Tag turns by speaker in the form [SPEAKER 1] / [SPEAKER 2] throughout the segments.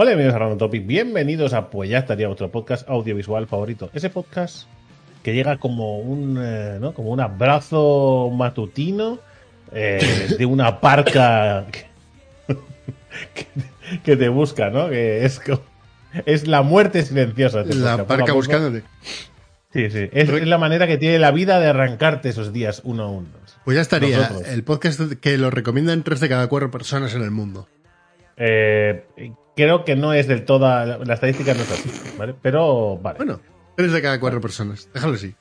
[SPEAKER 1] Hola, bienvenidos a Random Topic. Bienvenidos a Pues ya estaría vuestro podcast audiovisual favorito. Ese podcast que llega como un, eh, ¿no? como un abrazo matutino eh, de una parca que, que- que te busca, ¿no? Que es, es la muerte silenciosa.
[SPEAKER 2] La parca buscándote.
[SPEAKER 1] Sí, sí. Es, es la manera que tiene la vida de arrancarte esos días uno a uno.
[SPEAKER 2] Pues ya estaría.
[SPEAKER 1] Nosotros.
[SPEAKER 2] El podcast que lo recomiendan tres de cada cuatro personas en el mundo.
[SPEAKER 1] Eh, creo que no es del todo. La, estadística no es así, ¿vale? Pero, vale.
[SPEAKER 2] Bueno, tres de cada cuatro personas. Déjalo así.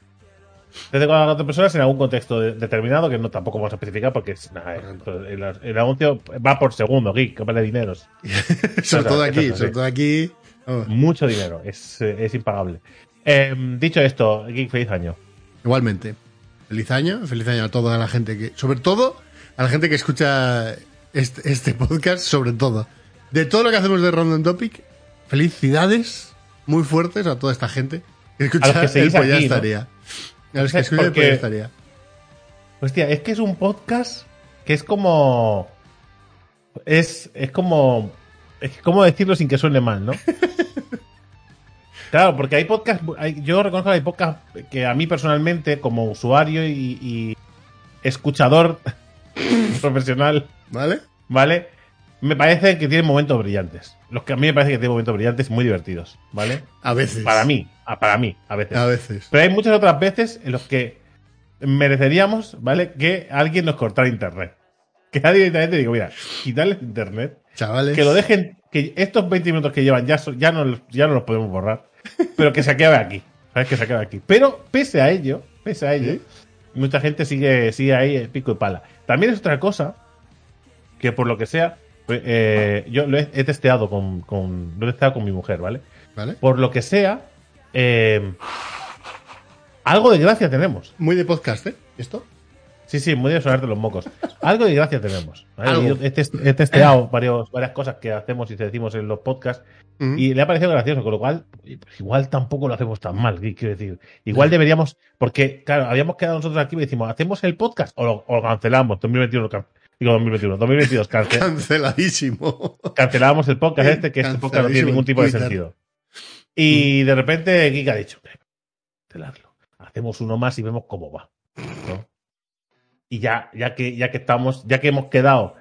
[SPEAKER 1] Desde cuatro otras personas en algún contexto de- determinado que no tampoco vamos a especificar porque es, nada, eh, el, el anuncio va por segundo, geek, que vale dineros.
[SPEAKER 2] sobre todo aquí, sobre todo aquí.
[SPEAKER 1] Mucho dinero, es, es impagable. Eh, dicho esto, geek, feliz año.
[SPEAKER 2] igualmente. Feliz año, feliz año a toda la gente que. Sobre todo a la gente que escucha este, este podcast, sobre todo. De todo lo que hacemos de Random Topic, felicidades muy fuertes a toda esta gente que escucha
[SPEAKER 1] A los que
[SPEAKER 2] el ya
[SPEAKER 1] aquí, ¿no?
[SPEAKER 2] estaría. A los que escuchan
[SPEAKER 1] Porque-
[SPEAKER 2] Pues ya estaría.
[SPEAKER 1] Hostia, es que es un podcast que es como. Es, es como. Es cómo decirlo sin que suene mal, ¿no? Claro, porque hay podcasts. yo reconozco que hay podcasts que a mí personalmente, como usuario y, y escuchador profesional,
[SPEAKER 2] ¿Vale?
[SPEAKER 1] ¿vale? Me parece que tienen momentos brillantes. Los que a mí me parece que tienen momentos brillantes muy divertidos, ¿vale?
[SPEAKER 2] A veces.
[SPEAKER 1] Para mí, a- para mí, a veces.
[SPEAKER 2] A veces.
[SPEAKER 1] Pero hay muchas otras veces en los que mereceríamos, ¿vale? Que alguien nos cortara internet. Que alguien directamente diga, mira, quitarles internet,
[SPEAKER 2] Chavales.
[SPEAKER 1] que lo dejen, que estos 20 minutos que llevan ya, ya, no, los- ya no los podemos borrar, pero que se acabe aquí. ¿Sabes? Que se acabe aquí. Pero pese a ello, pese a ello,
[SPEAKER 2] ¿Sí?
[SPEAKER 1] mucha gente sigue, sigue ahí eh, pico y pala. También es otra cosa que por lo que sea, eh, yo lo he, he testeado con, con, lo he testeado con mi mujer, ¿vale?
[SPEAKER 2] ¿Vale?
[SPEAKER 1] Por lo que sea, eh, algo de gracia tenemos.
[SPEAKER 2] Muy de podcast, ¿eh? ¿Esto?
[SPEAKER 1] Sí, sí, muy de sonarte los mocos. Algo de gracia tenemos. ¿vale? Yo he, test- he testeado varios, varias cosas que hacemos y te decimos en los podcasts y le ha parecido gracioso, con lo cual, pues igual tampoco lo hacemos tan mal, ¿qué quiero decir. Igual deberíamos, porque, claro, habíamos quedado nosotros aquí y decimos, ¿hacemos el podcast o lo, o lo cancelamos? 2021, lo can- digo 2021, 2022, cance-
[SPEAKER 2] Canceladísimo.
[SPEAKER 1] cancelábamos el podcast este, que este podcast no tiene ningún tipo de sentido. Y de repente Kika ha dicho, cancelarlo. Hacemos uno más y vemos cómo va. ¿no? Y ya, ya que, ya que estamos, ya que hemos quedado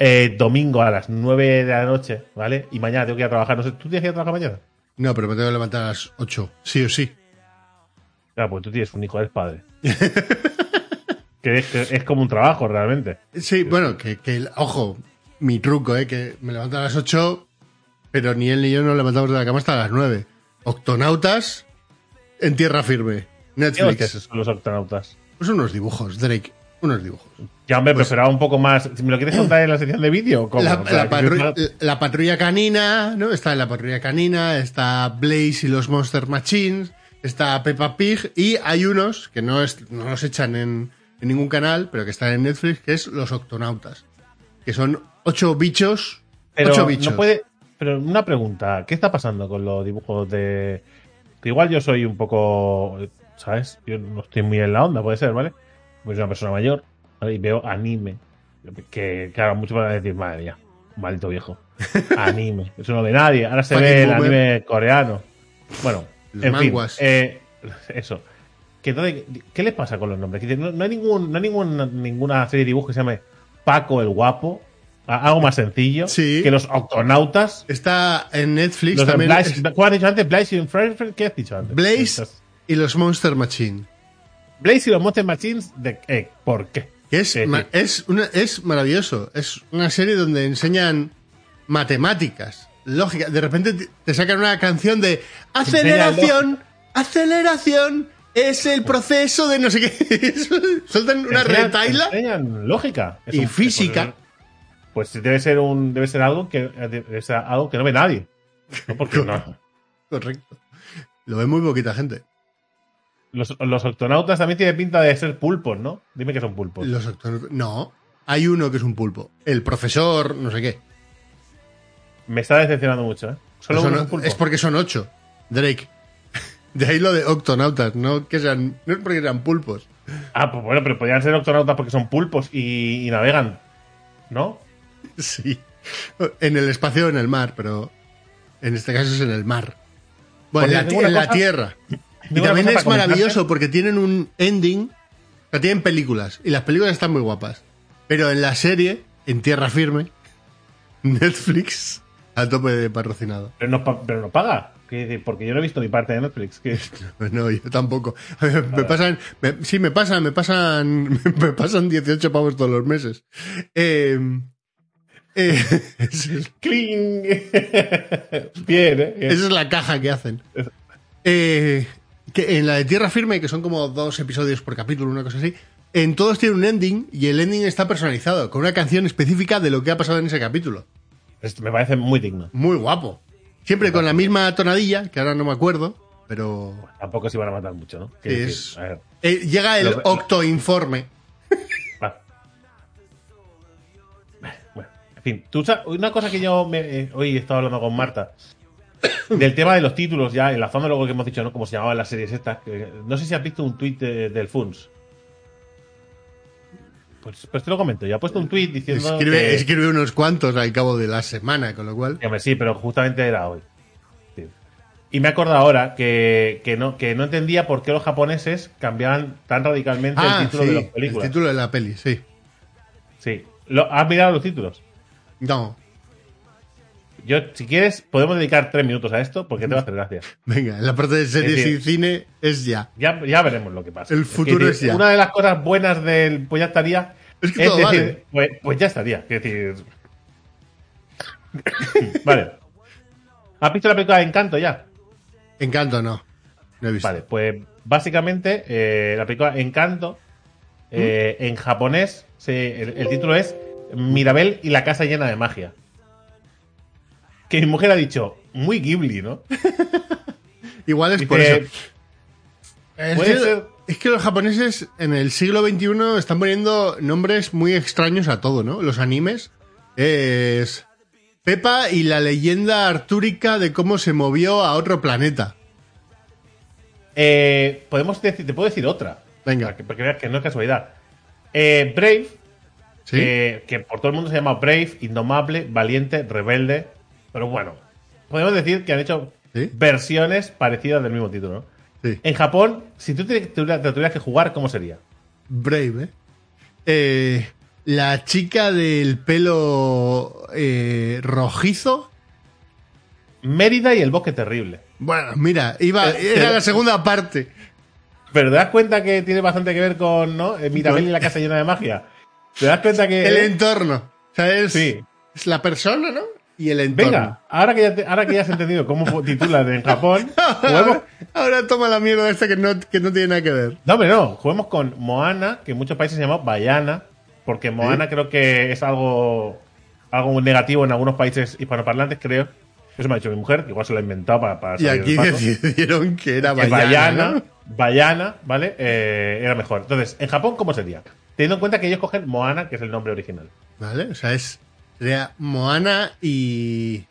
[SPEAKER 1] eh, domingo a las 9 de la noche, ¿vale? Y mañana tengo que ir a trabajar. No sé, ¿tú tienes que ir a trabajar mañana?
[SPEAKER 2] No, pero me tengo que levantar a las 8. Sí o sí.
[SPEAKER 1] Claro, pues tú tienes un hijo, eres padre. que, es, que es como un trabajo realmente.
[SPEAKER 2] Sí, bueno, que, que el- ojo, mi truco, ¿eh? Que me levanto a las 8, pero ni él ni yo nos levantamos de la cama hasta las 9. Octonautas en tierra firme.
[SPEAKER 1] ¿Qué
[SPEAKER 2] Netflix.
[SPEAKER 1] son los octonautas?
[SPEAKER 2] Pues unos dibujos, Drake. Unos dibujos.
[SPEAKER 1] Ya, hombre,
[SPEAKER 2] Pues-
[SPEAKER 1] pero será un poco más. ¿Me lo quieres contar en la sección de vídeo?
[SPEAKER 2] La,
[SPEAKER 1] O sea,
[SPEAKER 2] la patrulla canina, ¿no? Está la patrulla canina, está Blaze y los Monster Machines, está Peppa Pig y hay unos que no, es, no los echan en, en ningún canal, pero que están en Netflix, que es Los Octonautas. Que son ocho bichos.
[SPEAKER 1] Pero
[SPEAKER 2] ocho bichos.
[SPEAKER 1] no puede. Pero una pregunta, ¿qué está pasando con los dibujos de. Que igual yo soy un poco. ¿Sabes? Yo no estoy muy en la onda, puede ser, ¿vale? Pues una persona mayor, ¿vale? Y veo anime. Que, claro, muchos van a decir, madre mía, maldito viejo. Anime. Eso no ve nadie. Ahora se ve el anime coreano. Bueno,
[SPEAKER 2] Los
[SPEAKER 1] en
[SPEAKER 2] manguas.
[SPEAKER 1] fin. eh, eso. Que entonces, ¿Qué les pasa con los nombres? Que no, no hay, ningún, no hay ningún, ninguna serie de dibujos que se llame Paco el Guapo. Algo más sencillo.
[SPEAKER 2] Sí.
[SPEAKER 1] Que los octonautas.
[SPEAKER 2] Está en Netflix
[SPEAKER 1] Los
[SPEAKER 2] también.
[SPEAKER 1] Blaze, ¿Cuál has dicho antes? Blaze y Fred- ¿Qué has dicho antes?
[SPEAKER 2] Blaze y los Monster Machine.
[SPEAKER 1] Blaze y los Monster Machines. De, eh, ¿Por qué?
[SPEAKER 2] Que es,
[SPEAKER 1] Sí,
[SPEAKER 2] ma-
[SPEAKER 1] sí.
[SPEAKER 2] es, una, es maravilloso. Es una serie donde enseñan matemáticas, lógica. De repente te- te sacan una canción de aceleración, aceleración, es el proceso de no sé qué. Sueltan una
[SPEAKER 1] Enseñan-
[SPEAKER 2] retaila
[SPEAKER 1] enseñan lógica. Es
[SPEAKER 2] y
[SPEAKER 1] un-
[SPEAKER 2] física.
[SPEAKER 1] Pues, pues debe ser un debe ser algo que debe ser algo que no ve nadie. No, porque no.
[SPEAKER 2] Correcto. Lo ve muy poquita gente.
[SPEAKER 1] Los, los octonautas también tienen pinta de ser pulpos, ¿no? Dime que son pulpos.
[SPEAKER 2] Los octonautas- No, hay uno que es un pulpo. El profesor, no sé qué.
[SPEAKER 1] Me está decepcionando mucho, ¿eh? Solo
[SPEAKER 2] Son-
[SPEAKER 1] un pulpo.
[SPEAKER 2] es porque son ocho. Drake. De ahí lo de octonautas, no que sean, no es porque sean pulpos.
[SPEAKER 1] Ah, pues bueno, pero podrían ser octonautas porque son pulpos y, y navegan, ¿no?
[SPEAKER 2] Sí. En el espacio o en el mar, pero en este caso es en el mar. Bueno, en la, en la tierra. Y también es maravilloso porque tienen un ending. O sea, tienen películas. Y las películas están muy guapas. Pero en la serie, en tierra firme, Netflix a tope de patrocinado.
[SPEAKER 1] Pero no, pa- pero no paga. Porque yo no he visto mi parte de Netflix.
[SPEAKER 2] Pues no, yo tampoco. Me pasan, me- sí, me pasan, me pasan, me pasan 18 pavos todos los meses. Eh, eh, esa es-
[SPEAKER 1] ¡Cling! Bien, ¿eh?
[SPEAKER 2] esa es la caja que hacen. Eh, que en la de Tierra Firme, que son como dos episodios por capítulo, una cosa así, en todos tiene un ending y el ending está personalizado, con una canción específica de lo que ha pasado en ese capítulo.
[SPEAKER 1] Esto me parece muy digno.
[SPEAKER 2] Muy guapo. Siempre con la misma tonadilla, que ahora no me acuerdo, pero
[SPEAKER 1] Tampoco se iban a matar mucho, ¿no? Decir, a ver,
[SPEAKER 2] eh, llega el
[SPEAKER 1] Lo-
[SPEAKER 2] octoinforme.
[SPEAKER 1] Bueno, en fin, tú sa- una cosa que yo me- eh, hoy he estado hablando con Marta del tema de los títulos, ya enlazando luego que hemos dicho, ¿no? Como se llamaban las series estas. que- no sé si has visto un tuit de- del FUNS. Pues, pues te lo comento. Ya ha puesto un tuit diciendo.
[SPEAKER 2] Escribe,
[SPEAKER 1] que-
[SPEAKER 2] escribe unos cuantos al cabo de la semana, con lo cual.
[SPEAKER 1] Sí, pero justamente era hoy. Sí. Y me acuerdo ahora que, que no, que no entendía por qué los japoneses cambiaban tan radicalmente
[SPEAKER 2] Ah,
[SPEAKER 1] el título
[SPEAKER 2] sí,
[SPEAKER 1] de las
[SPEAKER 2] el
[SPEAKER 1] películas.
[SPEAKER 2] título de la peli, sí.
[SPEAKER 1] Sí. Lo- ¿Has mirado los títulos?
[SPEAKER 2] No,
[SPEAKER 1] Yo, si quieres, podemos dedicar tres minutos a esto porque te va a hacer gracia.
[SPEAKER 2] venga, en la parte de series
[SPEAKER 1] Es decir-
[SPEAKER 2] y cine es ya.
[SPEAKER 1] Ya, ya veremos lo que pasa.
[SPEAKER 2] El futuro es ya.
[SPEAKER 1] Una de las cosas buenas del pues ya estaría
[SPEAKER 2] Es que todo
[SPEAKER 1] decir,
[SPEAKER 2] vale.
[SPEAKER 1] pues, pues ya estaría. Es decir. vale. ¿Has visto la película de Encanto ya?
[SPEAKER 2] Encanto no. No he visto.
[SPEAKER 1] Vale, pues básicamente eh, la película Encanto, eh, en japonés, se- el, el título es Mirabel y la casa llena de magia. Que mi mujer ha dicho, muy Ghibli, ¿no?
[SPEAKER 2] Igual es
[SPEAKER 1] Dice,
[SPEAKER 2] por eso. Es que,
[SPEAKER 1] ser-
[SPEAKER 2] es que los japoneses en el siglo XXI están poniendo nombres muy extraños a todo, ¿no? Los animes es Pepa y la leyenda artúrica de cómo se movió a otro planeta.
[SPEAKER 1] eh, podemos decir, te puedo decir otra.
[SPEAKER 2] Venga.
[SPEAKER 1] Para que, veas que no es casualidad. Eh, Brave,
[SPEAKER 2] ¿Sí?
[SPEAKER 1] que, que por todo el mundo se llama Brave, Indomable, Valiente, Rebelde. Pero bueno, podemos decir que han hecho
[SPEAKER 2] ¿Sí?
[SPEAKER 1] versiones parecidas del mismo título.
[SPEAKER 2] Sí.
[SPEAKER 1] En Japón, si tú te, te tuvieras te tuvieras que jugar, ¿cómo sería?
[SPEAKER 2] Brave, ¿eh? Eh, La chica del pelo eh, rojizo.
[SPEAKER 1] Mérida y el bosque terrible.
[SPEAKER 2] Bueno, mira, iba,
[SPEAKER 1] Eh,
[SPEAKER 2] era la segunda parte.
[SPEAKER 1] Pero te das cuenta que tiene bastante que ver con, ¿no? Eh, Mirabel y la casa llena de magia. Te das cuenta que.
[SPEAKER 2] El entorno. O sea, es,
[SPEAKER 1] Sí.
[SPEAKER 2] es la persona, ¿no? Y el entorno.
[SPEAKER 1] Venga, ahora que, ya te- ahora que ya has entendido cómo titulan en Japón.
[SPEAKER 2] Ahora, ahora toma la mierda esta que no, que no tiene nada que ver.
[SPEAKER 1] No, pero no, juguemos con Moana, que en muchos países se llama Bayana, porque Moana creo que es algo, algo negativo en algunos países hispanoparlantes, creo. Eso me ha dicho mi mujer, que igual se lo ha inventado para, para
[SPEAKER 2] Y aquí decidieron que era
[SPEAKER 1] Que
[SPEAKER 2] Bayana.
[SPEAKER 1] Bayana,
[SPEAKER 2] ¿no?
[SPEAKER 1] Bayana, ¿vale? Eh, era mejor. Entonces, en Japón, ¿cómo sería? Teniendo en cuenta que ellos cogen Moana, que es el nombre original.
[SPEAKER 2] Vale, o sea, es. Sería Moana y.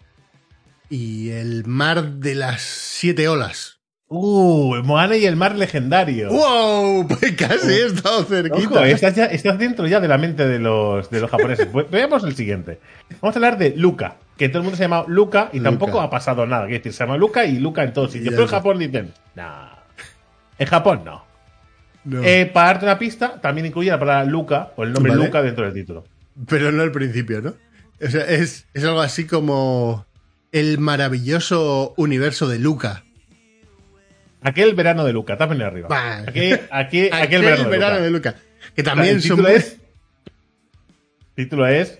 [SPEAKER 2] Y el mar de las siete olas.
[SPEAKER 1] Uh, Moana y el mar legendario.
[SPEAKER 2] ¡Wow! Pues casi he estado cerquita.
[SPEAKER 1] Ojo, estás, ya- estás dentro ya de la mente de los, de los japoneses. Pues veamos el siguiente. Vamos a hablar de Luca, que todo el mundo se llama Luca y
[SPEAKER 2] Luca.
[SPEAKER 1] tampoco ha pasado nada. Quiero decir, se llama Luca y Luca en todos sitios. Pero en. Japón dicen, nah. En Japón no.
[SPEAKER 2] No,
[SPEAKER 1] Eh, para darte una pista, también incluye la palabra Luca o el nombre
[SPEAKER 2] Vale.
[SPEAKER 1] Luca dentro del título.
[SPEAKER 2] Pero no al principio, ¿no? O sea, es, es algo así como. El maravilloso universo de Luca.
[SPEAKER 1] Aquel verano de Luca, tápenle arriba.
[SPEAKER 2] Bah.
[SPEAKER 1] Aquí, aquí, aquel, verano, de Luca.
[SPEAKER 2] Que también
[SPEAKER 1] el
[SPEAKER 2] son.
[SPEAKER 1] título es, título es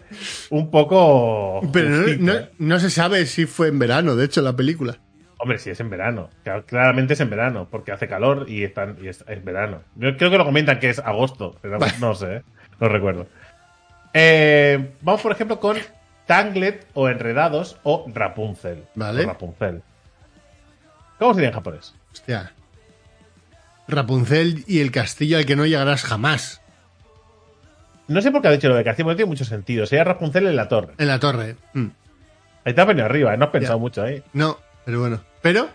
[SPEAKER 1] un poco.
[SPEAKER 2] Pero no,
[SPEAKER 1] ¿eh?
[SPEAKER 2] no se sabe si fue en verano, de hecho, la película.
[SPEAKER 1] Hombre, sí, es en verano. Claramente es en verano, porque hace calor y, están, y es, es verano. Yo creo que lo comentan que es agosto, pero no sé, no recuerdo. Eh, vamos, por ejemplo, con Tanglet o Enredados o Rapunzel.
[SPEAKER 2] Vale.
[SPEAKER 1] O Rapunzel. ¿Cómo sería en japonés?
[SPEAKER 2] Hostia. Rapunzel y el castillo al que no llegarás jamás.
[SPEAKER 1] No sé por qué ha dicho lo de castillo, no tiene mucho sentido. Sería Rapunzel en la torre.
[SPEAKER 2] En la torre. Mm.
[SPEAKER 1] Ahí te has venido arriba, ¿eh? no has pensado
[SPEAKER 2] Ya.
[SPEAKER 1] mucho ahí.
[SPEAKER 2] No, pero bueno. Pero.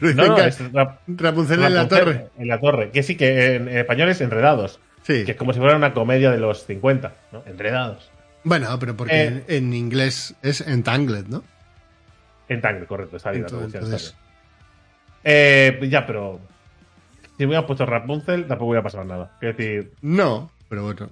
[SPEAKER 2] Pero
[SPEAKER 1] No,
[SPEAKER 2] dicen
[SPEAKER 1] no,
[SPEAKER 2] que
[SPEAKER 1] es Rap-
[SPEAKER 2] Rapunzel en la torre.
[SPEAKER 1] En la torre. Que sí, que en, en español es Enredados.
[SPEAKER 2] Sí.
[SPEAKER 1] Que es como si fuera una comedia de los 50, ¿no? Enredados.
[SPEAKER 2] Bueno, pero porque
[SPEAKER 1] Eh.
[SPEAKER 2] en, en inglés es entangled, ¿no?
[SPEAKER 1] En Tangle, correcto, está bien la
[SPEAKER 2] Entonces-.
[SPEAKER 1] Eh, ya, pero. Si me hubieras puesto Rapunzel, tampoco hubiera pasado nada. Es decir,
[SPEAKER 2] No, pero bueno.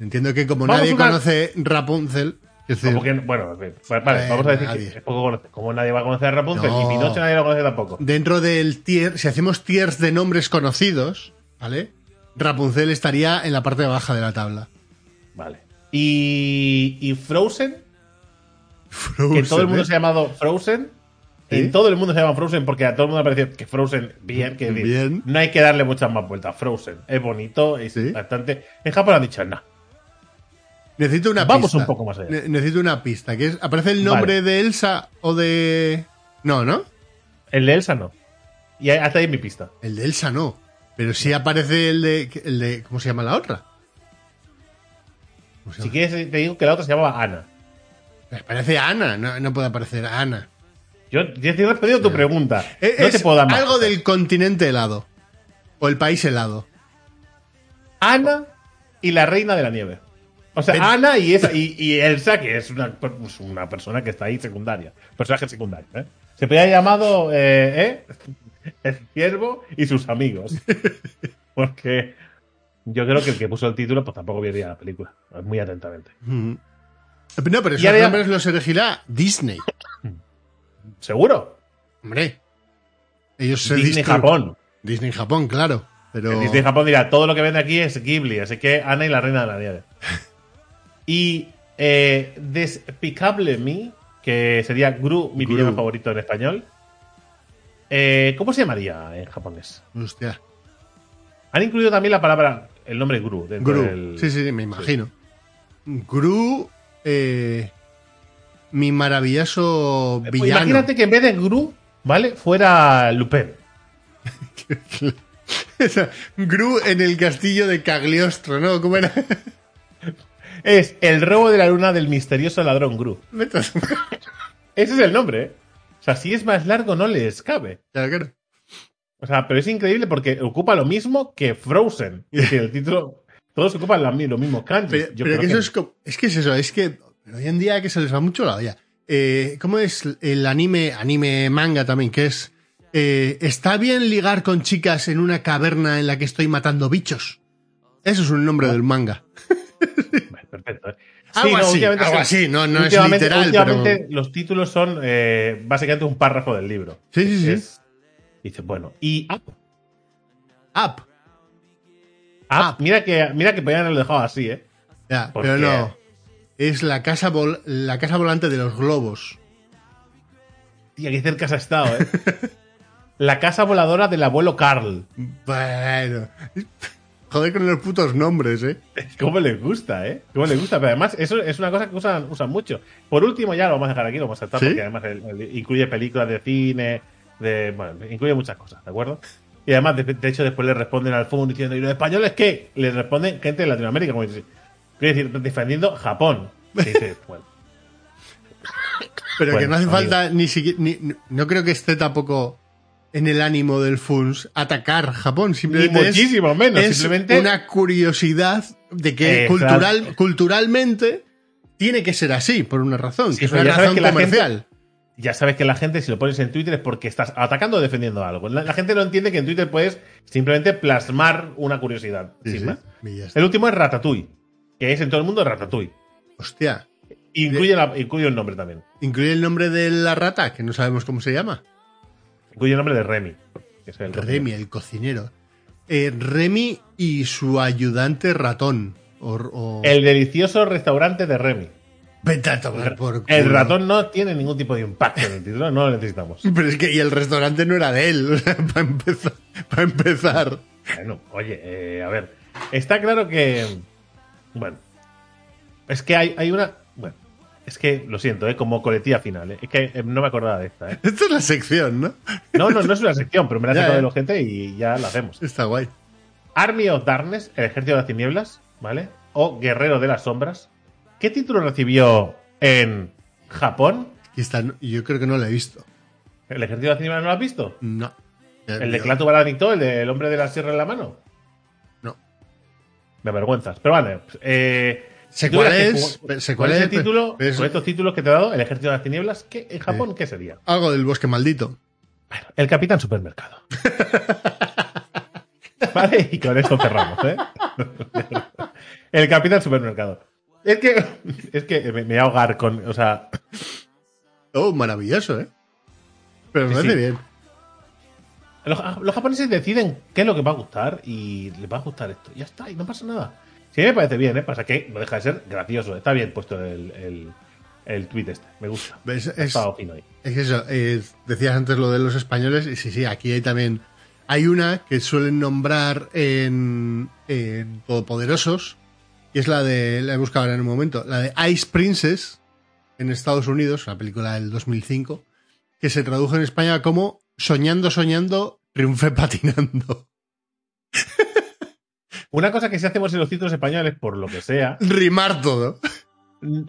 [SPEAKER 2] Entiendo que como nadie
[SPEAKER 1] una-
[SPEAKER 2] conoce Rapunzel. decir,
[SPEAKER 1] que- bueno, vale,
[SPEAKER 2] Eh,
[SPEAKER 1] vamos a decir
[SPEAKER 2] nadie.
[SPEAKER 1] que poco conocido. Como nadie va a conocer a Rapunzel
[SPEAKER 2] No.
[SPEAKER 1] y Pinocho nadie lo conoce tampoco.
[SPEAKER 2] dentro del tier, si hacemos tiers de nombres conocidos, ¿vale? Rapunzel estaría en la parte baja de la tabla.
[SPEAKER 1] Vale. Y, y Frozen, que
[SPEAKER 2] Frozen,
[SPEAKER 1] todo el mundo
[SPEAKER 2] ¿eh?
[SPEAKER 1] se ha llamado Frozen.
[SPEAKER 2] ¿Sí?
[SPEAKER 1] En todo el mundo se llama Frozen porque a todo el mundo le parece que Frozen, bien, que
[SPEAKER 2] Bien.
[SPEAKER 1] no hay que darle muchas más vueltas. Frozen es bonito, es
[SPEAKER 2] Sí.
[SPEAKER 1] bastante. En Japón han dicho, no.
[SPEAKER 2] Necesito una
[SPEAKER 1] Vamos
[SPEAKER 2] pista.
[SPEAKER 1] un poco más allá.
[SPEAKER 2] Ne- necesito una pista. Que es, ¿Aparece el nombre
[SPEAKER 1] Vale.
[SPEAKER 2] de Elsa o de.? No, ¿no?
[SPEAKER 1] El de Elsa no. Y hasta ahí mi pista.
[SPEAKER 2] El de Elsa no. Pero sí aparece el de. El de ¿Cómo se llama la otra? ¿Cómo se
[SPEAKER 1] Si quieres, te digo que la otra se llamaba Ana.
[SPEAKER 2] Aparece Ana. No, no puede aparecer Ana.
[SPEAKER 1] Yo te he respondido tu pregunta.
[SPEAKER 2] Eh,
[SPEAKER 1] no te puedo dar más.
[SPEAKER 2] algo del continente helado. O el país helado.
[SPEAKER 1] Ana y la reina de la nieve. O sea. Ana y, esa, y, y Elsa, que es una, pues, una persona que está ahí secundaria. Personaje secundario, ¿eh? Se podría haber llamado eh, ¿eh? El ciervo y sus amigos. Porque yo creo que el que puso el título, pues tampoco vería la película. Muy atentamente.
[SPEAKER 2] Mm. No, pero esos nombres los elegirá Disney.
[SPEAKER 1] ¿Seguro?
[SPEAKER 2] Hombre. Ellos se
[SPEAKER 1] Disney Japón.
[SPEAKER 2] Disney Japón, claro. Pero.
[SPEAKER 1] El Disney Japón dirá, todo lo que vende aquí es Ghibli, así que Ana y la reina de la nieve. y eh, Despicable Me, que sería Gru, mi
[SPEAKER 2] Gru.
[SPEAKER 1] villano favorito en español. Eh, ¿Cómo se llamaría en japonés?
[SPEAKER 2] Hostia.
[SPEAKER 1] Han incluido también la palabra, el nombre Gru. Dentro
[SPEAKER 2] Gru.
[SPEAKER 1] del-
[SPEAKER 2] Sí, sí, me imagino. Gru. eh, mi maravilloso
[SPEAKER 1] Eh, pues
[SPEAKER 2] villano.
[SPEAKER 1] Imagínate que en vez de Gru, ¿vale? Fuera Lupin.
[SPEAKER 2] Gru en el castillo de Cagliostro, ¿no? ¿Cómo era?
[SPEAKER 1] Es el robo de la luna del misterioso ladrón Gru. Ese es el nombre, ¿eh? O sea, si es más largo no les cabe.
[SPEAKER 2] Claro.
[SPEAKER 1] O sea, pero es increíble porque ocupa lo mismo que Frozen. Es decir, el título. Todos ocupan lo mismo kanjis.
[SPEAKER 2] Pero, que eso es, que es eso, es que hoy en día que se les va mucho la olla. Eh, ¿Cómo es el anime, anime manga también? Que es, eh, ¿está bien ligar con chicas en una caverna en la que estoy matando bichos? Eso es un nombre del manga.
[SPEAKER 1] Perfecto. ¿eh?
[SPEAKER 2] Algo así,
[SPEAKER 1] últimamente
[SPEAKER 2] algo
[SPEAKER 1] se-
[SPEAKER 2] así, no- no es literal,
[SPEAKER 1] últimamente los títulos son eh, básicamente un párrafo del libro.
[SPEAKER 2] Sí, sí, sí.
[SPEAKER 1] Dice, bueno, y Up.
[SPEAKER 2] Up.
[SPEAKER 1] Up, Mira que, mira que podían haberlo dejado así, ¿eh?
[SPEAKER 2] Ya,
[SPEAKER 1] ¿Por
[SPEAKER 2] pero no. Es la casa, vol- la casa volante de los globos.
[SPEAKER 1] Tía, qué cerca has estado, ¿eh? La casa voladora del abuelo Carl.
[SPEAKER 2] Bueno. Joder con los putos nombres, ¿eh?
[SPEAKER 1] ¿Cómo les gusta, eh? ¿Cómo les gusta? Pero además, eso es una cosa que usan, usan mucho. Por último, ya lo vamos a dejar aquí, lo vamos a saltar,
[SPEAKER 2] ¿Sí?
[SPEAKER 1] porque además el- el- incluye películas de cine, de, bueno, incluye muchas cosas, ¿de acuerdo? Y además, de, de hecho, después le responden al FUN diciendo, ¿y los españoles qué? Le responden gente de Latinoamérica, como dice, quiero decir, defendiendo Japón. Y dice, bueno,
[SPEAKER 2] Pero que no hace
[SPEAKER 1] amigo.
[SPEAKER 2] falta ni siquiera. ni- no creo que esté tampoco en el ánimo del FUNS atacar Japón. Simplemente
[SPEAKER 1] Ni
[SPEAKER 2] es-
[SPEAKER 1] muchísimo menos,
[SPEAKER 2] es
[SPEAKER 1] simplemente-
[SPEAKER 2] una curiosidad de que
[SPEAKER 1] Exacto.
[SPEAKER 2] cultural, culturalmente tiene que ser así, por una razón,
[SPEAKER 1] Sí,
[SPEAKER 2] que es una razón comercial.
[SPEAKER 1] ya sabes que la gente, si lo pones en Twitter, es porque estás atacando o defendiendo algo. La, la gente no entiende que en Twitter puedes simplemente plasmar una curiosidad,
[SPEAKER 2] Sí,
[SPEAKER 1] sin
[SPEAKER 2] sí.
[SPEAKER 1] más.
[SPEAKER 2] Y ya está.
[SPEAKER 1] El último es Ratatouille, que es en todo el mundo Ratatouille.
[SPEAKER 2] Hostia.
[SPEAKER 1] Incluye, la- incluye el nombre también.
[SPEAKER 2] Incluye el nombre de la rata, que no sabemos cómo se llama.
[SPEAKER 1] Incluye el nombre de Remy. que es el
[SPEAKER 2] Remy, el cocinero. Eh, Remy y su ayudante ratón. O, o-
[SPEAKER 1] El delicioso restaurante de Remy.
[SPEAKER 2] Vete a tomar por
[SPEAKER 1] El
[SPEAKER 2] culo.
[SPEAKER 1] ratón no tiene ningún tipo de impacto en el título, no lo necesitamos.
[SPEAKER 2] Pero es que y el restaurante no era de él, para empezar. Para empezar.
[SPEAKER 1] Bueno, oye, eh, a ver. Está claro que. Bueno. Es que hay, hay una. Es que, lo siento, ¿eh? como coletilla final. ¿eh? Es que eh, no me acordaba de esta. ¿eh?
[SPEAKER 2] Esta es la sección, ¿no?
[SPEAKER 1] No, no, no es una sección, pero me la ha
[SPEAKER 2] Ya,
[SPEAKER 1] sacado de los gente y ya la hacemos.
[SPEAKER 2] Está guay.
[SPEAKER 1] Army of Darkness, el ejército de las tinieblas, ¿vale? O Guerrero de las sombras. ¿Qué título recibió en Japón?
[SPEAKER 2] Y esta, no- yo creo que no la he visto.
[SPEAKER 1] ¿El ejército de las tinieblas no lo has visto?
[SPEAKER 2] No.
[SPEAKER 1] ¿El de Clatu Baradicto, el del hombre de la sierra en la mano?
[SPEAKER 2] No.
[SPEAKER 1] Me avergüenzas. Pero vale. Eh,
[SPEAKER 2] Sé cuál es, sé cuál es,
[SPEAKER 1] título,
[SPEAKER 2] es-
[SPEAKER 1] con estos títulos que te he dado, el ejército de las tinieblas, ¿qué, en Japón qué sería?
[SPEAKER 2] Algo del bosque maldito.
[SPEAKER 1] El Capitán Supermercado. vale, y con esto cerramos, ¿eh? El Capitán Supermercado. Es que, es que me, me voy a ahogar con, o sea,
[SPEAKER 2] Oh, maravilloso, ¿eh? Pero me
[SPEAKER 1] Sí,
[SPEAKER 2] parece
[SPEAKER 1] sí.
[SPEAKER 2] bien.
[SPEAKER 1] los, los japoneses deciden qué es lo que va a gustar y les va a gustar esto. Ya está, y no pasa nada. Sí, me parece bien, ¿eh? Pasa que no deja de ser gracioso. Está bien puesto el, el, el tweet este. Me gusta.
[SPEAKER 2] Es,
[SPEAKER 1] estado fino ahí.
[SPEAKER 2] es eso, eh, decías antes lo de los españoles, y sí, sí, aquí hay también. Hay una que suelen nombrar en, en Todopoderosos, y es la de. La he buscado ahora en un momento. La de Ice Princess, en Estados Unidos, una película del 2005, que se tradujo en España como Soñando, soñando, triunfé patinando.
[SPEAKER 1] Una cosa que sí hacemos en los títulos españoles, por lo que sea,
[SPEAKER 2] Rimar todo.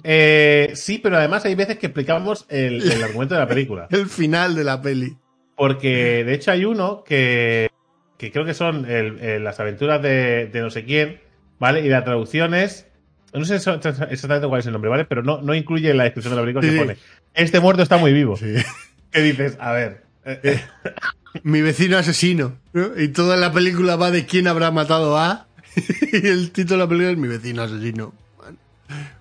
[SPEAKER 1] eh, sí, pero además hay veces que explicamos el, el argumento de la película.
[SPEAKER 2] El final de la peli.
[SPEAKER 1] Porque de hecho hay uno que, que creo que son el- el- las aventuras de, de no sé quién, ¿vale? Y la traducción es. No sé exactamente cuál es el nombre, ¿vale? Pero no, no incluye en la descripción de la película
[SPEAKER 2] Sí.
[SPEAKER 1] que pone. Este muerto está muy vivo.
[SPEAKER 2] Sí.
[SPEAKER 1] ¿Qué dices? A ver. eh, eh,
[SPEAKER 2] Mi vecino asesino. ¿no? Y toda la película va de quién habrá matado a. y el título de la película es Mi vecino asesino.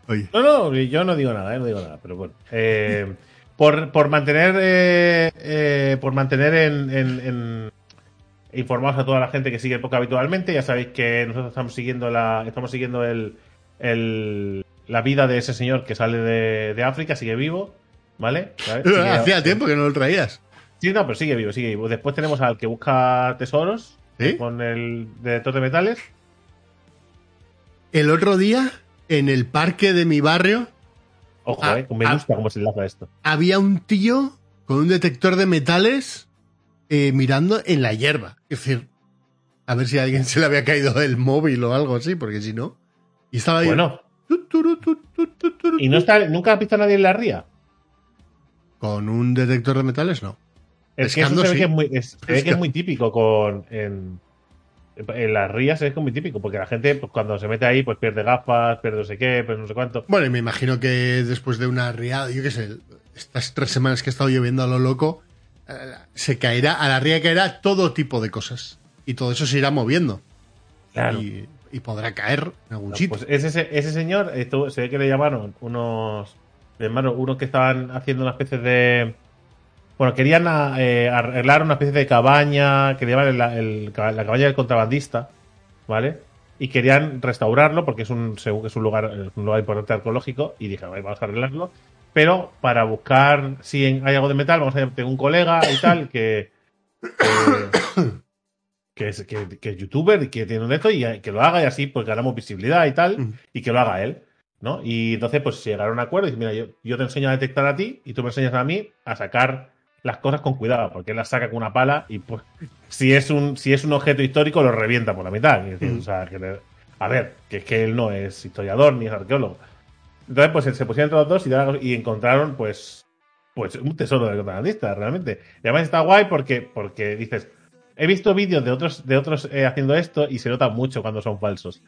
[SPEAKER 2] Oye.
[SPEAKER 1] No, no, yo no digo nada, ¿eh? no digo nada, pero bueno. Eh, por, por mantener eh, por mantener en, en- en- informados a toda la gente que sigue el podcast habitualmente, ya sabéis que nosotros estamos siguiendo la estamos siguiendo el, el- la vida de ese señor que sale de, de África, sigue vivo, ¿vale?
[SPEAKER 2] Hacía tiempo que no lo traías.
[SPEAKER 1] Sí, no, pero sigue vivo, sigue vivo. Después tenemos al que busca tesoros
[SPEAKER 2] ¿Sí?
[SPEAKER 1] con el detector de metales.
[SPEAKER 2] El otro día, en el parque de mi barrio,
[SPEAKER 1] Ojo, eh, me gusta cómo se enlaza esto.
[SPEAKER 2] había un tío con un detector de metales eh, mirando en la hierba. Es decir, a ver si a alguien se le había caído el móvil o algo así, porque si no. Y estaba ahí.
[SPEAKER 1] Bueno, y no está, nunca has visto a nadie en la ría.
[SPEAKER 2] Con un detector de metales, no.
[SPEAKER 1] Es que eso se ve
[SPEAKER 2] sí.
[SPEAKER 1] que es muy, es- se ve que es
[SPEAKER 2] Pesca.
[SPEAKER 1] muy típico con en, en las rías es muy típico porque la gente pues, cuando se mete ahí pues pierde gafas, pierde no sé qué, pues no sé cuánto.
[SPEAKER 2] Bueno, y me imagino que después de una riada, yo qué sé, estas tres semanas que ha estado lloviendo a lo loco, eh, se caerá, a la ría caerá todo tipo de cosas. Y todo eso se irá moviendo.
[SPEAKER 1] Claro.
[SPEAKER 2] Y, y podrá caer en algún
[SPEAKER 1] No,
[SPEAKER 2] sitio.
[SPEAKER 1] pues ese, ese, señor, esto, se ve que le llamaron unos, llamaron unos que estaban haciendo una especie de, bueno, querían a- eh, arreglar una especie de cabaña, que el- la cabaña del contrabandista, ¿vale? Y querían restaurarlo porque es un, es un lugar, un lugar importante arqueológico y dije, "Vale, vamos a arreglarlo. Pero para buscar si hay algo de metal, vamos a tengo un colega y tal que, que, que es, que, que es youtuber y que tiene un esto y que lo haga y así pues ganamos visibilidad y tal
[SPEAKER 2] Mm.
[SPEAKER 1] y que lo haga él. ¿no? Y entonces, pues llegaron a un acuerdo y dice, mira, yo, yo te enseño a detectar a ti y tú me enseñas a mí a sacar las cosas con cuidado, porque él las saca con una pala y pues si es un, si es un objeto histórico lo revienta por la mitad. Es decir,
[SPEAKER 2] Mm.
[SPEAKER 1] o sea, que le- a ver, que es que él no es historiador ni es arqueólogo. Entonces, pues se pusieron entre los dos y, y encontraron, pues, pues un tesoro del contrabandista, realmente. Y además está guay porque, porque dices, he visto vídeos de otros, de otros eh, haciendo esto y se nota mucho cuando son falsos.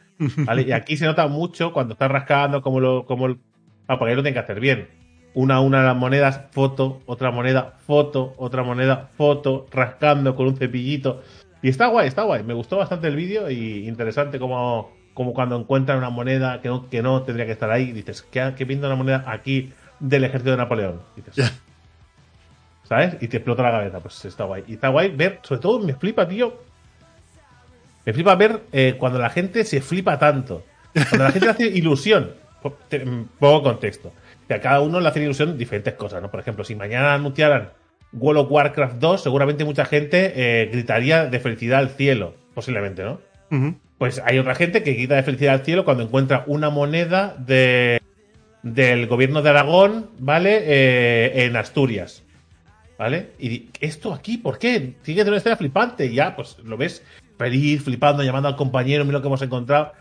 [SPEAKER 1] ¿vale? Y aquí se nota mucho cuando estás rascando, como lo, como el- ah, porque ahí lo tienen que hacer bien. Una a una de las monedas, foto, otra moneda, foto, otra moneda, foto, rascando con un cepillito. Y está guay, está guay. Me gustó bastante el vídeo y interesante como, como cuando encuentran una moneda que no, que no tendría que estar ahí. Dices, ¿qué, qué pinta una moneda aquí del ejército de Napoleón? Dices,
[SPEAKER 2] Ya.
[SPEAKER 1] ¿sabes? Y te explota la cabeza. Pues está guay. Y está guay ver, sobre todo me flipa, tío. Me flipa ver eh, cuando la gente se flipa tanto. Cuando la gente hace ilusión. Mm, Pongo contexto. Que a cada uno le hace ilusión diferentes cosas, ¿no? Por ejemplo, si mañana anunciaran World of Warcraft 2, seguramente mucha gente eh, gritaría de felicidad al cielo. Posiblemente, ¿no? Pues hay otra gente que grita de felicidad al cielo cuando encuentra una moneda de, del gobierno de Aragón, ¿vale? Eh, en Asturias. ¿Vale? Y esto aquí, ¿por qué? Tiene que tener una historia flipante. Y ya, pues lo ves feliz, flipando, llamando al compañero, mira lo que hemos encontrado.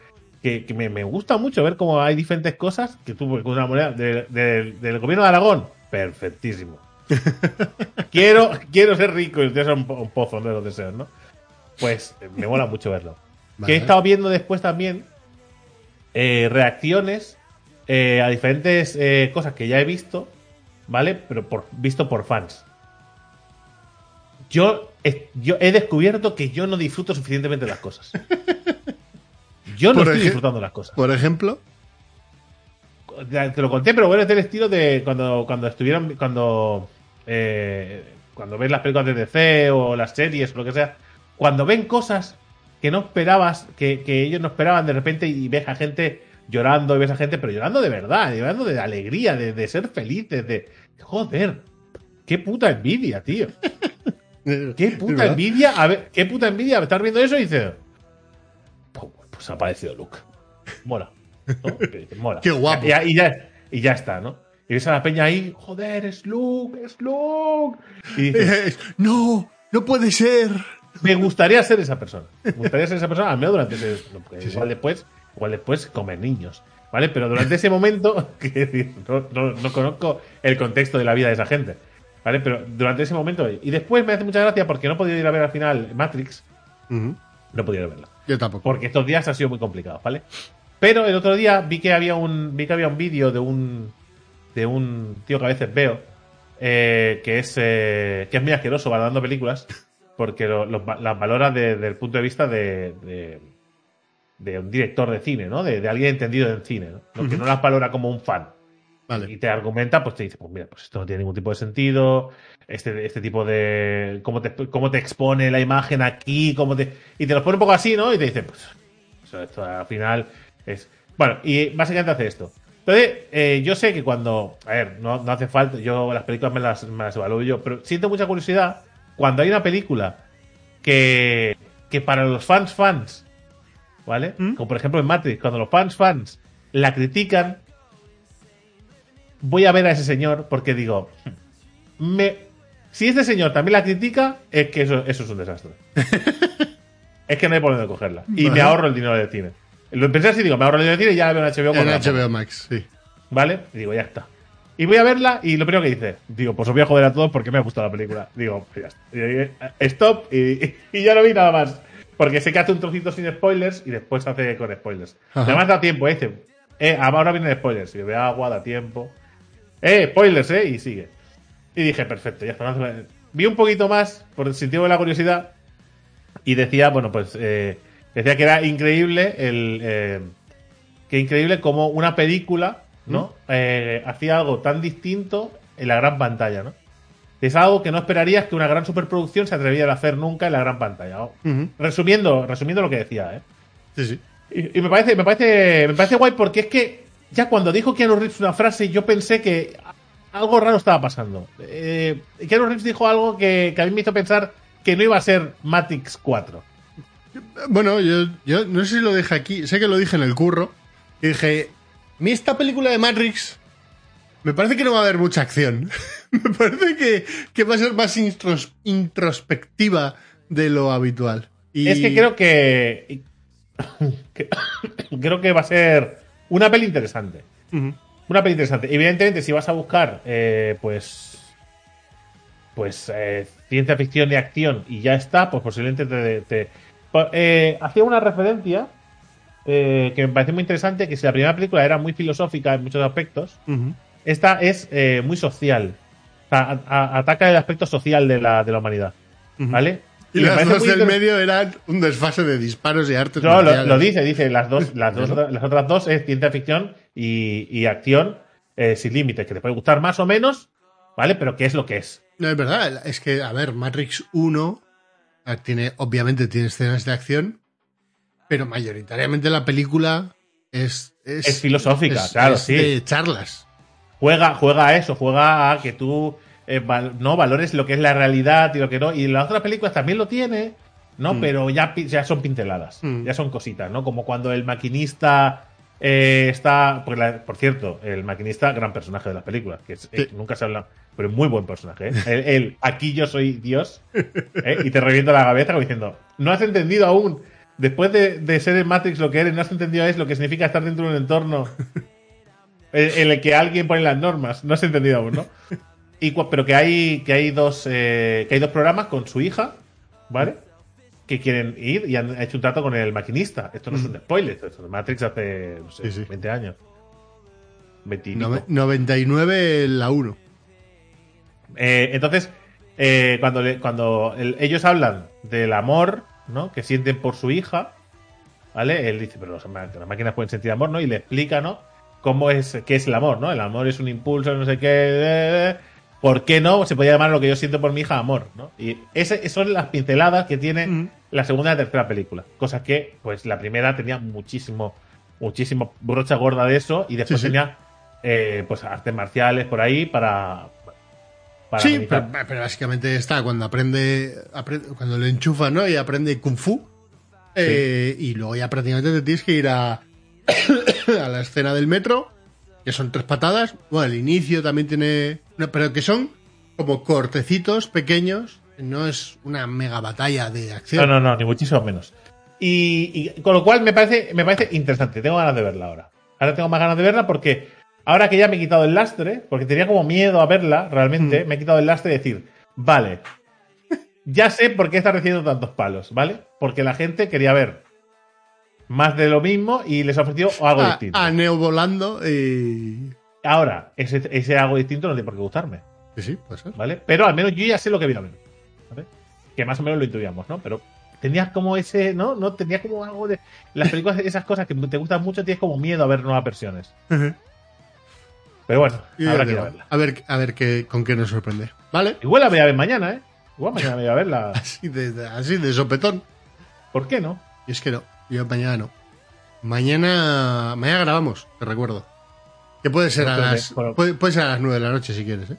[SPEAKER 1] Que, que me, me gusta mucho ver cómo hay diferentes cosas que tú, con una moneda de- de- del gobierno de Aragón, perfectísimo. quiero, quiero ser rico y ser un, po- un pozo de los deseos, ¿no? Pues me mola mucho verlo.
[SPEAKER 2] Vale.
[SPEAKER 1] Que he estado viendo después también eh, reacciones eh, a diferentes eh, cosas que ya he visto, ¿vale? Pero por, visto por fans. Yo, yo he descubierto que yo no disfruto suficientemente de las cosas. Yo no
[SPEAKER 2] Por
[SPEAKER 1] estoy disfrutando las cosas.
[SPEAKER 2] Por ejemplo,
[SPEAKER 1] Te lo conté, pero bueno, es del estilo de cuando, cuando estuvieron. Cuando. eh, cuando ves las películas de DC o las series o lo que sea. Cuando ven cosas que no esperabas, que, que ellos no esperaban de repente y ves a gente llorando y ves a gente, pero llorando de verdad, llorando de alegría, de, de ser felices, de. Joder, qué puta envidia, tío. Qué puta envidia, a ver, qué puta envidia estar viendo eso y dices. "Pues, ha aparecido Luke. Mola. Mola.
[SPEAKER 2] Qué guapo.
[SPEAKER 1] Y, ya- y ya, y ya está, ¿no? Y ves a la peña ahí, joder, es Luke, es Luke. Y dices,
[SPEAKER 2] no, no puede ser.
[SPEAKER 1] me gustaría ser esa persona. Me gustaría ser esa persona, al menos durante ese. igual después, igual después comer niños. ¿Vale? Pero durante ese momento, que decir, no, no- no conozco el contexto de la vida de esa gente. ¿Vale? Pero durante ese momento. Y después me hace mucha gracia porque no he podido ir a ver al final Matrix. No he podido ir a verla.
[SPEAKER 2] Yo tampoco.
[SPEAKER 1] Porque estos días ha sido muy complicado, ¿vale? Pero el otro día vi que había un. Vi que había un vídeo de un. de un tío que a veces veo. eh, que es. eh, que es muy asqueroso valorando películas. Porque lo- las valora de- desde el punto de vista de. de, de un director de cine, ¿no? De, de alguien entendido en cine, ¿no? Que no las valora como un fan. Y te argumenta, pues te dice, pues mira, pues esto no tiene ningún tipo de sentido, este, este tipo de... Cómo te, cómo te expone la imagen aquí, cómo te... Y te lo pone un poco así, ¿no? Y te dice, pues eso, esto al final es... Bueno, y básicamente hace esto. Entonces, eh, yo sé que cuando... A ver, no, no hace falta, yo las películas me las, me las evalúo yo, pero siento mucha curiosidad cuando hay una película que, que para los fans fans, ¿vale? Como por ejemplo en Matrix, cuando los fans fans la critican, voy a ver a ese señor porque digo, me, si este señor también la critica, es que eso, eso es un desastre. es que no hay por dónde cogerla. Y me ahorro el dinero del cine. Lo pensé así, digo, me ahorro el dinero del cine y ya la veo en HBO.
[SPEAKER 2] En
[SPEAKER 1] cuando la ponga.
[SPEAKER 2] HBO Max, sí.
[SPEAKER 1] ¿Vale? Y digo, ya está. Y voy a verla y lo primero que dice, digo, pues os voy a joder a todos porque me ha gustado la película. Digo, pues ya está. Stop y, y ya no vi nada más. Porque sé que hace un trocito sin spoilers y después hace con spoilers.
[SPEAKER 2] Ajá.
[SPEAKER 1] Además da tiempo, eh, dice, eh, ahora vienen spoilers. Y yo, ve agua, da tiempo. Eh, spoilers, eh, y sigue. Y dije, perfecto, ya está. Vi un poquito más, por el sentido de la curiosidad, y decía, bueno, pues, eh, decía que era increíble el. eh, que increíble como una película, ¿no? Eh, hacía algo tan distinto en la gran pantalla, ¿no? Es algo que no esperarías que una gran superproducción se atreviera a hacer nunca en la gran pantalla. Resumiendo, resumiendo lo que decía, ¿eh?
[SPEAKER 2] Sí, sí.
[SPEAKER 1] Y, y me parece, me parece, me parece guay porque es que ya cuando dijo Keanu Reeves una frase, yo pensé que algo raro estaba pasando. Eh, Keanu Reeves dijo algo que, que a mí me hizo pensar que no iba a ser Matrix 4.
[SPEAKER 2] Bueno, yo, yo no sé si lo dije aquí, sé que lo dije en el curro. Y dije, mi esta película de Matrix, me parece que no va a haber mucha acción. me parece que, que va a ser más intros- introspectiva de lo habitual. Y
[SPEAKER 1] Es que creo que, que- creo que va a ser una peli interesante. Una peli interesante. Evidentemente, si vas a buscar, eh, pues. Pues eh, ciencia ficción y acción y ya está, pues posiblemente te. te- eh, hacía una referencia eh, que me parece muy interesante: que si la primera película era muy filosófica en muchos aspectos, esta es eh, muy social. O sea, a- a- ataca el aspecto social de la, de la humanidad. ¿Vale?
[SPEAKER 2] Y las dos del medio eran un desfase de disparos y artes
[SPEAKER 1] no, lo, dice, dice, las dos, las dos, las otras dos es ciencia ficción y, y acción eh, sin límites, que te puede gustar más o menos, ¿vale? Pero ¿qué es lo que es?
[SPEAKER 2] No, es verdad, es que, a ver, Matrix 1 ah, tiene, obviamente tiene escenas de acción, pero mayoritariamente la película es... Es,
[SPEAKER 1] Es filosófica, claro, sí.
[SPEAKER 2] de charlas.
[SPEAKER 1] Juega, juega a eso, juega a que tú eh, val- no valores lo que es la realidad y lo que no. Y las otras películas también lo tiene, ¿no? Pero ya, ya son pinceladas,
[SPEAKER 2] Mm.
[SPEAKER 1] ya son cositas, ¿no? Como cuando el maquinista Eh, está, la- por cierto, el maquinista, gran personaje de las películas, que es- eh, nunca se habla, pero muy buen personaje. ¿eh? Él, aquí yo soy Dios, y te revienta la cabeza como diciendo, no has entendido aún, después de, de ser en Matrix lo que eres, no has entendido es lo que significa estar dentro de un entorno en, en el que alguien pone las normas, no has entendido aún, ¿no? Y, pero que hay, que hay dos, eh, que hay dos programas con su hija, ¿vale? que quieren ir y han hecho un trato con el maquinista. Esto no es un spoiler, esto es Matrix hace, no sé,
[SPEAKER 2] Sí, sí.
[SPEAKER 1] 20 años. 20 y
[SPEAKER 2] Nove-
[SPEAKER 1] pico.
[SPEAKER 2] 99 la 1.
[SPEAKER 1] Eh, entonces, eh, cuando, le- cuando el- ellos hablan del amor ¿no? que sienten por su hija, ¿vale? Él dice, pero los las máquinas pueden sentir amor, ¿no? Y le explica, ¿no? Cómo es, qué es el amor, ¿no? El amor es un impulso, no sé qué. eh, ¿Por qué no? Se podría llamar lo que yo siento por mi hija amor, ¿no? Y ese, son las pinceladas que tiene
[SPEAKER 2] Mm.
[SPEAKER 1] la segunda y la tercera película. Cosa que, pues, la primera tenía muchísimo, muchísimo brocha gorda de eso y después
[SPEAKER 2] Sí, sí.
[SPEAKER 1] tenía, eh, pues, artes marciales por ahí para. para
[SPEAKER 2] Sí, pero, pero básicamente está cuando aprende, aprende- cuando le enchufa, ¿no? Y aprende Kung Fu. Eh, y luego ya prácticamente te tienes que ir a, a la escena del metro, que son tres patadas. Bueno, el inicio también tiene. No, pero que son como cortecitos pequeños. No es una mega batalla de
[SPEAKER 1] No,
[SPEAKER 2] acción.
[SPEAKER 1] no, no, ni muchísimo menos. Y, y con lo cual me parece, me parece interesante. Tengo ganas de verla ahora. Ahora tengo más ganas de verla porque ahora que ya me he quitado el lastre, porque tenía como miedo a verla, realmente, me he quitado el lastre de decir, vale, ya sé por qué está recibiendo tantos palos, ¿vale? Porque la gente quería ver más de lo mismo y les ofreció algo
[SPEAKER 2] a,
[SPEAKER 1] distinto.
[SPEAKER 2] a Neo volando y.
[SPEAKER 1] Ahora, ese, ese algo distinto no tiene por qué gustarme.
[SPEAKER 2] Sí, sí, puede ser.
[SPEAKER 1] ¿vale? Pero al menos yo ya sé lo que viene a ver. ¿vale? Que más o menos lo intuíamos, ¿no? Pero tenías como ese, ¿no? No tenías como algo de. Las películas, esas cosas que te gustan mucho, tienes como miedo a ver nuevas versiones. Pero bueno,
[SPEAKER 2] Y
[SPEAKER 1] habrá que ir a verla.
[SPEAKER 2] a ver, a ver qué, con qué nos sorprende. ¿Vale?
[SPEAKER 1] Igual la voy a ver mañana, ¿eh? Igual mañana voy a verla.
[SPEAKER 2] Así de, de- así de sopetón.
[SPEAKER 1] ¿Por qué no?
[SPEAKER 2] Y es que no, yo mañana no. Mañana, mañana grabamos, te recuerdo. Que puede ser a las,
[SPEAKER 1] pero-
[SPEAKER 2] puede, puede ser a las 9 de la noche si quieres, ¿eh?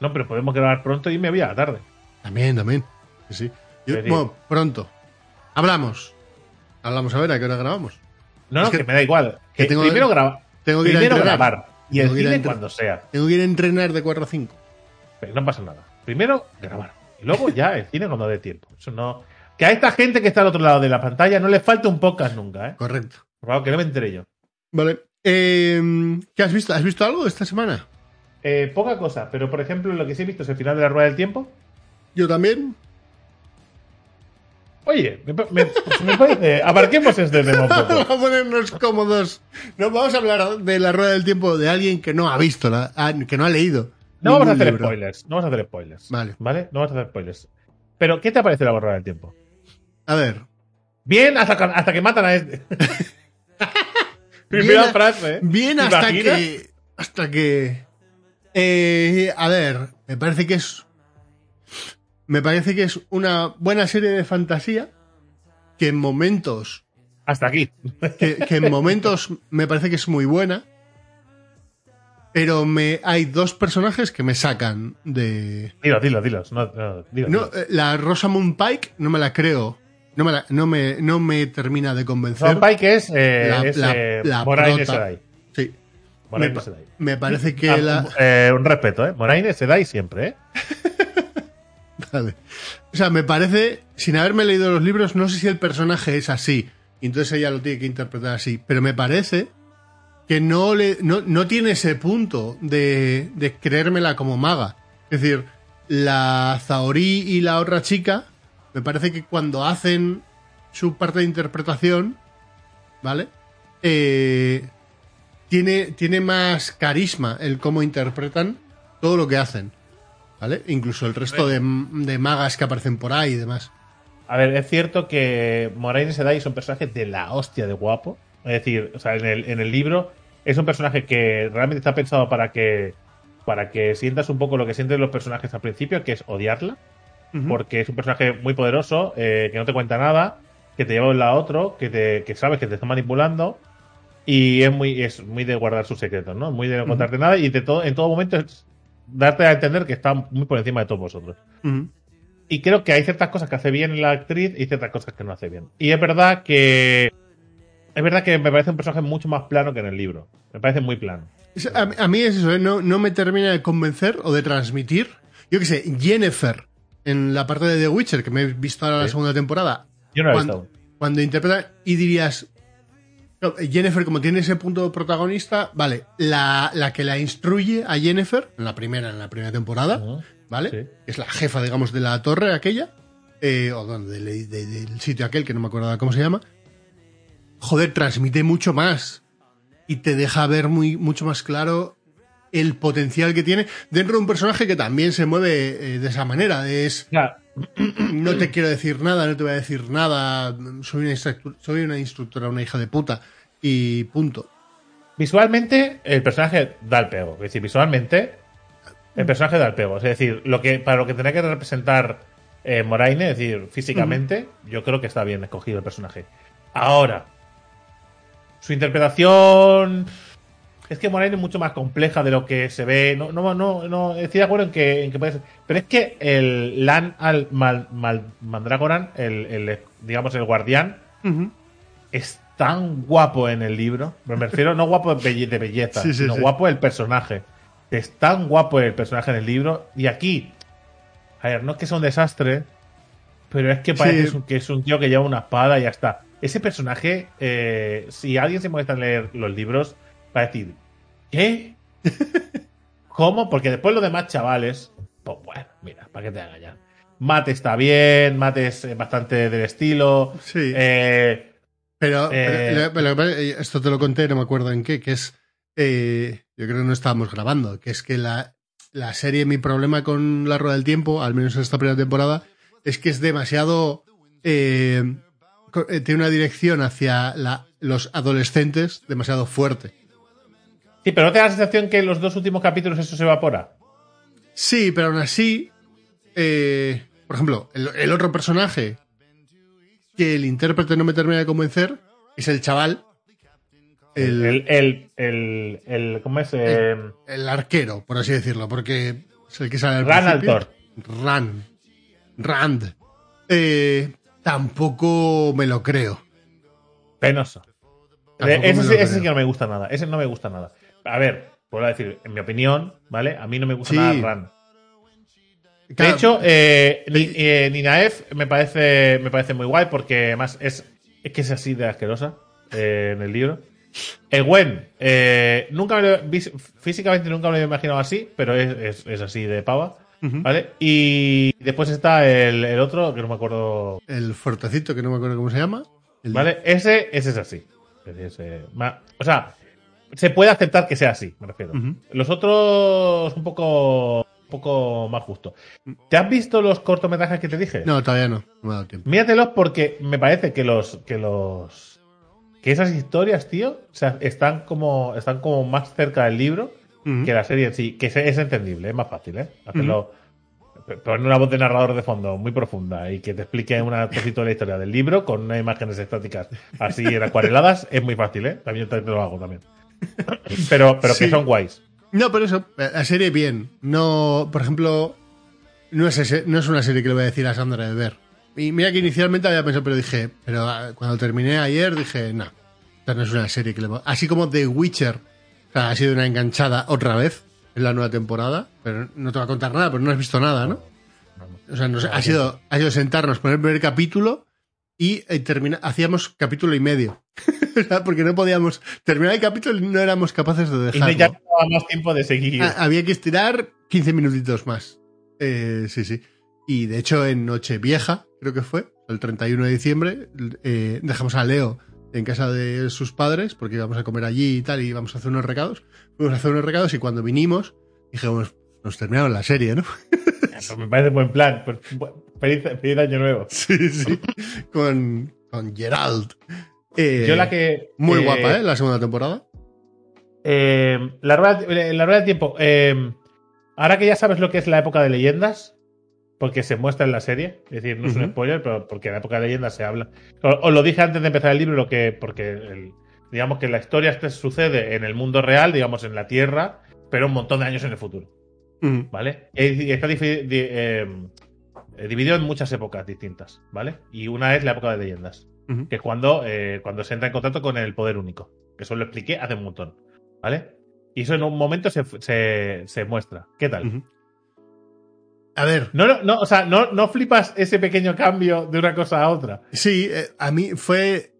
[SPEAKER 1] No, pero podemos grabar pronto y me voy a la tarde.
[SPEAKER 2] También, también. Sí. Yo- bueno, pronto. Hablamos. Hablamos a ver a qué hora grabamos.
[SPEAKER 1] No, no, que,
[SPEAKER 2] que-
[SPEAKER 1] me da igual.
[SPEAKER 2] que tengo-
[SPEAKER 1] primero grabar.
[SPEAKER 2] tengo que ir a
[SPEAKER 1] Primero grabar. Y el cine cuando sea.
[SPEAKER 2] Tengo que ir a entrenar de 4 a 5.
[SPEAKER 1] Pero no pasa nada. Primero grabar. Y luego ya el cine cuando dé tiempo. Eso no. Que a esta gente que está al otro lado de la pantalla no le falta un podcast nunca, ¿eh?
[SPEAKER 2] Correcto.
[SPEAKER 1] Por favor, que no me enteré yo.
[SPEAKER 2] Vale. Eh, ¿Qué has visto? ¿Has visto algo esta semana?
[SPEAKER 1] Eh, poca cosa, pero por ejemplo, lo que sí he visto es el final de la rueda del tiempo.
[SPEAKER 2] Yo también.
[SPEAKER 1] Oye, me, me- pues me parece. Abarquemos este tema un
[SPEAKER 2] Vamos a ponernos cómodos. No vamos a hablar de la rueda del tiempo de alguien que no ha visto, la- ah, que no ha leído.
[SPEAKER 1] No vamos a hacer
[SPEAKER 2] libro.
[SPEAKER 1] spoilers. No vamos a hacer spoilers.
[SPEAKER 2] Vale.
[SPEAKER 1] ¿Vale? No vamos a hacer spoilers. Pero, ¿qué te parece la rueda del tiempo?
[SPEAKER 2] A ver.
[SPEAKER 1] Bien, hasta, hasta que matan a este. Primera
[SPEAKER 2] Bien-
[SPEAKER 1] frase, ¿eh?
[SPEAKER 2] Bien
[SPEAKER 1] ¿Te
[SPEAKER 2] hasta
[SPEAKER 1] imaginas?
[SPEAKER 2] que. Hasta que. Eh, a ver, me parece que es. Me parece que es una buena serie de fantasía. Que en momentos.
[SPEAKER 1] Hasta aquí.
[SPEAKER 2] Que, que en momentos me parece que es muy buena. Pero me, hay dos personajes que me sacan de.
[SPEAKER 1] Dilo, dilo, dilo. No, no, dilo,
[SPEAKER 2] No,
[SPEAKER 1] dilo.
[SPEAKER 2] eh, la Rosamund Pike no me la creo. No me, la- no me, no me termina de convencer.
[SPEAKER 1] Son Pike es, eh,
[SPEAKER 2] La-
[SPEAKER 1] es
[SPEAKER 2] la-
[SPEAKER 1] eh,
[SPEAKER 2] la
[SPEAKER 1] Moraine. Sedai.
[SPEAKER 2] Sí. Me,
[SPEAKER 1] Moraine
[SPEAKER 2] pa-
[SPEAKER 1] Sedai.
[SPEAKER 2] me parece que
[SPEAKER 1] Ah,
[SPEAKER 2] la.
[SPEAKER 1] eh, un respeto, ¿eh? Moraine Sedai siempre, ¿eh?
[SPEAKER 2] Vale. O sea, me parece, sin haberme leído los libros, no sé si el personaje es así. Y entonces ella lo tiene que interpretar así. Pero me parece que no, le, no, no tiene ese punto de, de creérmela como maga. Es decir, la Zaori y la otra chica, me parece que cuando hacen su parte de interpretación, ¿vale? Eh, tiene, tiene más carisma el cómo interpretan todo lo que hacen. ¿Vale? Incluso el resto de, de magas que aparecen por ahí y demás.
[SPEAKER 1] A ver, es cierto que Moraine Sedai es un personaje de la hostia de guapo. Es decir, o sea, en el, en el libro es un personaje que realmente está pensado para que para que sientas un poco lo que sienten los personajes al principio, que es odiarla, porque es un personaje muy poderoso, eh, que no te cuenta nada, que te lleva de un lado a otro, que, te, que sabes que te está manipulando y es muy es muy de guardar sus secretos, ¿no? Muy de no contarte nada y de todo en todo momento es darte a entender que está muy por encima de todos vosotros. Y creo que hay ciertas cosas que hace bien la actriz y ciertas cosas que no hace bien. Y es verdad que es verdad que me parece un personaje mucho más plano que en el libro. Me parece muy plano.
[SPEAKER 2] A, a mí es eso, ¿eh? no, no me termina de convencer o de transmitir. Yo qué sé, Jennifer, en la parte de The Witcher, que me he visto ahora la segunda temporada,
[SPEAKER 1] Yo no he
[SPEAKER 2] cuando,
[SPEAKER 1] visto.
[SPEAKER 2] cuando interpreta y dirías, Jennifer, como tiene ese punto protagonista, vale, la, la que la instruye a Jennifer, en la primera, en la primera temporada. ¿vale?
[SPEAKER 1] Sí.
[SPEAKER 2] Es la jefa, digamos, de la torre aquella, eh, o bueno, del, de- del sitio aquel, que no me acuerdo cómo se llama. Joder, transmite mucho más y te deja ver muy, mucho más claro el potencial que tiene dentro de un personaje que también se mueve eh, de esa manera. Es, no te quiero decir nada, no te voy a decir nada, soy una, soy una instructora, una hija de puta, y punto.
[SPEAKER 1] Visualmente, el personaje da el pego. Es decir, visualmente, el personaje da el pego. Es decir, lo que, para lo que tenía que representar eh, Moraine, es decir, físicamente, yo creo que está bien escogido el personaje. Ahora, su interpretación. Es que Moraine es mucho más compleja de lo que se ve. No, no, no, no estoy de acuerdo en que, en que puede ser. Pero es que el Lan al Mal, Mal- Mandragoran, el, el, digamos, el guardián, es tan guapo en el libro. Me refiero no guapo de, belle- de belleza,
[SPEAKER 2] Sí, sí,
[SPEAKER 1] sino
[SPEAKER 2] sí.
[SPEAKER 1] guapo el personaje. Es tan guapo el personaje en el libro. Y aquí, a ver, no es que sea un desastre, pero es que parece que es un tío que lleva una espada y ya está. Ese personaje, eh, si alguien se molesta en leer los libros, va a decir, ¿qué? ¿Cómo? Porque después los demás chavales, pues bueno, mira, ¿para qué te haga ya? Mate está bien, Mate es eh, bastante del estilo.
[SPEAKER 2] Sí.
[SPEAKER 1] Eh,
[SPEAKER 2] Pero,
[SPEAKER 1] Eh,
[SPEAKER 2] pero- pero- pero, esto te lo conté, no me acuerdo en qué, que es, eh, yo creo que no estábamos grabando, que es que la, la serie, mi problema con La Rueda del Tiempo, al menos en esta primera temporada, es que es demasiado, tiene una dirección hacia la- los adolescentes demasiado fuerte.
[SPEAKER 1] Sí, pero ¿no te da la sensación que en los dos últimos capítulos eso se evapora?
[SPEAKER 2] Sí, pero aún así, eh, por ejemplo, el, el otro personaje que el intérprete no me termina de convencer es el chaval, el,
[SPEAKER 1] El, el, el, el- ¿cómo es? Eh,
[SPEAKER 2] el arquero, por así decirlo, porque es el que sale al
[SPEAKER 1] Ran
[SPEAKER 2] principio. Ran. Rand. Eh, tampoco me lo creo.
[SPEAKER 1] Penoso. Ese,
[SPEAKER 2] me
[SPEAKER 1] sí-
[SPEAKER 2] lo
[SPEAKER 1] ese sí
[SPEAKER 2] creo.
[SPEAKER 1] que no me gusta nada. Ese no me gusta nada. A ver, vuelvo a decir, en mi opinión, ¿vale? A mí no me gusta
[SPEAKER 2] Sí.
[SPEAKER 1] nada Ran. De hecho, eh, eh, Ninaef me parece, me parece muy guay porque además es, es que es así de asquerosa eh, en el libro. El Gwen, eh, nunca me lo, físicamente nunca me lo he imaginado así, pero es, es- es así de pava. ¿Vale? Y después está el, el otro, que no me acuerdo.
[SPEAKER 2] el fuertecito, que no me acuerdo cómo se llama. El-
[SPEAKER 1] ¿Vale? Ese, ese es así. Ese- ma- o sea, se puede aceptar que sea así, me refiero. Los otros, un poco, un poco más justo. ¿Te has visto los cortometrajes que te dije?
[SPEAKER 2] No, todavía no. No me ha dado tiempo.
[SPEAKER 1] Míratelos porque me parece que los, que los, que esas historias, tío, o sea, están como, están como más cerca del libro que la serie en sí, que es, es entendible, es más fácil, ¿eh? Hacerlo. Poner una voz de narrador de fondo muy profunda y que te explique una cosita de la historia del libro con unas imágenes estáticas así en acuareladas es muy fácil, ¿eh? También te lo hago también. Pero, pero que
[SPEAKER 2] Sí.
[SPEAKER 1] son guays.
[SPEAKER 2] No, por eso, la serie bien. No, por ejemplo, no es, ese- no es una serie que le voy a decir a Sandra de ver. Y mira que inicialmente había pensado, pero dije, pero ah, cuando terminé ayer dije, no, esta no es una serie que le voy Así como The Witcher, o sea, ha sido una enganchada otra vez en la nueva temporada, pero no te voy a contar nada, pero no has visto nada, ¿no? O sea, nos- ha, sido, ha sido sentarnos, poner el primer capítulo y eh, termina, hacíamos capítulo y medio. Porque no podíamos terminar el capítulo y no éramos capaces de
[SPEAKER 1] Y
[SPEAKER 2] dejarlo.
[SPEAKER 1] ya no daba más tiempo de seguir.
[SPEAKER 2] Ah, había que estirar 15 minutitos más. Eh, sí, sí. Y de hecho, en Nochevieja, creo que fue, el 31 de diciembre, eh, dejamos a Leo en casa de sus padres, porque íbamos a comer allí y tal, y íbamos a hacer unos recados. Fuimos a hacer unos recados y cuando vinimos, dijimos, nos terminaron la serie, ¿no?
[SPEAKER 1] Pues me parece buen plan. Feliz, feliz año nuevo.
[SPEAKER 2] sí, sí. Con, con Gerald. Eh,
[SPEAKER 1] Yo la que.
[SPEAKER 2] Muy
[SPEAKER 1] eh,
[SPEAKER 2] guapa, ¿eh? La segunda temporada.
[SPEAKER 1] Eh, la, rueda, la rueda del tiempo. ahora que ya sabes lo que es la época de leyendas, porque se muestra en la serie, es decir, no es un spoiler, pero porque en la época de leyendas se habla. Os lo dije antes de empezar el libro, lo que, porque el- digamos que la historia este sucede en el mundo real, digamos en la Tierra, pero un montón de años en el futuro. ¿vale? Y está eh, dividido en muchas épocas distintas, ¿vale? Y una es la época de leyendas. Que es cuando, eh, cuando se entra en contacto con el poder único. Que eso lo expliqué hace un montón. ¿Vale? Y eso en un momento se, se, se muestra. ¿Qué tal?
[SPEAKER 2] A ver,
[SPEAKER 1] No, no, no, o sea, no, no flipas ese pequeño cambio de una cosa a otra.
[SPEAKER 2] sí, eh, a mí fue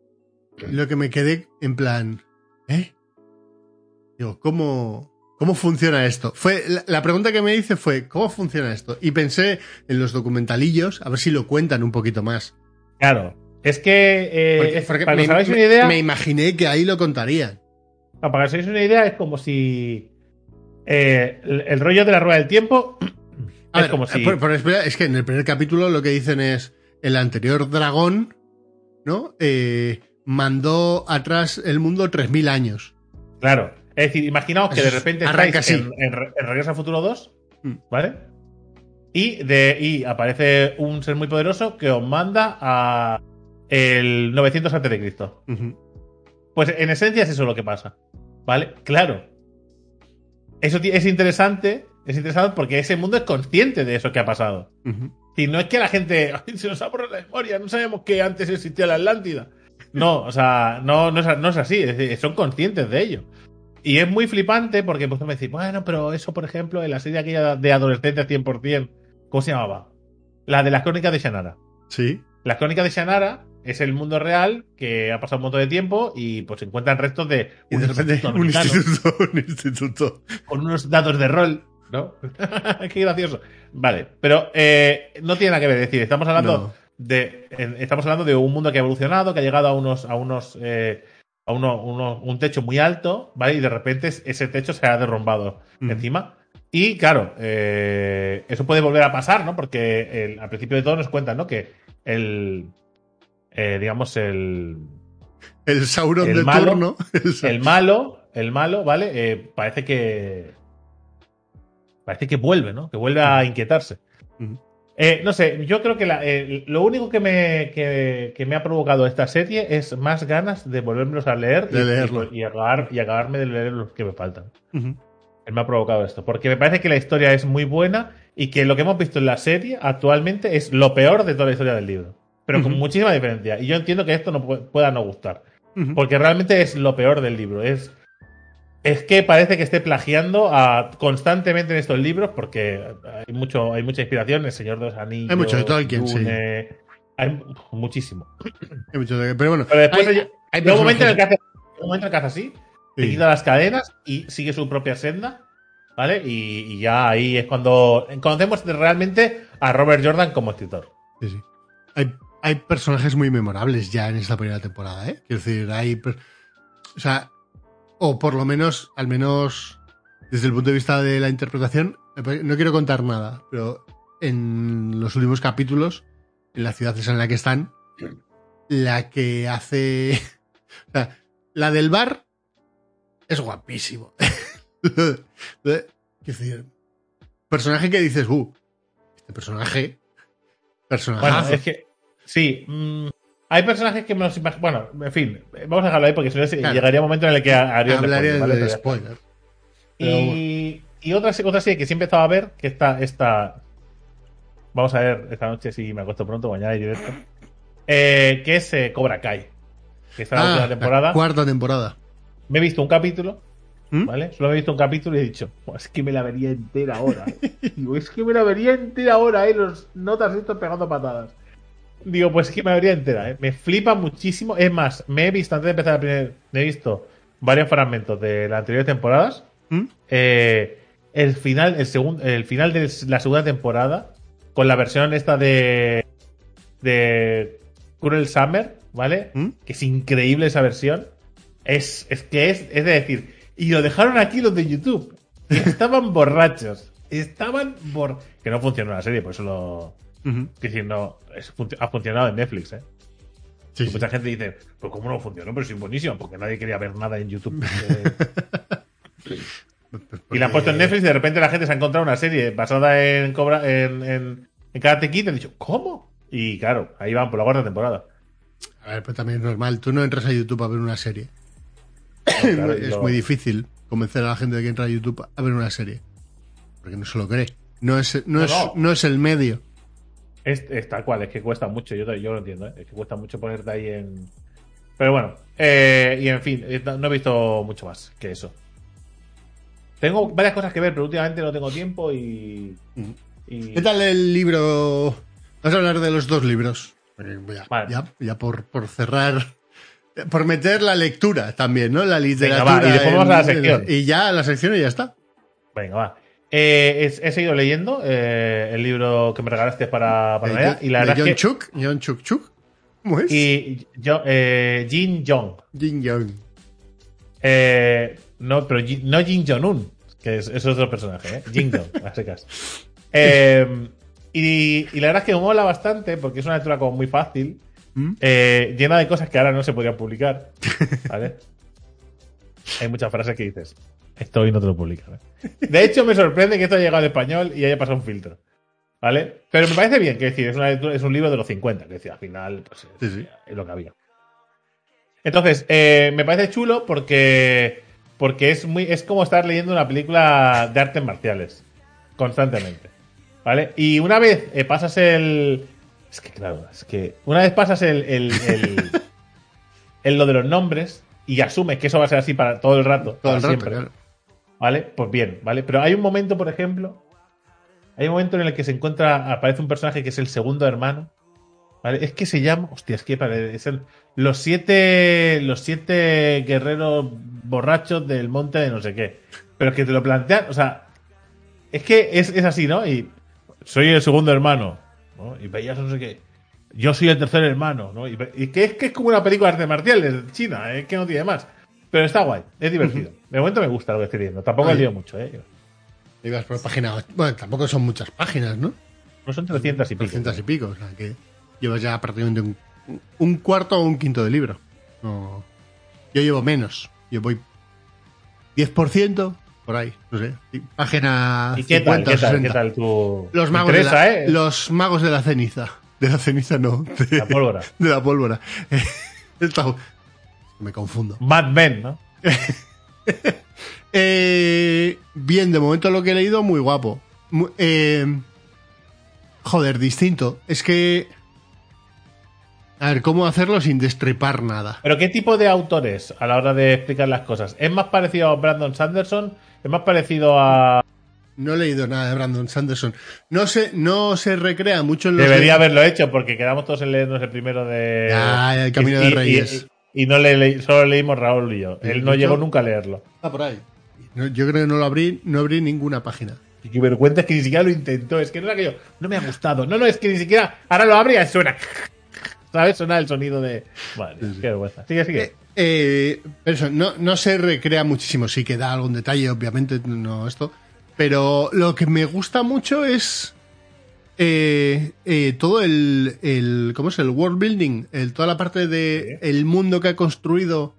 [SPEAKER 2] lo que me quedé en plan, ¿eh? Digo, ¿cómo, cómo funciona esto? Fue, la, pregunta que me hice fue, ¿cómo funciona esto? Y pensé en los documentalillos, a ver si lo cuentan un poquito más.
[SPEAKER 1] Claro. Es que, eh,
[SPEAKER 2] Porque-
[SPEAKER 1] es-
[SPEAKER 2] porque
[SPEAKER 1] para que os hagáis una idea,
[SPEAKER 2] me imaginé que ahí lo contarían.
[SPEAKER 1] no, para que os hagáis una idea, es como si eh, el, el rollo de la rueda del tiempo
[SPEAKER 2] A
[SPEAKER 1] es
[SPEAKER 2] ver,
[SPEAKER 1] como si...
[SPEAKER 2] por- por espera, es que en el primer capítulo lo que dicen es el anterior dragón, ¿no? Eh, mandó atrás el mundo 3.000 años.
[SPEAKER 1] Claro. Es decir, imaginaos que de repente
[SPEAKER 2] arranca
[SPEAKER 1] estáis
[SPEAKER 2] así.
[SPEAKER 1] en, en Re- en Regreso al Futuro 2,
[SPEAKER 2] Mm.
[SPEAKER 1] ¿vale? Y, de, y aparece un ser muy poderoso que os manda a el 900 a.C.
[SPEAKER 2] Ujú.
[SPEAKER 1] Pues en esencia es eso lo que pasa. ¿Vale? Claro. Eso es interesante. Es interesante porque ese mundo es consciente de eso que ha pasado. Y no es que la gente "Ay, se nos ha borrado la memoria, no sabemos que antes existía la Atlántida. No, o sea, no, no, es, no es así, es decir, son conscientes de ello. Y es muy flipante porque pues, me decís, bueno, pero eso, por ejemplo, en la serie aquella de adolescente 100%, ¿cómo se llamaba? La de las crónicas de Shannara.
[SPEAKER 2] Sí.
[SPEAKER 1] Las crónicas de Shannara es el mundo real que ha pasado un montón de tiempo y pues se encuentran restos de un instituto
[SPEAKER 2] un instituto, un instituto.
[SPEAKER 1] con unos dados de rol, ¿no? Qué gracioso. Vale, pero eh, no tiene nada que ver. Es decir, estamos hablando
[SPEAKER 2] No.
[SPEAKER 1] de estamos hablando de un mundo que ha evolucionado, que ha llegado a unos a unos eh, a uno, uno- un techo muy alto, ¿vale? Y de repente es- ese techo se ha derrumbado
[SPEAKER 2] Mm.
[SPEAKER 1] encima. Y claro, eh, eso puede volver a pasar, ¿no? Porque el- al principio de todo nos cuentan, ¿no? Que el eh, digamos el
[SPEAKER 2] El Sauron
[SPEAKER 1] El
[SPEAKER 2] de
[SPEAKER 1] malo-
[SPEAKER 2] turno. El
[SPEAKER 1] malo, el malo, ¿vale? Eh, parece que. Parece que vuelve, ¿no? Que vuelve a inquietarse.
[SPEAKER 2] Ujú.
[SPEAKER 1] Eh, no sé, yo creo que la- eh, lo único que me, que, que me ha provocado esta serie es más ganas de volvérmelos a leer
[SPEAKER 2] De
[SPEAKER 1] y,
[SPEAKER 2] leerlo.
[SPEAKER 1] y, y acabar, y acabarme de leer los que me faltan. Él me ha provocado esto. Porque me parece que la historia es muy buena y que lo que hemos visto en la serie actualmente es lo peor de toda la historia del libro. Pero con muchísima diferencia. Y yo entiendo que esto no pu- pueda no gustar. Porque realmente es lo peor del libro. Es, es que parece que esté plagiando a, constantemente en estos libros porque hay, mucho, hay mucha inspiración. El Señor de los Anillos.
[SPEAKER 2] Hay mucho de Tolkien, sí.
[SPEAKER 1] Dune, Hay muchísimo.
[SPEAKER 2] Hay mucho de- Pero bueno,
[SPEAKER 1] Pero después
[SPEAKER 2] hay-
[SPEAKER 1] hay,
[SPEAKER 2] hay
[SPEAKER 1] llega un momento en el que hace, un momento en el que hace así,
[SPEAKER 2] Sí.
[SPEAKER 1] quita las cadenas y sigue su propia senda. ¿Vale? Y, y ya ahí es cuando conocemos realmente a Robert Jordan como escritor.
[SPEAKER 2] Sí, sí. Hay, hay personajes muy memorables ya en esta primera temporada, ¿eh? Quiero decir, hay. O sea, o por lo menos, al menos desde el punto de vista de la interpretación, no quiero contar nada, pero en los últimos capítulos, en la ciudad esa en la que están, la que hace. la del bar es guapísimo. Decir, personaje que dices, uh, este personaje. Personaje.
[SPEAKER 1] Bueno, es que. Sí. mm, hay personajes que me los imagino. Bueno, en fin, vamos a dejarlo ahí porque si no
[SPEAKER 2] Claro.
[SPEAKER 1] llegaría un momento en el que haría un
[SPEAKER 2] Hablaría
[SPEAKER 1] ¿vale?
[SPEAKER 2] de spoiler.
[SPEAKER 1] Y, y otra, otra serie que he empezado a ver, que esta, esta. Vamos a ver esta noche si me acuesto pronto, mañana hay directo. Eh, que es eh, Cobra Kai. Que está en la
[SPEAKER 2] Ah,
[SPEAKER 1] última temporada.
[SPEAKER 2] cuarta temporada.
[SPEAKER 1] Me he visto un capítulo,
[SPEAKER 2] ¿Mm?
[SPEAKER 1] ¿vale? Solo me he visto un capítulo y he dicho, "Buah, es que me la vería entera ahora. Digo, es que me la vería entera ahora, ¿eh? Los notas estos pegando patadas. Digo, pues es que me la vería entera, ¿eh? Me flipa muchísimo. Es más, me he visto, antes de empezar la primera, me he visto varios fragmentos de las anteriores temporadas.
[SPEAKER 2] ¿Mm?
[SPEAKER 1] Eh, el final, el segundo, el final de la segunda temporada, con la versión esta de. de Cruel Summer, ¿vale?
[SPEAKER 2] ¿Mm?
[SPEAKER 1] Que es increíble esa versión. Es, es que es, es de decir, y lo dejaron aquí los de YouTube. Estaban borrachos. Estaban bor... Que no funcionó la serie, por eso lo. Es func- ha funcionado en Netflix, ¿eh?
[SPEAKER 2] Sí, sí.
[SPEAKER 1] Mucha gente dice, pues ¿cómo no funcionó? Pero es buenísimo, porque nadie quería ver nada en YouTube. Eh, y la han puesto en Netflix y de repente la gente se ha encontrado una serie basada en Cobra, en, en, en Karate Kid y han dicho, ¿cómo? Y claro, ahí van por la cuarta temporada.
[SPEAKER 2] A ver, pero también es normal. Tú no entras a YouTube a ver una serie.
[SPEAKER 1] Claro,
[SPEAKER 2] es
[SPEAKER 1] lo-
[SPEAKER 2] muy difícil convencer a la gente de que entra a YouTube a ver una serie. Porque no se lo cree. No es, no
[SPEAKER 1] No,
[SPEAKER 2] es,
[SPEAKER 1] no.
[SPEAKER 2] no es el medio.
[SPEAKER 1] Es, es tal cual, es que cuesta mucho, yo, yo lo entiendo, ¿eh? es que cuesta mucho ponerte ahí en... Pero bueno, eh, y en fin, eh, no he visto mucho más que eso. Tengo varias cosas que ver, pero últimamente no tengo tiempo y... y-
[SPEAKER 2] ¿Qué tal el libro? Vamos a hablar de los dos libros. Ya,
[SPEAKER 1] Vale.
[SPEAKER 2] ya, ya por, por cerrar, por meter la lectura también, ¿no? La literatura.
[SPEAKER 1] va, y a la sección.
[SPEAKER 2] en- y ya la sección y ya está.
[SPEAKER 1] Venga, va. Eh, he, he seguido leyendo eh, el libro que me regalaste para, para
[SPEAKER 2] De
[SPEAKER 1] Navidad y la verdad
[SPEAKER 2] John
[SPEAKER 1] es que...
[SPEAKER 2] Chuk, John Chuk Chuk. ¿Cómo es?
[SPEAKER 1] Y yo, eh, Jin Jong.
[SPEAKER 2] Jin Jong.
[SPEAKER 1] Eh, no, pero Jin- no Jin Jong-un, que es, es otro personaje, ¿eh? Jin Jong, a secas. Eh, y, y la verdad es que me mola bastante porque es una lectura como muy fácil,
[SPEAKER 2] ¿Mm?
[SPEAKER 1] eh, llena de cosas que ahora no se podrían publicar. ¿Vale? Hay muchas frases que dices, esto hoy no te lo publican. ¿eh? De hecho, me sorprende que esto haya llegado al español y haya pasado un filtro. ¿Vale? Pero me parece bien, que decir, es, una lectura- es un libro de los 50, que decir, al final, pues es,
[SPEAKER 2] Sí, sí.
[SPEAKER 1] es lo que había. Entonces, eh, me parece chulo porque, porque es, muy, es como estar leyendo una película de artes marciales, constantemente. ¿Vale? Y una vez eh, pasas el... Es que claro, es que una vez pasas el, el, el- el lo de los nombres y asumes que eso va a ser así para todo el rato.
[SPEAKER 2] Todo el rato,
[SPEAKER 1] siempre,
[SPEAKER 2] claro.
[SPEAKER 1] ¿Vale? Pues bien, ¿vale? Pero hay un momento, por ejemplo, hay un momento en el que se encuentra, aparece un personaje que es el segundo hermano. ¿Vale? Es que se llama, hostia, es que es el- los siete, los siete guerreros borrachos del monte de no sé qué. Pero que te lo plantean, o sea, es que es, es así, ¿no? Y soy el segundo hermano, ¿no? Y veías no sé qué. Yo soy el tercer hermano, ¿no? Y, y que es que es como una película de artes marciales de China, es que no tiene más. Pero está guay, es divertido. De momento me gusta lo que estoy leyendo. Tampoco he leído mucho, ¿eh?
[SPEAKER 2] Ibas por página. Bueno, tampoco son muchas páginas, ¿no?
[SPEAKER 1] No son 300 y pico.
[SPEAKER 2] 300 y pico. O sea, que llevas ya prácticamente un, un cuarto o un quinto de libro. No. Yo llevo menos. Yo voy 10% por ahí. No sé. Página
[SPEAKER 1] ¿Y qué tal?
[SPEAKER 2] 50
[SPEAKER 1] ¿Qué tal?
[SPEAKER 2] 60.
[SPEAKER 1] ¿Qué tal tu.
[SPEAKER 2] Los magos, de la,
[SPEAKER 1] ¿eh?
[SPEAKER 2] los magos de la ceniza. De la ceniza no. De
[SPEAKER 1] La pólvora.
[SPEAKER 2] de la pólvora. Está- me confundo.
[SPEAKER 1] Mad Men, ¿no?
[SPEAKER 2] Eh, bien, de momento lo que he leído, muy guapo. Eh, joder, distinto. Es que. A ver, ¿cómo hacerlo sin destripar nada?
[SPEAKER 1] Pero ¿qué tipo de autores a la hora de explicar las cosas? ¿Es más parecido a Brandon Sanderson? ¿Es más parecido a.
[SPEAKER 2] No he leído nada de Brandon Sanderson. No se, no se recrea mucho en los.
[SPEAKER 1] Debería
[SPEAKER 2] de-
[SPEAKER 1] haberlo hecho porque quedamos todos en leernos el primero de.
[SPEAKER 2] Ah, el Camino
[SPEAKER 1] y-
[SPEAKER 2] de Reyes.
[SPEAKER 1] Y, no le leí- solo leímos Raúl y yo. Él no llegó nunca a leerlo.
[SPEAKER 2] Ah, por ahí. No, yo creo que no lo abrí, no abrí ninguna página.
[SPEAKER 1] Y qué vergüenza es que ni siquiera lo intentó. Es que no era que yo. No me ha gustado. No, no, es que ni siquiera. Ahora lo abre y suena. ¿Sabes? Suena el sonido de. Vale, qué vergüenza. Sigue, sigue.
[SPEAKER 2] Eh, eh, pero eso, no, no se recrea muchísimo. Sí que da algún detalle, obviamente, no esto. Pero lo que me gusta mucho es eh, eh, todo el, el. ¿Cómo es? El world building. El, toda la parte de el mundo que ha construido.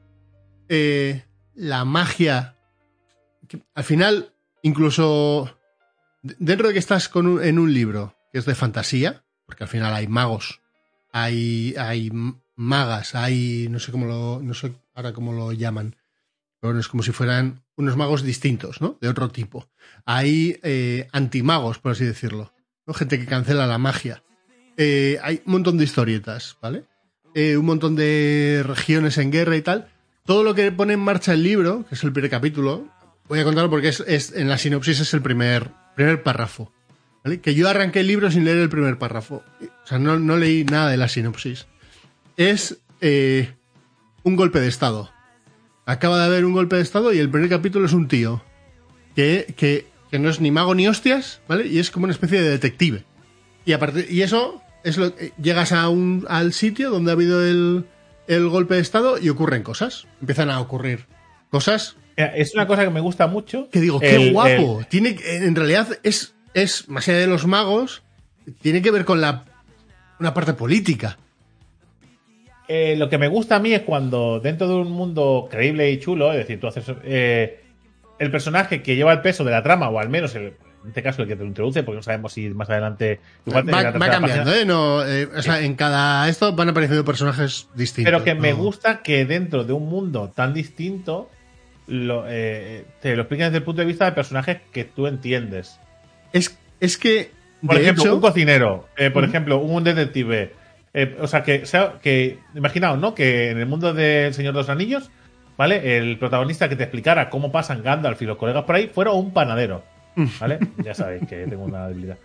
[SPEAKER 2] eh, la magia. que al final, incluso. Dentro de que estás con un- en un libro que es de fantasía, porque al final hay magos hay, hay magas, hay, no sé cómo lo, no sé ahora cómo lo llaman, pero es como si fueran unos magos distintos, ¿no? De otro tipo. Hay eh, antimagos, por así decirlo, Gente que cancela la magia. Eh, hay un montón de historietas, ¿vale? Eh, un montón de regiones en guerra y tal. Todo lo que pone en marcha el libro, que es el primer capítulo, voy a contarlo porque es, en la sinopsis es el primer, primer párrafo. Que yo arranqué el libro sin leer el primer párrafo. O sea, no, no leí nada de la sinopsis. Es eh, un golpe de Estado. Acaba de haber un golpe de Estado y el primer capítulo es un tío que, que, que no es ni mago ni hostias, ¿vale? Y es como una especie de detective. Y, aparte, y eso es lo eh, llegas a un, al sitio donde ha habido el, el golpe de Estado y ocurren cosas. Empiezan a ocurrir cosas
[SPEAKER 1] Mira, Es una cosa que me gusta mucho.
[SPEAKER 2] que digo, qué
[SPEAKER 1] El-
[SPEAKER 2] guapo. Tiene, en realidad es, es, más allá de los magos, tiene que ver con la una parte política.
[SPEAKER 1] Eh, lo que me gusta a mí es cuando dentro de un mundo creíble y chulo, es decir, tú haces eh, el personaje que lleva el peso de la trama, o al menos el- en este caso el que te lo introduce, porque no sabemos si más adelante igual
[SPEAKER 2] Va, va cambiando, ¿eh? No, eh, o sea, en cada esto van apareciendo personajes distintos.
[SPEAKER 1] Pero que me gusta que dentro de un mundo tan distinto lo, eh, te lo expliquen desde el punto de vista de personajes que tú entiendes.
[SPEAKER 2] Es, es que
[SPEAKER 1] Por
[SPEAKER 2] De
[SPEAKER 1] ejemplo,
[SPEAKER 2] hecho-
[SPEAKER 1] un cocinero, eh, por ejemplo, un detective. eh, o sea, que, sea, que imaginaos, ¿no? Que en el mundo del Señor de los Anillos, ¿vale? El protagonista que te explicara cómo pasan Gandalf y los colegas por ahí fuera un panadero, ¿vale? ya sabéis que tengo una debilidad.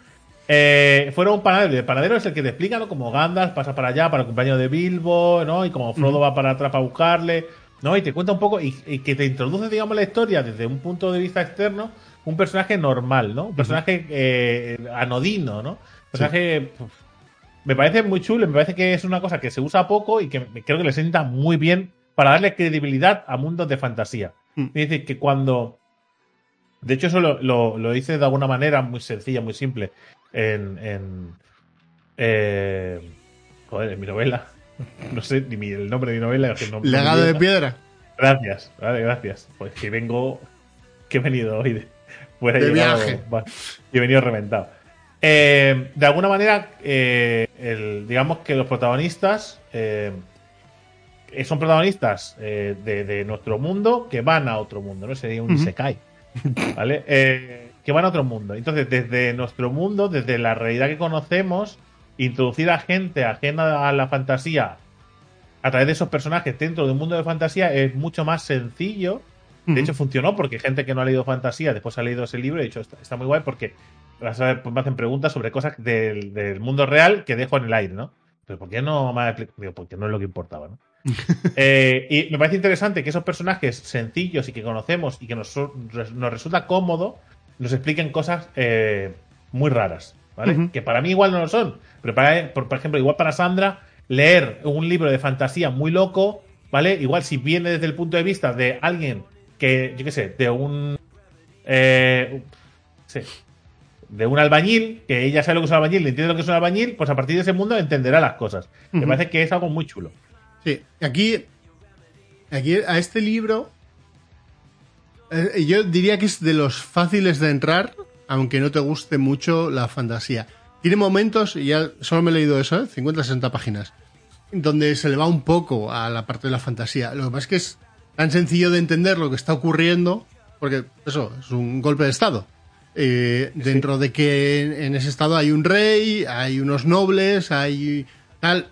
[SPEAKER 1] Eh, fuera un panadero, el panadero es el que te explica, ¿no? Como Gandalf pasa para allá para el cumpleaños de Bilbo, ¿no? Y como Frodo va para atrás para buscarle, ¿no? Y te cuenta un poco y, y que te introduce, digamos, la historia desde un punto de vista externo, un personaje normal, ¿no? Un personaje eh, anodino, ¿no? Un personaje. me parece muy chulo, me parece que es una cosa que se usa poco y que creo que le sienta muy bien para darle credibilidad a mundos de fantasía.
[SPEAKER 2] Mm.
[SPEAKER 1] Es decir, que cuando. De hecho, eso lo, lo, lo hice de alguna manera muy sencilla, muy simple. En. en eh, joder, en mi novela. No sé ni mi- el nombre de mi novela. que no-
[SPEAKER 2] Legado de piedra.
[SPEAKER 1] Gracias, vale, gracias. Pues que vengo. Que he venido hoy de, fuera
[SPEAKER 2] De
[SPEAKER 1] llegado-
[SPEAKER 2] viaje.
[SPEAKER 1] va, y he venido reventado. Eh, de alguna manera, eh, el- digamos que los protagonistas son protagonistas eh, de, de nuestro mundo que van a otro mundo, ¿no? Sería un. Isekai. ¿Vale? Eh, que van a otro mundo. Entonces, desde nuestro mundo, desde la realidad que conocemos, introducir a gente ajena a la fantasía a través de esos personajes dentro de un mundo de fantasía es mucho más sencillo. De hecho, funcionó porque gente que no ha leído fantasía después ha leído ese libro y ha dicho, está, está muy guay porque vas a ver, pues me hacen preguntas sobre cosas del, del mundo real que dejo en el aire, ¿no? Pero ¿por qué no me ha explicado? Porque no es lo que importaba, ¿no? Eh, y me parece interesante que esos personajes sencillos y que conocemos y que nos, nos resulta cómodo, nos expliquen cosas eh, muy raras, ¿vale? Que para mí igual no lo son, pero para, por, por ejemplo, igual para Sandra, leer un libro de fantasía muy loco, ¿vale? Igual si viene desde el punto de vista de alguien que, yo qué sé, de un... Eh, sí, de un albañil, que ella sabe lo que es un albañil, le entiende lo que es un albañil, pues a partir de ese mundo entenderá las cosas. Me parece que es algo muy chulo.
[SPEAKER 2] Sí, aquí, aquí a este libro, eh, yo diría que es de los fáciles de entrar, aunque no te guste mucho la fantasía. Tiene momentos, y ya solo me he leído eso, ¿eh? 50-60 páginas, donde se le va un poco a la parte de la fantasía. Lo que pasa es que es tan sencillo de entender lo que está ocurriendo, porque eso, es un golpe de Estado. Eh, dentro de que en, en ese estado hay un rey, hay unos nobles, hay tal.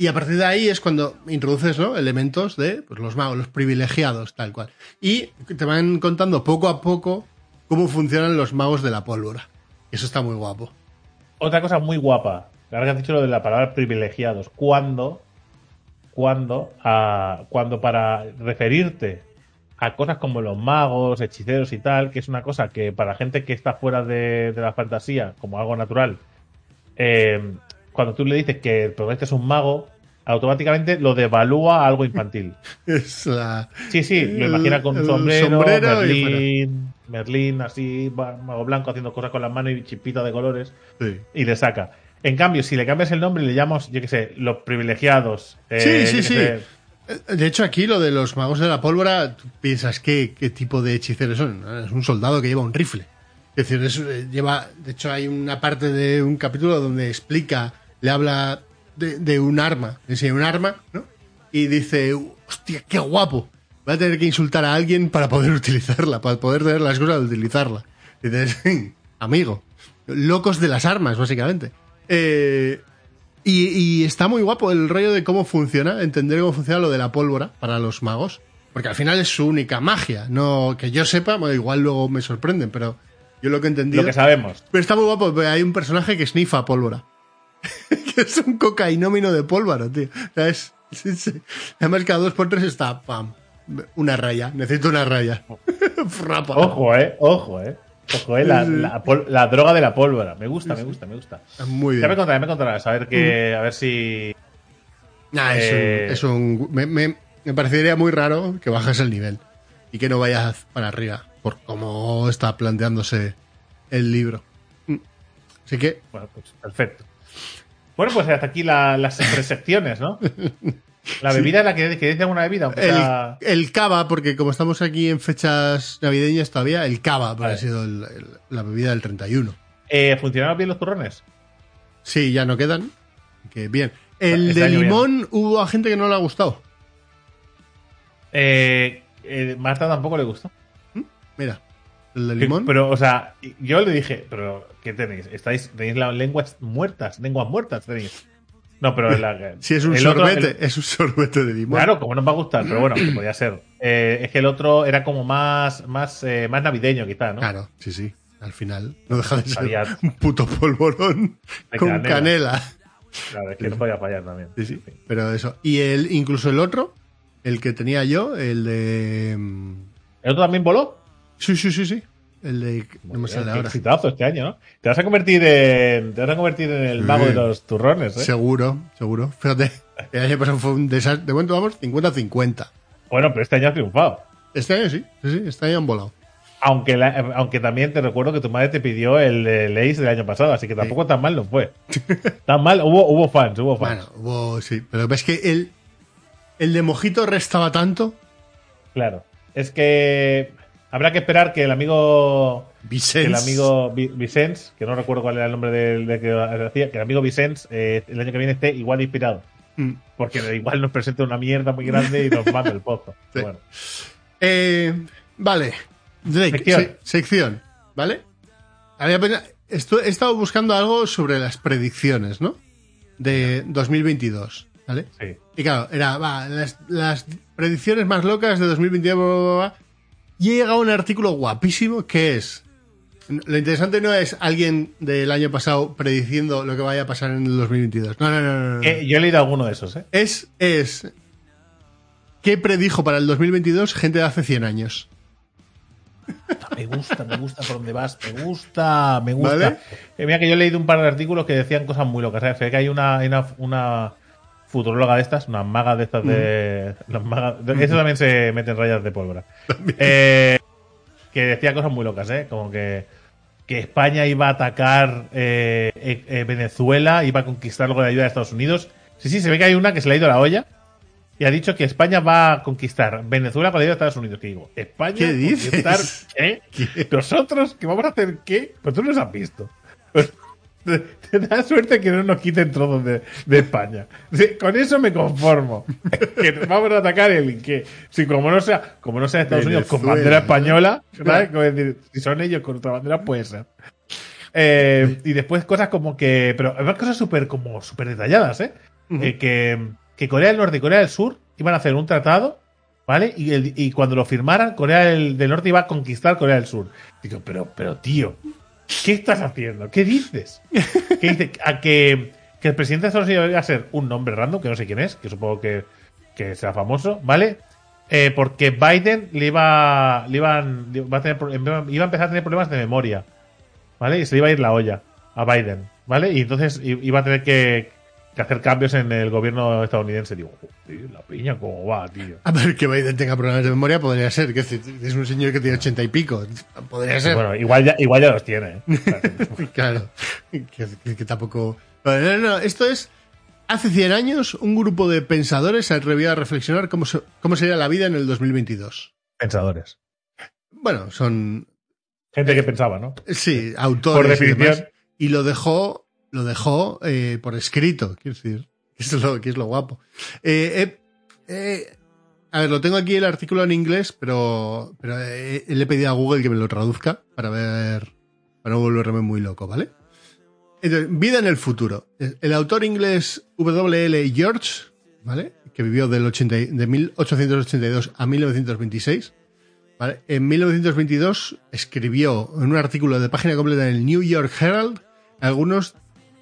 [SPEAKER 2] Y a partir de ahí es cuando introduces elementos de pues, los magos, los privilegiados, tal cual. Y te van contando poco a poco cómo funcionan los magos de la pólvora. Eso está muy guapo.
[SPEAKER 1] Otra cosa muy guapa, ahora que has dicho lo de la palabra privilegiados, cuando, cuando, ah, cuando para referirte a cosas como los magos, hechiceros y tal, que es una cosa que para gente que está fuera de, de la fantasía, como algo natural, eh, cuando tú le dices que el protagonista es un mago, automáticamente lo devalúa a algo infantil.
[SPEAKER 2] Es la...
[SPEAKER 1] Sí, sí, lo imagina con un sombrero,
[SPEAKER 2] sombrero y
[SPEAKER 1] Merlín, Merlín, así, mago blanco haciendo cosas con las manos y chispita de colores
[SPEAKER 2] Sí.
[SPEAKER 1] y le saca. En cambio, si le cambias el nombre y le llamas, yo qué sé, los privilegiados. eh,
[SPEAKER 2] Sí, sí,
[SPEAKER 1] qué
[SPEAKER 2] sí.
[SPEAKER 1] sé,
[SPEAKER 2] Eh, De hecho, aquí lo de los magos de la pólvora, tú piensas qué, qué tipo de hechiceros son. Es un soldado que lleva un rifle. Es decir, es, eh, lleva. De hecho, hay una parte de un capítulo donde explica, le habla de, de un arma, le enseña un arma, ¿no? Y dice, hostia, qué guapo. Voy a tener que insultar a alguien para poder utilizarla, para poder tener las cosas de utilizarla. Y dices, amigo, locos de las armas, básicamente. Eh, y, y está muy guapo el rollo de cómo funciona, entender cómo funciona lo de la pólvora para los magos. Porque al final es su única magia. No, que yo sepa, bueno, igual luego me sorprenden, pero yo lo que he entendido.
[SPEAKER 1] lo que sabemos.
[SPEAKER 2] Pero está muy guapo, hay un personaje que snifa pólvora. Que es un cocainómino de pólvora, tío. O sea, es- sí, sí. Además, cada dos por tres está, pam, una raya. Necesito una raya. Frapa.
[SPEAKER 1] Ojo, eh, ojo, eh. Ojo, eh, la, la pol- la droga de la pólvora. Me gusta, me gusta, me gusta.
[SPEAKER 2] Muy
[SPEAKER 1] Ya me
[SPEAKER 2] bien.
[SPEAKER 1] contarás, ya me contarás. A ver que, a ver si.
[SPEAKER 2] Nah, es un-
[SPEAKER 1] Eh,
[SPEAKER 2] es un- me, me- me parecería muy raro que bajes el nivel y que no vayas para arriba por cómo está planteándose el libro. Mm. Así que,
[SPEAKER 1] Bueno, pues perfecto. Bueno, pues hasta aquí la- las tres secciones, ¿no? La bebida es la que, dice alguna bebida, aunque
[SPEAKER 2] el,
[SPEAKER 1] sea-
[SPEAKER 2] el cava, porque como estamos aquí en fechas navideñas todavía, el cava
[SPEAKER 1] Vale.
[SPEAKER 2] ha sido el- el- la bebida del 31.
[SPEAKER 1] Eh, ¿Funcionaron bien los turrones?
[SPEAKER 2] Sí, ya no quedan. Que bien. El
[SPEAKER 1] Este
[SPEAKER 2] de limón hubo a gente que no le ha gustado.
[SPEAKER 1] Eh, eh, Marta tampoco le gustó.
[SPEAKER 2] Mira. El de limón.
[SPEAKER 1] Pero, o sea, yo le dije, pero ¿qué tenéis? ¿Estáis, tenéis las lenguas muertas, lenguas muertas tenéis. No, pero la,
[SPEAKER 2] si es un
[SPEAKER 1] el otro-
[SPEAKER 2] sorbete,
[SPEAKER 1] el-
[SPEAKER 2] es un sorbete de limón.
[SPEAKER 1] Claro, como no me va a gustar, pero bueno, que podía ser. Eh, es que el otro era como más, más, eh, más navideño, quizá, ¿no?
[SPEAKER 2] Claro, sí, sí. Al final no deja de ser un puto polvorón
[SPEAKER 1] De
[SPEAKER 2] con
[SPEAKER 1] canela.
[SPEAKER 2] canela.
[SPEAKER 1] Claro, es que no podía fallar también.
[SPEAKER 2] Sí, sí. Pero eso. Y el, incluso el otro, el que tenía yo, el de. mm,
[SPEAKER 1] ¿El otro también voló?
[SPEAKER 2] Sí, sí, sí, sí. El de. No me sale ahora.
[SPEAKER 1] exitazo este año, ¿no? Te vas a convertir en, te vas a convertir en el mago
[SPEAKER 2] Sí.
[SPEAKER 1] de los turrones, ¿eh?
[SPEAKER 2] Seguro, seguro. Fíjate, el año pasado fue un desastre. De momento vamos 50-50.
[SPEAKER 1] Bueno, pero este año ha triunfado.
[SPEAKER 2] Este año sí, sí, sí, este año han volado.
[SPEAKER 1] Aunque, la- aunque también te recuerdo que tu madre te pidió el Ace del año pasado, así que tampoco tan mal no fue. tan mal, hubo, hubo fans, hubo fans.
[SPEAKER 2] Bueno, hubo, sí. Pero ves que el, el de Mojito restaba tanto.
[SPEAKER 1] Claro. Es que habrá que esperar que el amigo que
[SPEAKER 2] Vicente.
[SPEAKER 1] el amigo Vi- Vicens, que no recuerdo cuál era el nombre del de que hacía, que el amigo Vicens eh, el año que viene esté igual de inspirado.
[SPEAKER 2] Mm.
[SPEAKER 1] Porque igual nos presenta una mierda muy grande y nos manda el pozo.
[SPEAKER 2] Sí.
[SPEAKER 1] Bueno,
[SPEAKER 2] Eh, vale. Drake,
[SPEAKER 1] Sección.
[SPEAKER 2] se- sección. ¿Vale? Había esto- he estado buscando algo sobre las predicciones, ¿no? De 2022. ¿Vale?
[SPEAKER 1] sí.
[SPEAKER 2] Y claro, era, va, las, las predicciones más locas de 2022. bla, bla, bla, bla. Y he llegado a un artículo guapísimo que es. Lo interesante no es alguien del año pasado prediciendo lo que vaya a pasar en el 2022. No, no, no, no. no.
[SPEAKER 1] Eh, yo he leído alguno de esos, ¿eh?
[SPEAKER 2] Es, es. ¿Qué predijo para el 2022 gente de hace 100 años?
[SPEAKER 1] Me gusta, me gusta por donde vas, me gusta, me gusta.
[SPEAKER 2] ¿Vale?
[SPEAKER 1] Eh, mira que yo he leído un par de artículos que decían cosas muy locas. ¿sabes? Ve que hay una, hay una, una futuróloga de estas, una maga de estas de. las magas- de- Eso también se mete en rayas de pólvora. Eh, que decía cosas muy locas, ¿eh? Como que, que España iba a atacar eh, eh, eh, Venezuela, iba a conquistarlo con la ayuda de Estados Unidos. Sí, sí, se ve que hay una que se le ha ido la olla y ha dicho que España va a conquistar Venezuela con la ayuda de Estados Unidos. Que digo, ¿España?
[SPEAKER 2] ¿Qué dices?
[SPEAKER 1] conquistar ¿Qué? ¿Nosotros? ¿Que vamos a hacer qué? Pues tú no los has visto. Te, da suerte que no nos quiten trozos de, de España. Sí, con eso me conformo. Que vamos a atacar el que. Si como no sea, como no sea Estados Unidos con bandera española, ¿sabes? Como decir, si son ellos con otra bandera, puede ser. Eh, y después cosas como que. Pero además cosas súper como súper detalladas, ¿eh? Eh, que, que Corea del Norte y Corea del Sur iban a hacer un tratado, ¿vale? Y, el- y cuando lo firmaran, Corea del, del Norte iba a conquistar Corea del Sur. Digo, pero, pero tío, ¿qué estás haciendo? ¿Qué dices? ¿Qué dice? A que, que el presidente de Estados Unidos iba a ser un nombre random, que no sé quién es, que supongo que, que será famoso, ¿vale? Eh, porque Biden le iba, le iban, va a iba a empezar a tener problemas de memoria, ¿vale? Y se le iba a ir la olla a Biden, ¿vale? Y entonces iba a tener que, que hacer cambios en el gobierno estadounidense. Digo, "Joder, la piña, ¿cómo va, tío?
[SPEAKER 2] A ver, que Biden tenga problemas de memoria podría ser. Que es un señor que tiene ochenta y pico. Podría ser.
[SPEAKER 1] Bueno, igual ya, igual ya los tiene. ¿eh?
[SPEAKER 2] Claro. Que, que- que tampoco. No, no, no, Esto es. Hace 100 años, un grupo de pensadores se atrevió a reflexionar cómo, se- cómo sería la vida en el 2022.
[SPEAKER 1] Pensadores.
[SPEAKER 2] Bueno, son.
[SPEAKER 1] Gente que pensaba, ¿no?
[SPEAKER 2] Sí, autores.
[SPEAKER 1] Por
[SPEAKER 2] y, demás.
[SPEAKER 1] definición.
[SPEAKER 2] Y lo dejó. Lo dejó eh, por escrito, quiero decir. Que es lo, que es lo guapo. Eh, eh, a ver, lo tengo aquí el artículo en inglés, pero, pero le he pedido a Google que me lo traduzca para ver. Para no volverme muy loco, ¿vale? Entonces, vida en el futuro. El autor inglés W.L. George, ¿vale? Que vivió del 80 y- de 1882 a 1926. ¿vale? En 1922 escribió en un artículo de página completa en el New York Herald algunos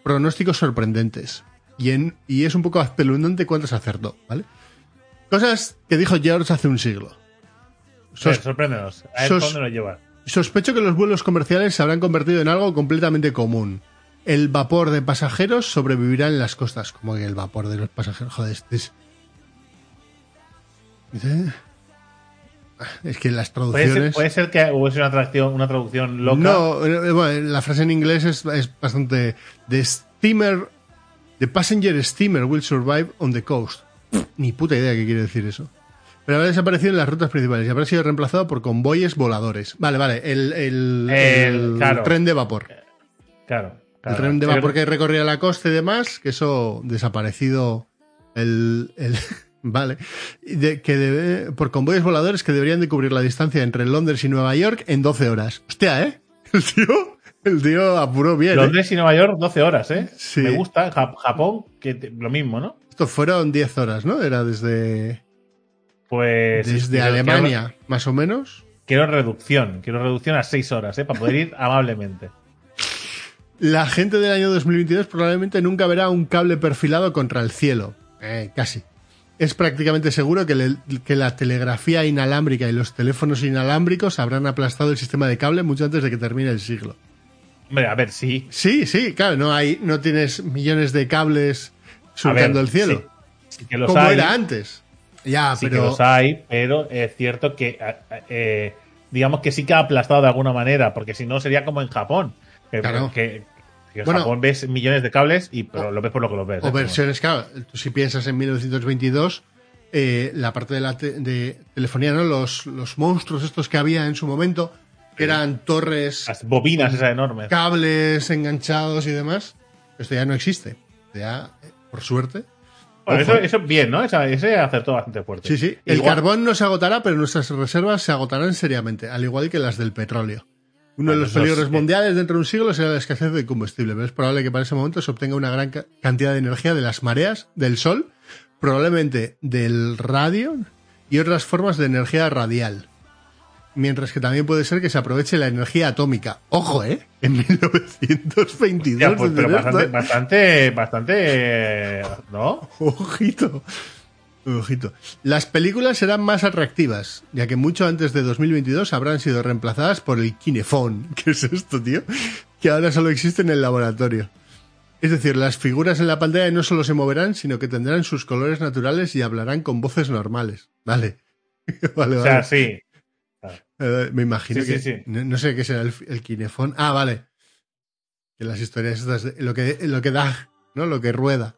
[SPEAKER 2] pronósticos sorprendentes. Y, en, y es un poco espeluznante cuántos acertó, ¿vale? Cosas que dijo George hace un siglo.
[SPEAKER 1] Sos,
[SPEAKER 2] Sos-
[SPEAKER 1] sorpréndenos. A ver
[SPEAKER 2] sos-
[SPEAKER 1] nos lleva.
[SPEAKER 2] Sospecho que los vuelos comerciales se habrán convertido en algo completamente común. El vapor de pasajeros sobrevivirá en las costas. Como que el vapor de los pasajeros. Joder, este es. Es que las
[SPEAKER 1] Puede ser,
[SPEAKER 2] traducciones.
[SPEAKER 1] puede ser que hubiese una traducción, una traducción loca.
[SPEAKER 2] No, eh, bueno, la frase en inglés es, es bastante. The steamer. The passenger steamer will survive on the coast. Ni puta idea qué quiere decir eso. Pero habrá desaparecido en las rutas principales y habrá sido reemplazado por convoyes voladores. Vale, vale, el, el,
[SPEAKER 1] El-
[SPEAKER 2] el
[SPEAKER 1] claro.
[SPEAKER 2] tren de vapor.
[SPEAKER 1] Claro.
[SPEAKER 2] El tren de vapor que recorría la costa y demás, que eso desaparecido el, el, Vale. De- que debe- por convoyes voladores que deberían de cubrir la distancia entre Londres y Nueva York en 12 horas. Hostia, ¿eh? El tío, el tío apuró bien. ¿eh?
[SPEAKER 1] Londres y Nueva York, 12 horas, ¿eh?
[SPEAKER 2] Sí.
[SPEAKER 1] Me gusta. Ja- Japón, que te- lo mismo, ¿no?
[SPEAKER 2] Esto fueron 10 horas, ¿no? Era desde,
[SPEAKER 1] Pues.
[SPEAKER 2] desde
[SPEAKER 1] quiero-
[SPEAKER 2] Alemania, más o menos.
[SPEAKER 1] Quiero, quiero reducción. Quiero reducción a 6 horas, ¿eh? Para poder ir amablemente.
[SPEAKER 2] La gente del año 2022 probablemente nunca verá un cable perfilado contra el cielo. Eh, casi. Es prácticamente seguro que, le- que la telegrafía inalámbrica y los teléfonos inalámbricos habrán aplastado el sistema de cable mucho antes de que termine el siglo.
[SPEAKER 1] Hombre, a ver, sí.
[SPEAKER 2] Sí, sí, claro, no hay, no tienes millones de cables surcando el cielo.
[SPEAKER 1] Sí, sí que los
[SPEAKER 2] como
[SPEAKER 1] hay.
[SPEAKER 2] era antes. Ya,
[SPEAKER 1] Sí que los hay, pero es cierto que eh, eh, digamos que sí que ha aplastado de alguna manera, porque si no sería como en Japón. Que,
[SPEAKER 2] Claro.
[SPEAKER 1] que- en
[SPEAKER 2] Bueno.
[SPEAKER 1] Japón ves millones de cables y pero lo ves por lo que lo ves.
[SPEAKER 2] o
[SPEAKER 1] ¿eh?
[SPEAKER 2] versiones, claro, tú si piensas en 1922, eh, la parte de la te- de telefonía, ¿no? Los, los monstruos estos que había en su momento, que eran torres,
[SPEAKER 1] Las bobinas esas enormes.
[SPEAKER 2] cables enganchados y demás, esto ya no existe. Ya, eh, por suerte.
[SPEAKER 1] Bueno, eso, eso bien, ¿no? Esa- ese acertó bastante fuerte.
[SPEAKER 2] Sí, sí. El
[SPEAKER 1] Igual-
[SPEAKER 2] carbón no se agotará, pero nuestras reservas se agotarán seriamente, al igual que las del petróleo. Uno de los peligros
[SPEAKER 1] sí.
[SPEAKER 2] mundiales dentro de un siglo será la escasez de combustible, pero es probable que para ese momento se obtenga una gran ca- cantidad de energía de las mareas, del sol, probablemente del radio y otras formas de energía radial. Mientras que también puede ser que se aproveche la energía atómica. Ojo, ¿eh? En 1922.
[SPEAKER 1] Ya, pues, pero bastante,
[SPEAKER 2] ¿eh?
[SPEAKER 1] bastante, bastante, eh, ¿no?
[SPEAKER 2] Ojito. Ojito. Las películas serán más atractivas, ya que mucho antes de 2022 habrán sido reemplazadas por el kinefón. ¿Qué es esto, tío? Que ahora solo existe en el laboratorio. Es decir, las figuras en la pantalla no solo se moverán, sino que tendrán sus colores naturales y hablarán con voces normales. Vale. vale,
[SPEAKER 1] O sea, sí.
[SPEAKER 2] Eh, me imagino
[SPEAKER 1] Sí,
[SPEAKER 2] que.
[SPEAKER 1] sí, sí.
[SPEAKER 2] No, no sé qué será el, el. Ah, vale. Que las historias estas. lo, que, lo que da, ¿no? Lo que rueda.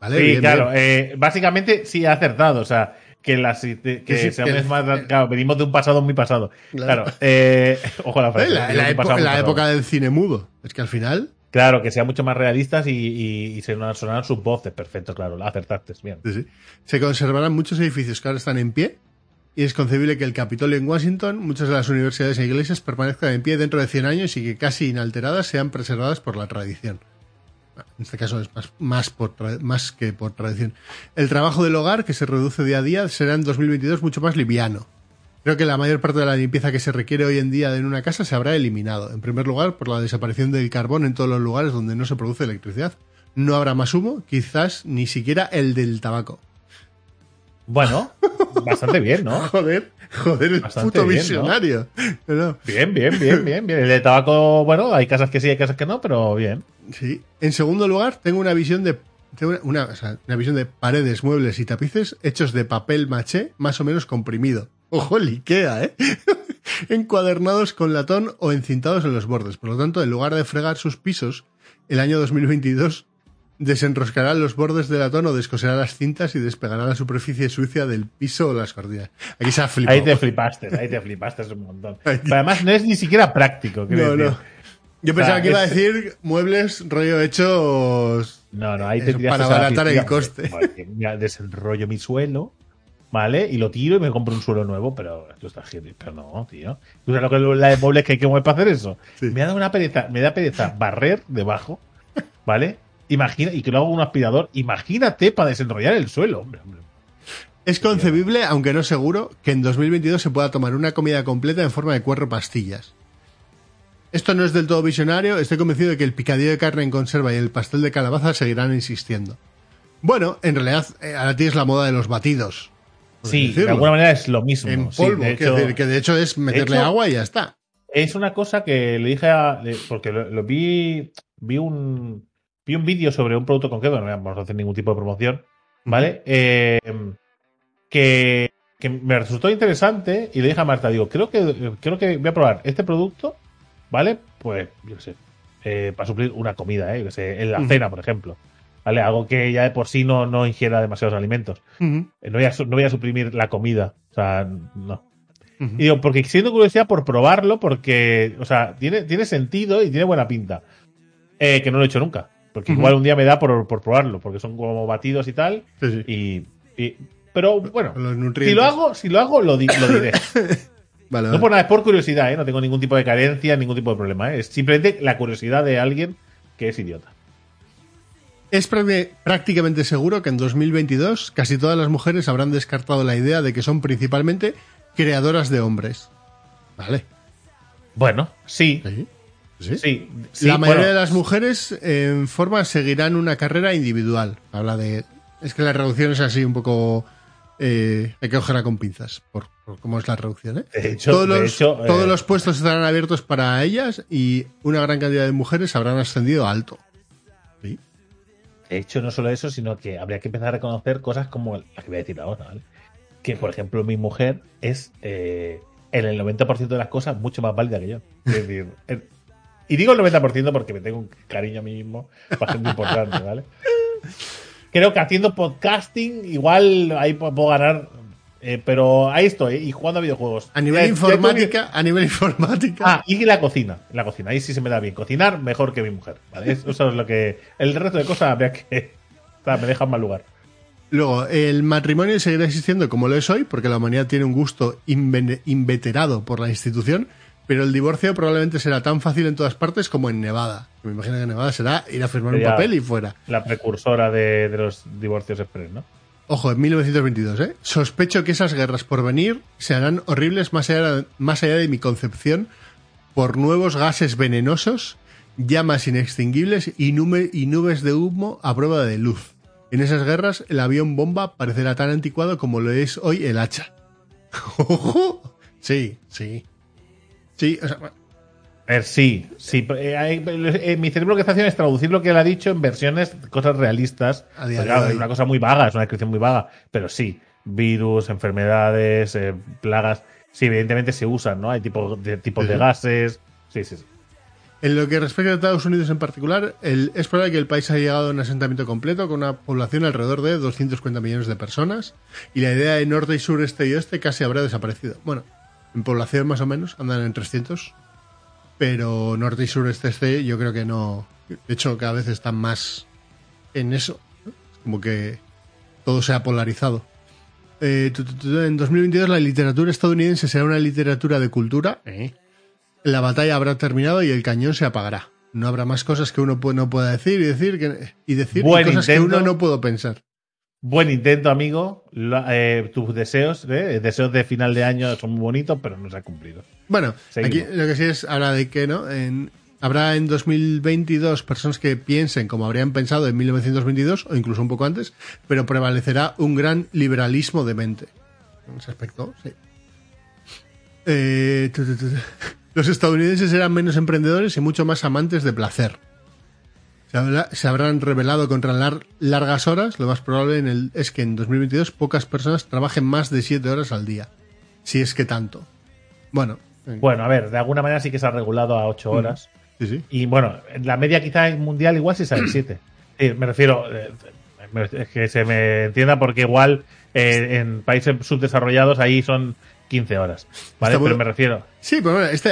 [SPEAKER 2] Vale,
[SPEAKER 1] Sí,
[SPEAKER 2] bien,
[SPEAKER 1] claro.
[SPEAKER 2] bien.
[SPEAKER 1] eh, básicamente sí ha acertado. O sea, que las que,
[SPEAKER 2] sí, que-
[SPEAKER 1] más. Claro, venimos de un pasado muy pasado.
[SPEAKER 2] Claro.
[SPEAKER 1] Claro. eh, ojo a la frase.
[SPEAKER 2] la, la época- la época del cine mudo. Es que al final.
[SPEAKER 1] Claro, que sean mucho más realistas y, y, y sonar, sonar sus voces. Perfecto, claro. Acertaste. Bien.
[SPEAKER 2] sí, sí, se conservarán muchos edificios que ahora están en pie. Y es concebible que el Capitolio en Washington, muchas de las universidades e iglesias permanezcan en pie dentro de 100 años y que casi inalteradas sean preservadas por la tradición. En este caso es más, más, que por tradición. El trabajo del hogar, que se reduce día a día, será en 2022 mucho más liviano. Creo que la mayor parte de la limpieza que se requiere hoy en día en una casa se habrá eliminado. En primer lugar, por la desaparición del carbón en todos los lugares donde no se produce electricidad. No habrá más humo, quizás ni siquiera el del tabaco.
[SPEAKER 1] Bueno, bastante bien, ¿no?
[SPEAKER 2] Joder, joder, el
[SPEAKER 1] Bastante
[SPEAKER 2] puto
[SPEAKER 1] bien,
[SPEAKER 2] visionario. No, no.
[SPEAKER 1] Bien, bien, bien, bien, bien. El de tabaco, bueno, hay casas que sí, hay casas que no, pero bien.
[SPEAKER 2] Sí. En segundo lugar, tengo una visión de tengo una, una- o sea, una visión de paredes, muebles y tapices hechos de papel maché más o menos comprimido. Ojo, el Ikea, ¿eh? Encuadernados con latón o encintados en los bordes. Por lo tanto, en lugar de fregar sus pisos, el año 2022 desenroscará los bordes de latón o descoserá las cintas y despegará la superficie sucia del piso o las cortinas. Aquí se ha flipado.
[SPEAKER 1] Ahí te flipaste, ahí te flipaste un montón. Pero además no es ni siquiera práctico. quiero
[SPEAKER 2] No, no. Yo pensaba
[SPEAKER 1] O sea,
[SPEAKER 2] que iba a decir muebles rollo hechos
[SPEAKER 1] No, no, ahí
[SPEAKER 2] Eso,
[SPEAKER 1] te
[SPEAKER 2] para abaratar el coste.
[SPEAKER 1] Mira, desenrollo mi suelo, ¿vale? Y lo tiro y me compro un suelo nuevo, pero tú estás gil- Pero no, tío. ¿Tú sabes lo que la de muebles que hay que mover para hacer eso?
[SPEAKER 2] Sí.
[SPEAKER 1] Me da una pereza, me da pereza barrer debajo, ¿vale? Imagina, y que lo con un aspirador. Imagínate para desenrollar el suelo, hombre, hombre.
[SPEAKER 2] Es concebible, aunque no seguro, que en 2022 se pueda tomar una comida completa en forma de cuatro pastillas. Esto no es del todo visionario, estoy convencido de que el picadillo de carne en conserva y el pastel de calabaza seguirán insistiendo. Bueno, en realidad eh, ahora tienes la moda de los batidos.
[SPEAKER 1] Sí,
[SPEAKER 2] decirlo.
[SPEAKER 1] de alguna manera es lo mismo.
[SPEAKER 2] En
[SPEAKER 1] sí,
[SPEAKER 2] polvo,
[SPEAKER 1] de hecho-
[SPEAKER 2] que de hecho es meterle
[SPEAKER 1] hecho-
[SPEAKER 2] agua y ya está.
[SPEAKER 1] es una cosa que le dije a. Porque lo, lo vi. Vi un. Vi un vídeo sobre un producto concreto, no vamos a hacer ningún tipo de promoción, ¿vale? Eh, que, que me resultó interesante y le dije a Marta, digo, creo que, creo que voy a probar este producto, ¿vale? Pues, yo qué sé, eh, para suplir una comida, ¿eh? Yo qué sé, en la cena, por ejemplo. ¿Vale? Algo que ya de por sí no, no ingiera demasiados alimentos. Eh, No voy, a, no voy a suprimir la comida. O sea, no. Y digo, porque siento curiosidad por probarlo, porque, o sea, tiene, tiene sentido y tiene buena pinta. Eh, que no lo he hecho nunca. Porque igual un día me da por, por probarlo, porque son como batidos y tal.
[SPEAKER 2] Sí, sí.
[SPEAKER 1] Y, y Pero bueno, si lo hago, si lo hago, lo, di- lo diré.
[SPEAKER 2] Vale,
[SPEAKER 1] No
[SPEAKER 2] vale.
[SPEAKER 1] por nada, es por curiosidad, ¿eh? No tengo ningún tipo de carencia, ningún tipo de problema, ¿eh? Es simplemente la curiosidad de alguien que es idiota.
[SPEAKER 2] Es prá- prácticamente seguro que en 2022 casi todas las mujeres habrán descartado la idea de que son principalmente creadoras de hombres. Vale.
[SPEAKER 1] Bueno, sí,
[SPEAKER 2] Sí. Sí.
[SPEAKER 1] sí. sí,
[SPEAKER 2] la mayoría
[SPEAKER 1] bueno,
[SPEAKER 2] de las mujeres en forma seguirán una carrera individual. Habla de. Es que la reducción es así un poco. eh, hay que cogerla con pinzas, por, por cómo es la reducción. ¿eh?
[SPEAKER 1] De hecho,
[SPEAKER 2] todos
[SPEAKER 1] de
[SPEAKER 2] los,
[SPEAKER 1] hecho,
[SPEAKER 2] todos
[SPEAKER 1] eh,
[SPEAKER 2] los puestos estarán abiertos para ellas y una gran cantidad de mujeres habrán ascendido a alto. ¿Sí?
[SPEAKER 1] De hecho, no solo eso, sino que habría que empezar a reconocer cosas como la que voy a decir ahora, ¿vale? Que, por ejemplo, mi mujer es eh, en el 90% de las cosas mucho más válida que yo. Es decir, y digo el 90% porque me tengo un cariño a mí mismo bastante importante, ¿vale? Creo que haciendo podcasting, igual ahí pu- puedo ganar, eh, pero ahí estoy, y jugando a videojuegos.
[SPEAKER 2] A nivel
[SPEAKER 1] Ya- ya que-
[SPEAKER 2] informática, a nivel informática.
[SPEAKER 1] Ah, y la cocina. La cocina, ahí sí se me da bien. Cocinar mejor que mi mujer. ¿vale? Eso es lo que. El resto de cosas habría que. o sea, me dejan mal lugar.
[SPEAKER 2] Luego, el matrimonio seguirá existiendo como lo es hoy, porque la humanidad tiene un gusto inveterado por la institución, pero el divorcio probablemente será tan fácil en todas partes como en Nevada. Me imagino que en Nevada será ir a firmar un papel y fuera.
[SPEAKER 1] La precursora de, de los divorcios express, ¿no?
[SPEAKER 2] Ojo, en 1922, ¿eh? Sospecho que esas guerras por venir se harán horribles más allá, más allá de mi concepción por nuevos gases venenosos, llamas inextinguibles y nubes de humo a prueba de luz. En esas guerras, el avión bomba parecerá tan anticuado como lo es hoy el hacha. Ojo. sí, sí. Sí, o sea,
[SPEAKER 1] ver, sí, sí. eh, eh, mi cerebro lo que está haciendo es traducir lo que él ha dicho en versiones, cosas realistas. Pues claro, es una cosa muy vaga, es una descripción muy vaga. Pero sí, virus, enfermedades, eh, plagas. Sí, evidentemente se usan, ¿no? Hay tipos de, tipos de gases. Sí, sí, sí.
[SPEAKER 2] En lo que respecta a Estados Unidos en particular, el- es probable que el país haya llegado a un asentamiento completo con una población alrededor de 250 millones de personas y la idea de norte y sur, este y oeste casi habrá desaparecido. Bueno, en población más o menos andan en 300, pero norte y sur, este, yo creo que no. De hecho, cada vez están más en eso. ¿no? Es como que todo se ha polarizado. Eh, en 2022 la literatura estadounidense será una literatura de cultura. ¿eh? La batalla habrá terminado y el cañón se apagará. No habrá más cosas que uno no pueda decir y decir que, y decir y cosas que uno no puedo pensar.
[SPEAKER 1] Buen intento, amigo. Eh, tus deseos, ¿eh? deseos de final de año son muy bonitos, pero no se han cumplido.
[SPEAKER 2] Bueno,
[SPEAKER 1] Seguimos.
[SPEAKER 2] aquí lo que sí es habla de que no en, habrá en 2022 personas que piensen como habrían pensado en 1922 o incluso un poco antes, pero prevalecerá un gran liberalismo de mente. En ese aspecto, sí. Eh, tu, tu, tu, tu. Los estadounidenses eran menos emprendedores y mucho más amantes de placer. Se, habrá- se habrán rebelado contra lar- largas horas. Lo más probable en el- es que en 2022 pocas personas trabajen más de 7 horas al día. Si es que tanto. Bueno, en-
[SPEAKER 1] Bueno, a ver, de alguna manera sí que se ha regulado a 8 horas.
[SPEAKER 2] sí, sí.
[SPEAKER 1] Y bueno, la media quizá en mundial igual sí sale 7. Sí, me refiero, eh, que se me entienda porque igual eh, en países subdesarrollados ahí son 15 horas. ¿Vale?
[SPEAKER 2] Está muy-
[SPEAKER 1] Pero me refiero.
[SPEAKER 2] Sí, pero bueno, este,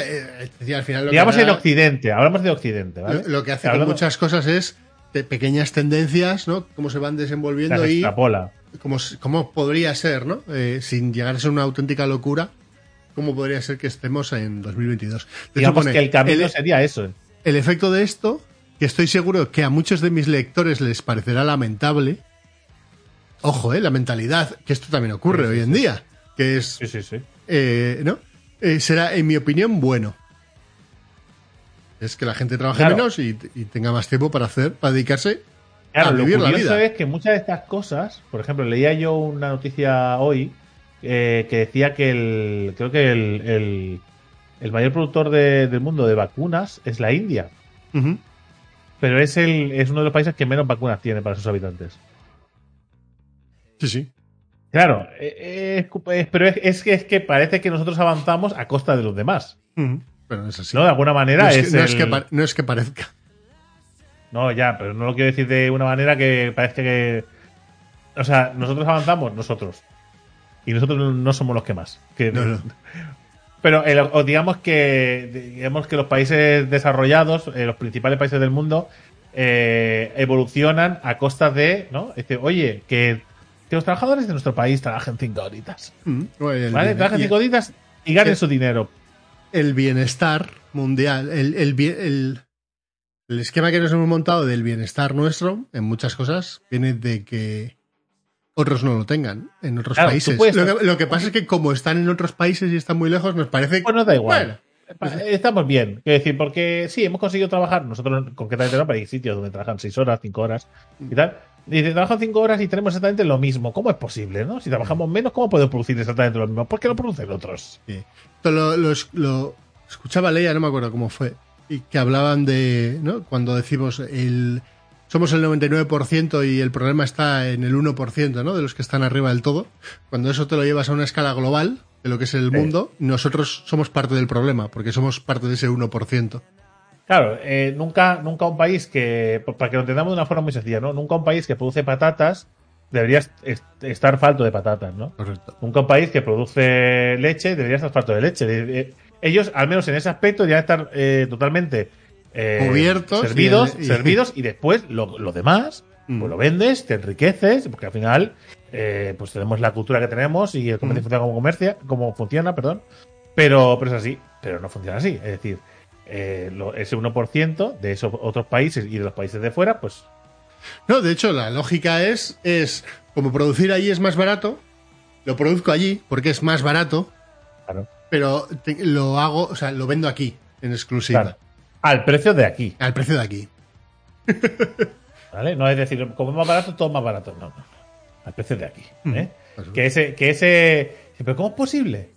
[SPEAKER 2] eh, al final lo
[SPEAKER 1] Digamos
[SPEAKER 2] que
[SPEAKER 1] en Occidente, hablamos de Occidente, ¿vale?
[SPEAKER 2] lo, lo que hace con muchas cosas es de pequeñas tendencias, ¿no? Cómo se van
[SPEAKER 1] las
[SPEAKER 2] desenvolviendo y
[SPEAKER 1] extrapola.
[SPEAKER 2] cómo, podría ser, ¿no? Eh, sin llegar a ser una auténtica locura, cómo podría ser que estemos en 2022. De hecho,
[SPEAKER 1] Digamos que el camino
[SPEAKER 2] el,
[SPEAKER 1] sería eso.
[SPEAKER 2] el efecto de esto, que estoy seguro que a muchos de mis lectores les parecerá lamentable. Ojo, ¿eh? La mentalidad, que esto también ocurre
[SPEAKER 1] Sí, sí,
[SPEAKER 2] hoy en día, que es
[SPEAKER 1] Sí, sí, sí.
[SPEAKER 2] eh, ¿no? Eh, será, en mi opinión, bueno. Es que la gente trabaje
[SPEAKER 1] Claro.
[SPEAKER 2] menos y, y tenga más tiempo para hacer, para dedicarse
[SPEAKER 1] Claro,
[SPEAKER 2] a
[SPEAKER 1] lo
[SPEAKER 2] vivir la
[SPEAKER 1] curioso
[SPEAKER 2] vida.
[SPEAKER 1] es que muchas de estas cosas, por ejemplo, leía yo una noticia hoy eh, que decía que el, creo que el, el, el mayor productor de- del mundo de vacunas es la India, pero es el es uno de los países que menos vacunas tiene para sus habitantes.
[SPEAKER 2] Sí, sí.
[SPEAKER 1] Claro, eh, eh, es- pero es, es que es que parece que nosotros avanzamos a costa de los demás,
[SPEAKER 2] Ujú. Pero es así.
[SPEAKER 1] ¿no? De alguna manera
[SPEAKER 2] No es,
[SPEAKER 1] es,
[SPEAKER 2] que, no es
[SPEAKER 1] el-
[SPEAKER 2] que pa- no es que parezca.
[SPEAKER 1] No, ya, pero no lo quiero decir de una manera que parece que. O sea, nosotros avanzamos, nosotros. Y nosotros no- no somos los que más. Que-
[SPEAKER 2] No, no.
[SPEAKER 1] Pero el- o digamos que digamos que los países desarrollados, eh, los principales países del mundo, eh, evolucionan a costa de, ¿no? Este, oye, que que los trabajadores de nuestro país trabajen cinco horitas.
[SPEAKER 2] Mm, el,
[SPEAKER 1] ¿Vale?
[SPEAKER 2] bien-
[SPEAKER 1] Trabajen cinco horitas y ganen
[SPEAKER 2] el-
[SPEAKER 1] su dinero.
[SPEAKER 2] el bienestar mundial, el, el, el- el esquema que nos hemos montado del bienestar nuestro, en muchas cosas, viene de que otros no lo tengan en otros
[SPEAKER 1] Claro,
[SPEAKER 2] países. Lo que, lo que pasa es que como están en otros países y están muy lejos, nos parece
[SPEAKER 1] Bueno, da igual.
[SPEAKER 2] Bueno,
[SPEAKER 1] Estamos bien. Quiero decir, porque sí, hemos conseguido trabajar. Nosotros, concretamente, no, pero hay sitios donde trabajan seis horas, cinco horas y tal. Dice, trabajan cinco horas y tenemos exactamente lo mismo. ¿Cómo es posible, no? Si trabajamos menos, ¿cómo podemos producir exactamente lo mismo? ¿Por qué lo producen otros?
[SPEAKER 2] Sí. Lo, lo- lo escuchaba Leia, no me acuerdo cómo fue, y que hablaban de, ¿no? Cuando decimos el somos el 99% y el problema está en el 1%, ¿no? De los que están arriba del todo. Cuando eso te lo llevas a una escala global de lo que es el
[SPEAKER 1] Sí.
[SPEAKER 2] mundo, nosotros somos parte del problema, porque somos parte de ese 1%.
[SPEAKER 1] Claro, eh, nunca, nunca un país que, para que lo entendamos de una forma muy sencilla, ¿no? Nunca un país que produce patatas debería est- est- estar falto de patatas, ¿no?
[SPEAKER 2] Correcto.
[SPEAKER 1] Nunca un país que produce leche debería estar falto de leche. Ellos, al menos en ese aspecto, deberían estar eh, totalmente eh,
[SPEAKER 2] Cubiertos
[SPEAKER 1] servidos,
[SPEAKER 2] y
[SPEAKER 1] servidos y después lo, lo demás,
[SPEAKER 2] Mm.
[SPEAKER 1] pues lo vendes, te enriqueces, porque al final, eh, pues tenemos la cultura que tenemos y el comercio
[SPEAKER 2] Mm.
[SPEAKER 1] funciona como comercia, como funciona, perdón. Pero, pero es así, pero no funciona así. Es decir, eh, lo- ese 1% de esos otros países y de los países de fuera, pues
[SPEAKER 2] No, de hecho, la lógica es, es como producir allí es más barato, lo produzco allí porque es más barato,
[SPEAKER 1] claro,
[SPEAKER 2] pero te- lo hago, o sea, lo vendo aquí, en exclusiva,
[SPEAKER 1] claro, al precio de aquí.
[SPEAKER 2] al precio de aquí.
[SPEAKER 1] ¿Vale? No es decir, como es más barato, todo es más barato. No, no. Al precio de aquí. ¿eh?
[SPEAKER 2] Eso.
[SPEAKER 1] Que ese, que ese. Pero ¿cómo es posible?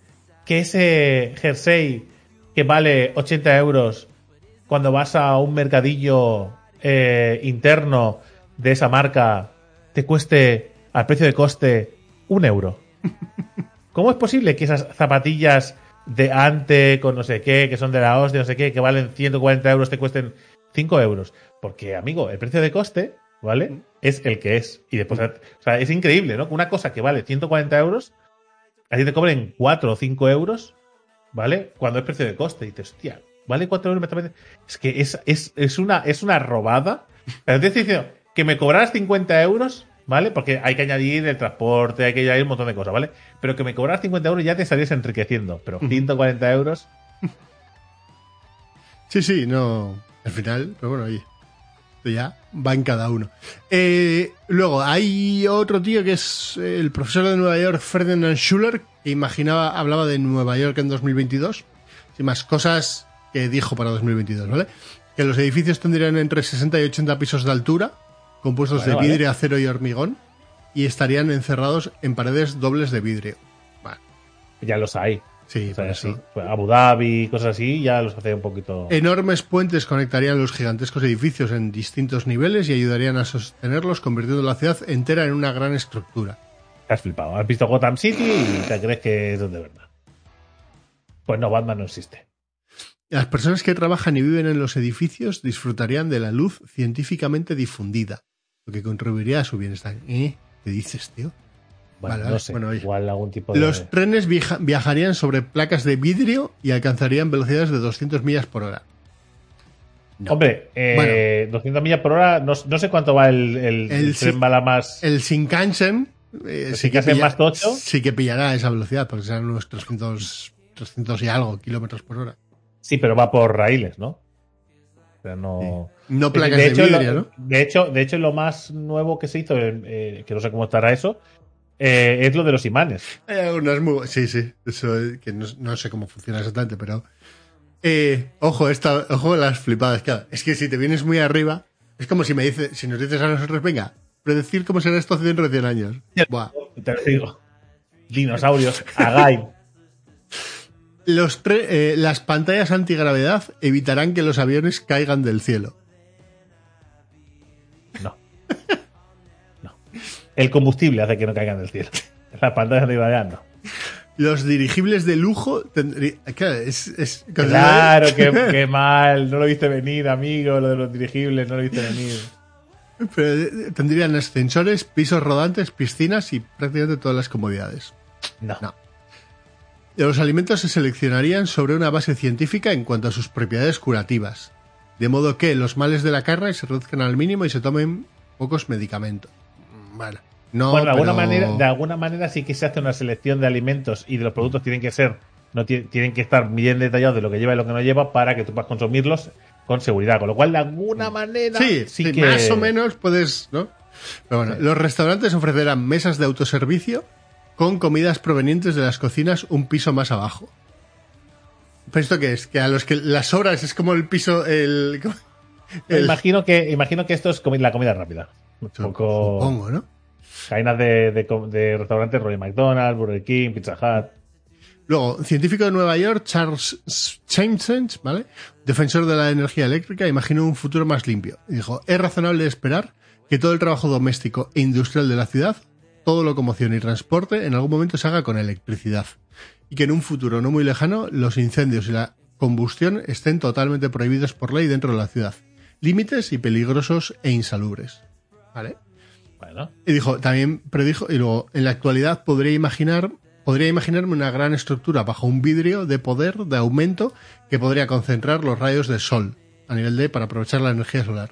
[SPEAKER 1] Que ese jersey que vale 80 euros cuando vas a un mercadillo eh, interno de esa marca te cueste al precio de coste un euro. ¿Cómo es posible que esas zapatillas de ante con no sé qué, que son de la hostia, no sé qué, que valen 140 euros, te cuesten 5 euros? Porque, amigo, el precio de coste, ¿vale? Es el que es. Y después, o sea, es increíble, ¿no? Que una cosa que vale 140 euros, a ti te cobren 4 o 5 euros, ¿vale? Cuando es precio de coste. Y dices, hostia, vale 4 euros, me Es que es, es, es, una, es una robada. Pero te estoy diciendo que me cobraras 50 euros, ¿vale? Porque hay que añadir el transporte, hay que añadir un montón de cosas, ¿vale? Pero que me cobraras 50 euros ya te estarías enriqueciendo. Pero 140 euros,
[SPEAKER 2] Sí, sí, no. Al final, pero bueno, oye. ya va en cada uno. Eh, luego, hay otro tío que es el profesor de Nueva York, Ferdinand Schuller, que imaginaba, hablaba de Nueva York en 2022. Y más cosas que dijo para 2022, ¿vale? Que los edificios tendrían entre 60 y 80 pisos de altura, compuestos de
[SPEAKER 1] vale.
[SPEAKER 2] vidrio, acero y hormigón, y estarían encerrados en paredes dobles de vidrio. Vale,
[SPEAKER 1] ya los hay.
[SPEAKER 2] Sí,
[SPEAKER 1] O sea. Pues Abu Dhabi, cosas así, ya los hace un poquito.
[SPEAKER 2] Enormes puentes conectarían los gigantescos edificios en distintos niveles y ayudarían a sostenerlos, convirtiendo la ciudad entera en una gran estructura.
[SPEAKER 1] Te has flipado. Has visto Gotham City y te crees que es de verdad. Pues no, Batman no existe.
[SPEAKER 2] Las personas que trabajan y viven en los edificios disfrutarían de la luz científicamente difundida, lo que contribuiría a su bienestar. ¿Eh? ¿Qué dices, tío?
[SPEAKER 1] Bueno,
[SPEAKER 2] Vale,
[SPEAKER 1] no sé.
[SPEAKER 2] Bueno,
[SPEAKER 1] igual algún tipo de.
[SPEAKER 2] Los trenes viaja- viajarían sobre placas de vidrio y alcanzarían velocidades de 200 millas por hora. No.
[SPEAKER 1] Hombre, eh, 200 millas por hora, no, no sé cuánto va el, el,
[SPEAKER 2] El
[SPEAKER 1] el tren
[SPEAKER 2] sí-
[SPEAKER 1] bala más.
[SPEAKER 2] El Shinkansen eh,
[SPEAKER 1] ¿El
[SPEAKER 2] sí, que pilla-
[SPEAKER 1] más tocho?
[SPEAKER 2] sí que pillará esa velocidad, porque serán unos 300, 300 y algo kilómetros por hora.
[SPEAKER 1] Sí, pero va por raíles, ¿no? O sea, no.
[SPEAKER 2] No placas
[SPEAKER 1] de
[SPEAKER 2] de,
[SPEAKER 1] hecho,
[SPEAKER 2] vidrio,
[SPEAKER 1] lo,
[SPEAKER 2] ¿no?
[SPEAKER 1] de hecho, de hecho, lo más nuevo que se hizo, eh, que no sé cómo estará eso, eh, es lo de los imanes.
[SPEAKER 2] Hay algunas muy... Sí, sí, eso que no, no sé cómo funciona exactamente, pero... Eh, ojo, esta, ojo las flipadas. Claro, es que si te vienes muy arriba, es como si me dices, si nos dices a nosotros, venga, predecir cómo será esto dentro de 100 años. Buah.
[SPEAKER 1] Te lo digo. Dinosaurios, Agai.
[SPEAKER 2] Los eh, las pantallas antigravedad evitarán que los aviones caigan del cielo.
[SPEAKER 1] El combustible hace que no caigan del cielo. Las pantallas de gravedad no.
[SPEAKER 2] Los dirigibles de lujo tendrían... Claro, es... es-
[SPEAKER 1] Claro, qué, qué mal. No lo viste venir, amigo. Lo de los dirigibles, no lo viste venir.
[SPEAKER 2] Pero, eh, tendrían ascensores, pisos rodantes, piscinas y prácticamente todas las comodidades.
[SPEAKER 1] No.
[SPEAKER 2] No. Los alimentos se seleccionarían sobre una base científica en cuanto a sus propiedades curativas, de modo que los males de la carne se reduzcan al mínimo y se tomen pocos medicamentos. Bueno, No,
[SPEAKER 1] bueno, de alguna, manera, de alguna manera sí que se hace una selección de alimentos y de los productos tienen que ser, no ti- tienen que estar bien detallados de lo que lleva y lo que no lleva para que tú puedas consumirlos con seguridad. Con lo cual, de alguna manera,
[SPEAKER 2] Sí,
[SPEAKER 1] sí,
[SPEAKER 2] sí,
[SPEAKER 1] que.
[SPEAKER 2] más o menos puedes, ¿no? Pero bueno, los restaurantes ofrecerán mesas de autoservicio con comidas provenientes de las cocinas un piso más abajo. ¿Pero esto qué es? Que a los que las horas es como el piso, el... el-
[SPEAKER 1] Imagino que, imagino que esto es la comida rápida. Un poco
[SPEAKER 2] Supongo, ¿no?
[SPEAKER 1] Cadenas de, restaurantes rollo McDonald's, Burger King, Pizza Hut.
[SPEAKER 2] Luego, científico de Nueva York, Charles Chambers, ¿vale? Defensor de la energía eléctrica, imaginó un futuro más limpio. Dijo, es razonable esperar que todo el trabajo doméstico e industrial de la ciudad, todo locomoción y transporte, en algún momento se haga con electricidad. Y que en un futuro no muy lejano, los incendios y la combustión estén totalmente prohibidos por ley dentro de la ciudad. Límites y peligrosos e insalubres. ¿Vale?
[SPEAKER 1] Bueno,
[SPEAKER 2] Y dijo, también predijo, y luego, en la actualidad podría imaginar, podría imaginarme una gran estructura bajo un vidrio de poder, de aumento, que podría concentrar los rayos del sol a nivel de para aprovechar la energía solar.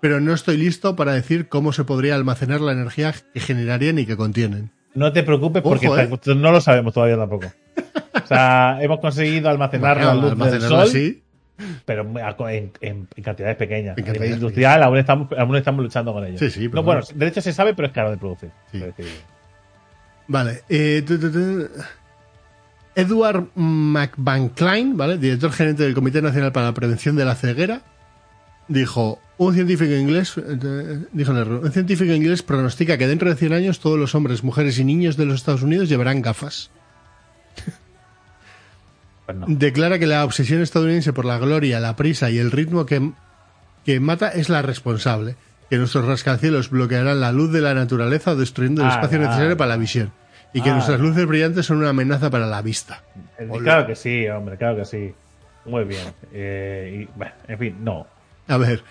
[SPEAKER 2] Pero no estoy listo para decir cómo se podría almacenar la energía que generarían y que contienen.
[SPEAKER 1] no te preocupes porque
[SPEAKER 2] Ojo, ¿eh?
[SPEAKER 1] no lo sabemos todavía tampoco. O sea, hemos conseguido almacenar la luz del
[SPEAKER 2] almacenarlo
[SPEAKER 1] sol,
[SPEAKER 2] así,
[SPEAKER 1] pero en, en- en cantidades pequeñas.
[SPEAKER 2] En cantidades
[SPEAKER 1] industrial aún estamos, aún estamos luchando con ello.
[SPEAKER 2] Sí, sí, pero
[SPEAKER 1] no, bueno, de hecho se sabe, pero es caro de producir.
[SPEAKER 2] Sí. Vale. eh, tu, tu, tu. Edward McVan ¿vale? Director gerente del Comité Nacional para la Prevención de la Ceguera, dijo, un científico inglés, eh, dijo un científico inglés pronostica que dentro de 100 años todos los hombres, mujeres y niños de los Estados Unidos llevarán gafas.
[SPEAKER 1] Pues no.
[SPEAKER 2] Declara que la obsesión estadounidense por la gloria, la prisa y el ritmo que, que mata es la responsable. Que nuestros rascacielos bloquearán la luz de la naturaleza destruyendo el
[SPEAKER 1] Ah,
[SPEAKER 2] espacio necesario para la visión. Y que
[SPEAKER 1] Ah.
[SPEAKER 2] nuestras luces brillantes son una amenaza para la vista.
[SPEAKER 1] Eh. Claro que sí, hombre, claro que sí. Muy bien. Eh, y, bueno, en fin, no.
[SPEAKER 2] A ver,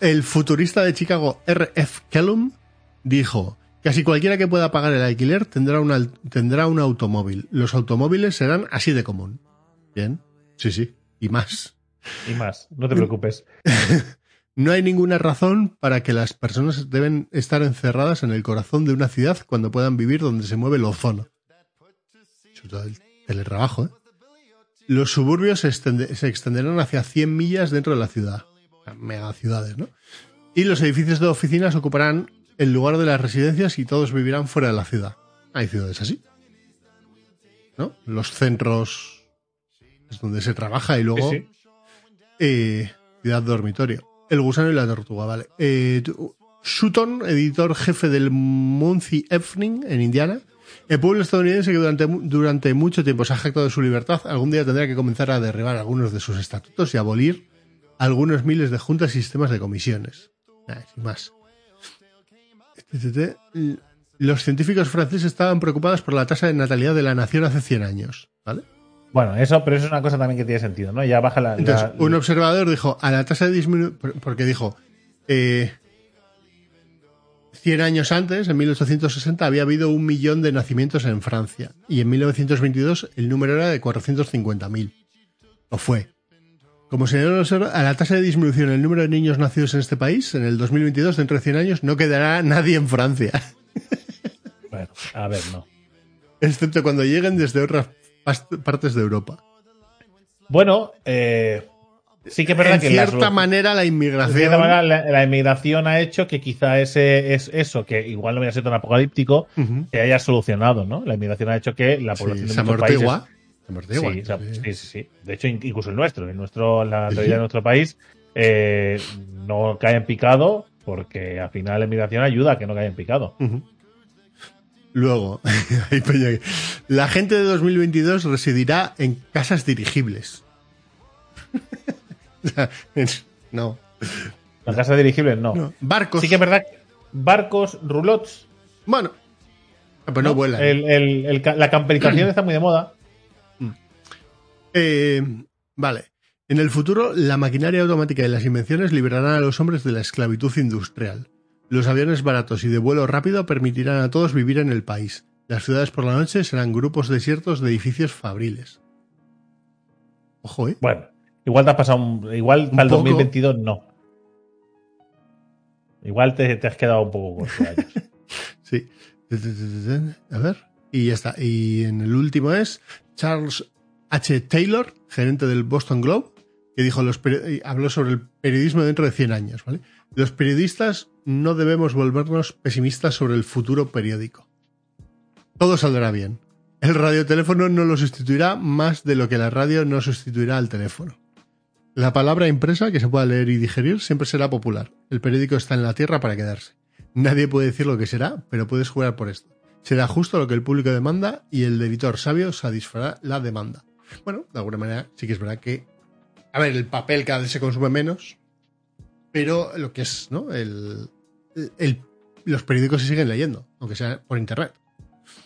[SPEAKER 2] el futurista de Chicago R.F. Kellum dijo, casi cualquiera que pueda pagar el alquiler tendrá un, al- tendrá un automóvil. Los automóviles serán así de común. Bien, sí, sí, y más.
[SPEAKER 1] Y más, no te preocupes.
[SPEAKER 2] No hay ninguna razón para que las personas deben estar encerradas en el corazón de una ciudad cuando puedan vivir donde se mueve el ozono. El teletrabajo, ¿eh? Los suburbios se, extende- se extenderán hacia 100 millas dentro de la ciudad. Megaciudades, ¿no? Y los edificios de oficinas ocuparán el lugar de las residencias y todos vivirán fuera de la ciudad. Hay ciudades así. ¿No? Los centros es donde se trabaja y luego
[SPEAKER 1] Sí, sí.
[SPEAKER 2] eh, ciudad dormitorio. El gusano y la tortuga, vale. Eh, Sutton, editor jefe del Muncie Evening en Indiana, el pueblo estadounidense que durante, durante mucho tiempo se ha jactado de su libertad, algún día tendrá que comenzar a derribar algunos de sus estatutos y abolir algunos miles de juntas y sistemas de comisiones. Nada, sin más. Los científicos franceses estaban preocupados por la tasa de natalidad de la nación hace 100 años, ¿vale?
[SPEAKER 1] Bueno, eso, pero eso es una cosa también que tiene sentido, ¿no? Ya baja la.
[SPEAKER 2] Entonces,
[SPEAKER 1] la-
[SPEAKER 2] un observador dijo, a la tasa de disminución, porque dijo, eh, 100 años antes, en 1860, había habido un millón de nacimientos en Francia. Y en 1922 el número era de 450.000. O fue. Como señaló el a la tasa de disminución del número de niños nacidos en este país, en el 2022, dentro de 100 años, no quedará nadie en Francia.
[SPEAKER 1] Bueno, a ver, no.
[SPEAKER 2] Excepto cuando lleguen desde otras partes de Europa.
[SPEAKER 1] Bueno, eh, sí que es verdad
[SPEAKER 2] en
[SPEAKER 1] que
[SPEAKER 2] cierta manera, la
[SPEAKER 1] de
[SPEAKER 2] inmigración...
[SPEAKER 1] cierta manera, la, la inmigración ha hecho que quizá ese es eso, que igual no hubiera sido tan apocalíptico, se haya solucionado, ¿no? La inmigración ha hecho que la
[SPEAKER 2] Sí,
[SPEAKER 1] población
[SPEAKER 2] se
[SPEAKER 1] de muchos países Sí, o sea,
[SPEAKER 2] sí.
[SPEAKER 1] sí, sí, sí. De hecho, in- incluso el nuestro, el nuestro, la
[SPEAKER 2] Sí, sí.
[SPEAKER 1] de nuestro país, eh, no cae en picado porque al final la inmigración ayuda a que no caiga en picado.
[SPEAKER 2] Ujú. Luego, la gente de 2022 residirá en casas dirigibles. No,
[SPEAKER 1] Las casas dirigibles no.
[SPEAKER 2] no. Barcos.
[SPEAKER 1] Sí que es verdad, barcos, roulots.
[SPEAKER 2] Bueno, Ah, pues no, vuelan.
[SPEAKER 1] El- el- el ca- la camperización está muy de moda.
[SPEAKER 2] Eh, vale. En el futuro, la maquinaria automática y las invenciones liberarán a los hombres de la esclavitud industrial. Los aviones baratos y de vuelo rápido permitirán a todos vivir en el país. Las ciudades por la noche serán grupos desiertos de edificios fabriles. Ojo, ¿eh?
[SPEAKER 1] Bueno, igual te has pasado un, igual
[SPEAKER 2] Un
[SPEAKER 1] para el
[SPEAKER 2] poco.
[SPEAKER 1] 2022 no. Igual te, te has quedado un poco corto años.
[SPEAKER 2] Sí. A ver. Y ya está. Y en el último es Charles H. Taylor, gerente del Boston Globe, que dijo los habló sobre el periodismo dentro de 100 años. ¿vale? Los periodistas no debemos volvernos pesimistas sobre el futuro periódico. Todo saldrá bien. El radioteléfono no lo sustituirá más de lo que la radio no sustituirá al teléfono. La palabra impresa que se pueda leer y digerir siempre será popular. El periódico está en la tierra para quedarse. Nadie puede decir lo que será, pero puedes jugar por esto. Será justo lo que el público demanda y el editor sabio satisfará la demanda. Bueno, de alguna manera sí que es verdad que, a ver, el papel cada vez se consume menos, pero lo que es, ¿no? El, los periódicos se siguen leyendo, aunque sea por internet.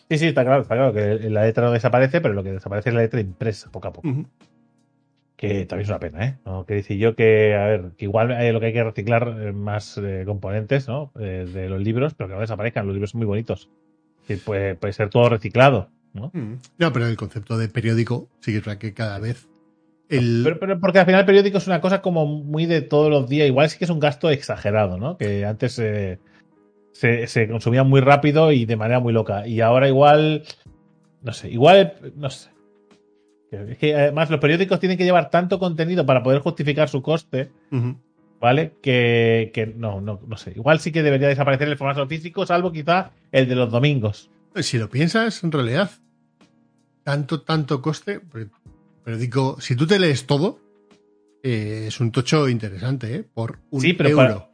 [SPEAKER 1] Sí, sí, está claro, está claro que la letra no desaparece, pero lo que desaparece es la letra impresa poco a poco. Que también es una pena, ¿eh? ¿No? Que dice yo que, a ver, que igual lo que hay que reciclar eh, más eh, componentes, ¿no? Eh, de los libros, pero que no desaparezcan. Los libros son muy bonitos. Que puede, puede ser todo reciclado, ¿no?
[SPEAKER 2] No, pero el concepto de periódico sí que es verdad que cada vez el...
[SPEAKER 1] Pero, pero, porque al final el periódico es una cosa como muy de todos los días. Igual sí que es un gasto exagerado, ¿no? Que antes eh, se, se, consumía muy rápido y de manera muy loca. Y ahora igual, no sé, igual, no sé. Es que además los periódicos tienen que llevar tanto contenido para poder justificar su coste, uh -huh. ¿vale? Que, que, no, no, no sé. Igual sí que debería desaparecer el formato físico, salvo quizá el de los domingos.
[SPEAKER 2] Si lo piensas, en realidad, tanto, tanto coste, pero digo, si tú te lees todo, eh, es un tocho interesante, ¿eh? Por un
[SPEAKER 1] sí, pero
[SPEAKER 2] euro.
[SPEAKER 1] Para,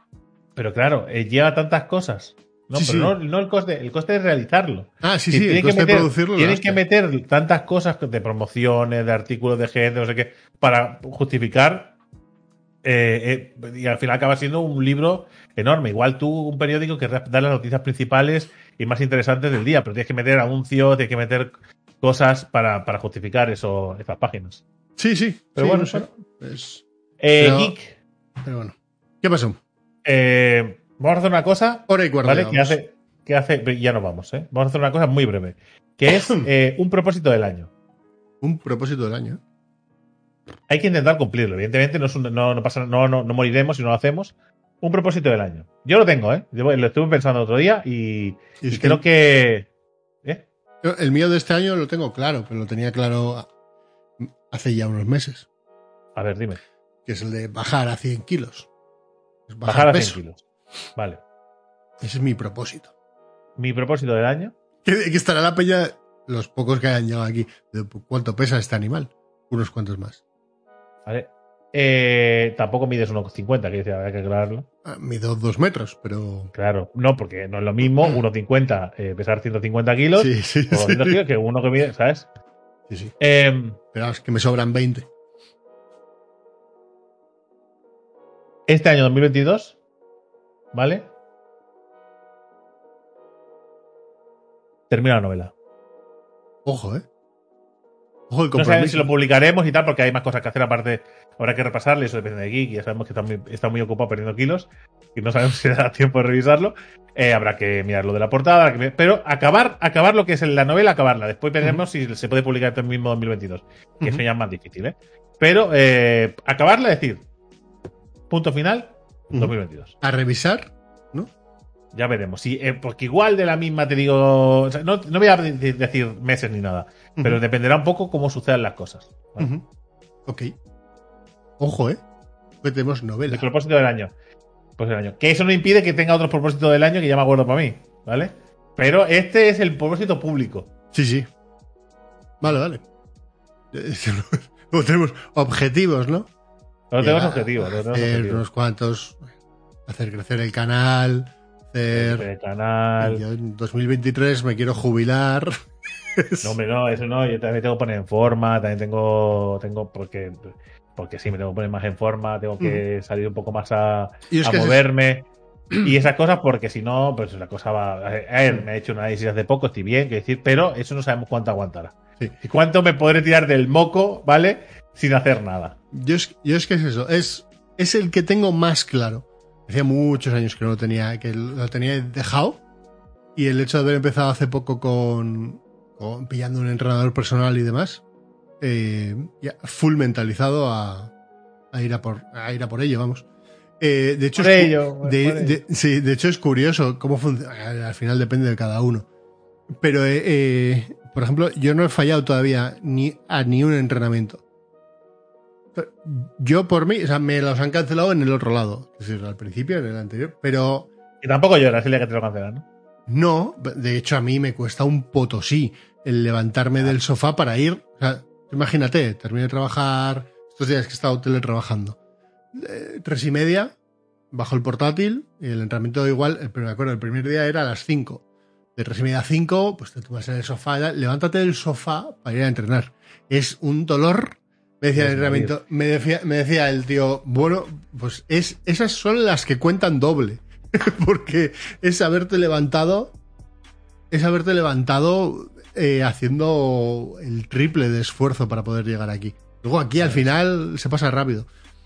[SPEAKER 1] pero claro, eh, lleva tantas cosas. No,
[SPEAKER 2] Sí,
[SPEAKER 1] pero
[SPEAKER 2] sí.
[SPEAKER 1] No, no el coste, el coste es realizarlo.
[SPEAKER 2] Ah, sí,
[SPEAKER 1] Si
[SPEAKER 2] sí, el
[SPEAKER 1] que
[SPEAKER 2] de
[SPEAKER 1] meter-
[SPEAKER 2] producirlo.
[SPEAKER 1] Tienes que meter tantas cosas de promociones, de artículos de gente, no sé qué, para justificar. eh, eh, y al final acaba siendo un libro enorme. Igual tú, un periódico que da las noticias principales y más interesantes del día, pero tienes que meter anuncios, tienes que meter cosas para, para justificar eso, esas páginas.
[SPEAKER 2] Sí, sí.
[SPEAKER 1] Pero
[SPEAKER 2] sí,
[SPEAKER 1] bueno,
[SPEAKER 2] no sé.
[SPEAKER 1] Eh,
[SPEAKER 2] Pero-
[SPEAKER 1] Geek,
[SPEAKER 2] pero bueno. ¿Qué pasó?
[SPEAKER 1] eh, vamos a hacer una cosa
[SPEAKER 2] Hora y cuarto.
[SPEAKER 1] ¿Vale? Que hace, que hace, ya nos vamos, ¿eh? Vamos a hacer una cosa muy breve, que es eh, un propósito del año.
[SPEAKER 2] Un propósito del año.
[SPEAKER 1] Hay que intentar cumplirlo, evidentemente no, es un- no, no pasa, no, no, no moriremos si no lo hacemos. Un propósito del año. Yo lo tengo, ¿eh? Yo lo estuve pensando otro día y,
[SPEAKER 2] Y
[SPEAKER 1] y
[SPEAKER 2] es que
[SPEAKER 1] creo que...
[SPEAKER 2] yo- el mío de este año lo tengo claro, pero lo tenía claro hace ya unos meses,
[SPEAKER 1] A ver, dime.
[SPEAKER 2] que es el de bajar a 100 kilos. Es
[SPEAKER 1] Bajar a 100
[SPEAKER 2] peso.
[SPEAKER 1] kilos. Vale.
[SPEAKER 2] Ese es mi propósito.
[SPEAKER 1] Mi propósito del año.
[SPEAKER 2] Que, que estará la peña, los pocos que hayan llegado aquí, de cuánto pesa este animal. Unos cuantos más.
[SPEAKER 1] ¿Vale? Eh, tampoco mides 1,50, que decía, habría que aclararlo.
[SPEAKER 2] Ah, Mido dos metros, pero.
[SPEAKER 1] Claro, no, porque no es lo mismo 1,50 eh, pesar 150 kilos
[SPEAKER 2] Sí, sí,
[SPEAKER 1] o
[SPEAKER 2] sí.
[SPEAKER 1] 200 kilos que uno que mide, ¿sabes?
[SPEAKER 2] sí, sí.
[SPEAKER 1] Eh,
[SPEAKER 2] Pero es que me sobran 20.
[SPEAKER 1] este año 2022, ¿vale? Termina la novela.
[SPEAKER 2] Ojo, ¿eh? Ojo el
[SPEAKER 1] No sabemos si lo publicaremos y tal, porque hay más cosas que hacer aparte. Habrá que repasarle, eso depende de Geek, ya sabemos que está muy, está muy ocupado perdiendo kilos y no sabemos si da tiempo de revisarlo. Eh, habrá que mirar lo de la portada, habrá que ver- pero acabar, acabar lo que es la novela, acabarla. Después veremos si se puede publicar este mismo 2022, que eso
[SPEAKER 2] Ujú.
[SPEAKER 1] ya es más difícil, ¿eh? Pero eh, acabarla, decir, punto final,
[SPEAKER 2] Ujú.
[SPEAKER 1] 2022.
[SPEAKER 2] A revisar.
[SPEAKER 1] Ya veremos. Sí, eh, porque igual de la misma te digo. o sea, no, no voy a de- decir meses ni nada. Pero dependerá un poco cómo sucedan las cosas. ¿vale?
[SPEAKER 2] Ok. Ojo, ¿eh? Que tenemos novela.
[SPEAKER 1] El propósito del año. Pues del año. Que eso no impide que tenga otro propósito del año que ya me acuerdo para mí. ¿Vale? Pero este es el propósito público.
[SPEAKER 2] Sí, sí. Vale, vale. Luego tenemos objetivos, ¿no?
[SPEAKER 1] Tenemos objetivos. No tenemos objetivos.
[SPEAKER 2] unos cuantos. Hacer crecer el canal. Hacer.
[SPEAKER 1] El canal.
[SPEAKER 2] Yo en 2023 me quiero jubilar.
[SPEAKER 1] No, hombre, no, eso no. Yo también tengo que poner en forma. También tengo. tengo porque, porque sí, me tengo que poner más en forma. Tengo que salir un poco más a,
[SPEAKER 2] Y es
[SPEAKER 1] a
[SPEAKER 2] que es-
[SPEAKER 1] moverme. Y esas cosas, porque si no, pues la cosa va. A ver, me he hecho un análisis hace poco, estoy bien, que decir, pero eso no sabemos cuánto aguantará.
[SPEAKER 2] Sí.
[SPEAKER 1] ¿Y cuánto me podré tirar del moco, ¿vale? Sin hacer nada.
[SPEAKER 2] Yo es, yo es que es eso. Es, es el que tengo más claro. Hacía muchos años que no lo tenía, que lo tenía dejado. Y el hecho de haber empezado hace poco con, con pillando un entrenador personal y demás, eh, ya full mentalizado a, a ir a por, a ir a por ello, vamos. Eh, de hecho,
[SPEAKER 1] Por
[SPEAKER 2] es
[SPEAKER 1] ello,
[SPEAKER 2] de,
[SPEAKER 1] por ello.
[SPEAKER 2] de- sí, de hecho es curioso cómo funciona. Al final depende de cada uno. pero, eh, por ejemplo, yo no he fallado todavía ni a ni un entrenamiento. Yo por mí, o sea, me los han cancelado en el otro lado. Es decir, al principio, en el anterior. Pero
[SPEAKER 1] Y tampoco lloras el día que te lo cancelan, ¿no?
[SPEAKER 2] no, de hecho a mí me cuesta un potosí el levantarme del sofá para ir. O sea, imagínate, termino de trabajar estos días que he estado teletrabajando. eh, tres y media, bajo el portátil y el entrenamiento igual, el, me acuerdo, el primer día era a las 5. De tres y media a 5, pues te tumbas en el sofá, ya, levántate del sofá para ir a entrenar. Es un dolor. Me decía el
[SPEAKER 1] Es
[SPEAKER 2] entrenamiento, me decía, me decía el tío, bueno, pues es, esas son las que cuentan doble. Porque es haberte levantado, es haberte levantado eh, haciendo el triple de esfuerzo para poder llegar aquí. Luego aquí al final se pasa rápido.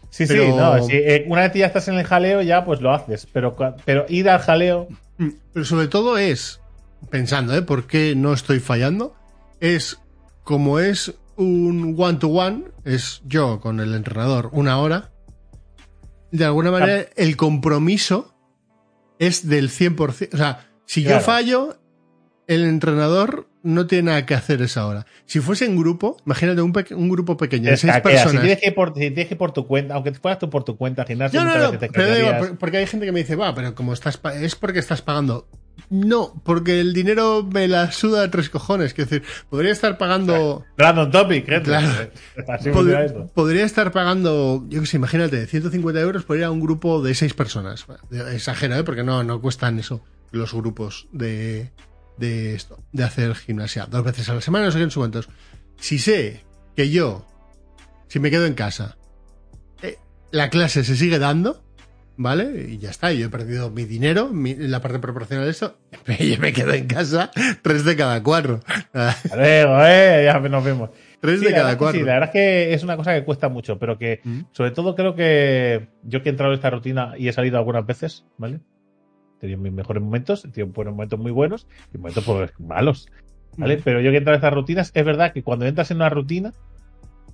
[SPEAKER 1] Sí,
[SPEAKER 2] Pero-
[SPEAKER 1] sí, no. sí, eh, una vez que ya estás en el jaleo, ya pues lo haces. Pero, pero ir al jaleo.
[SPEAKER 2] Mm, Pero sobre todo es, pensando, ¿eh? ¿Por qué no estoy fallando? Es como es un one-to-one, es yo con el entrenador una hora. De alguna manera, el compromiso es del 100%. O sea, si yo fallo, el entrenador no tiene nada que hacer esa hora. Si fuese en grupo, imagínate un, un grupo pequeño de seis
[SPEAKER 1] escaqueas. Si
[SPEAKER 2] personas.
[SPEAKER 1] tienes, que ir por, si tienes que ir por tu cuenta, aunque fueras tú por tu cuenta, al gimnasio,
[SPEAKER 2] No, no, no,
[SPEAKER 1] te
[SPEAKER 2] pero digo, porque hay gente que me dice, va, pero como estás, es porque estás pagando. No, porque el dinero me la suda de tres cojones. Quiero decir, podría estar pagando.
[SPEAKER 1] Random topic, gente.
[SPEAKER 2] Claro.
[SPEAKER 1] Así
[SPEAKER 2] pod-
[SPEAKER 1] esto.
[SPEAKER 2] podría estar pagando, yo que sé, imagínate, 150 euros por ir a un grupo de seis personas. Exagero, ¿eh? Porque no, no cuestan eso los grupos de, de esto, de hacer gimnasia. Dos veces a la semana, no sé qué, no sé cuántos. Si sé que yo, si me quedo en casa, eh, la clase se sigue dando, ¿vale? Y ya está, yo he perdido mi dinero, mi- la parte proporcional de eso, y me quedo en casa tres de cada cuatro.
[SPEAKER 1] Luego, eh, ya nos vemos.
[SPEAKER 2] tres
[SPEAKER 1] Sí,
[SPEAKER 2] de cada cuatro.
[SPEAKER 1] sí, la verdad es que es una cosa que cuesta mucho, pero que
[SPEAKER 2] Mm.
[SPEAKER 1] sobre todo creo que yo que he entrado en esta rutina y he salido algunas veces, ¿vale? He tenido mis mejores momentos, he tenido buenos momentos muy buenos y momentos pues, malos, ¿vale?
[SPEAKER 2] Mm.
[SPEAKER 1] Pero yo que he entrado en estas rutinas, es verdad que cuando entras en una rutina,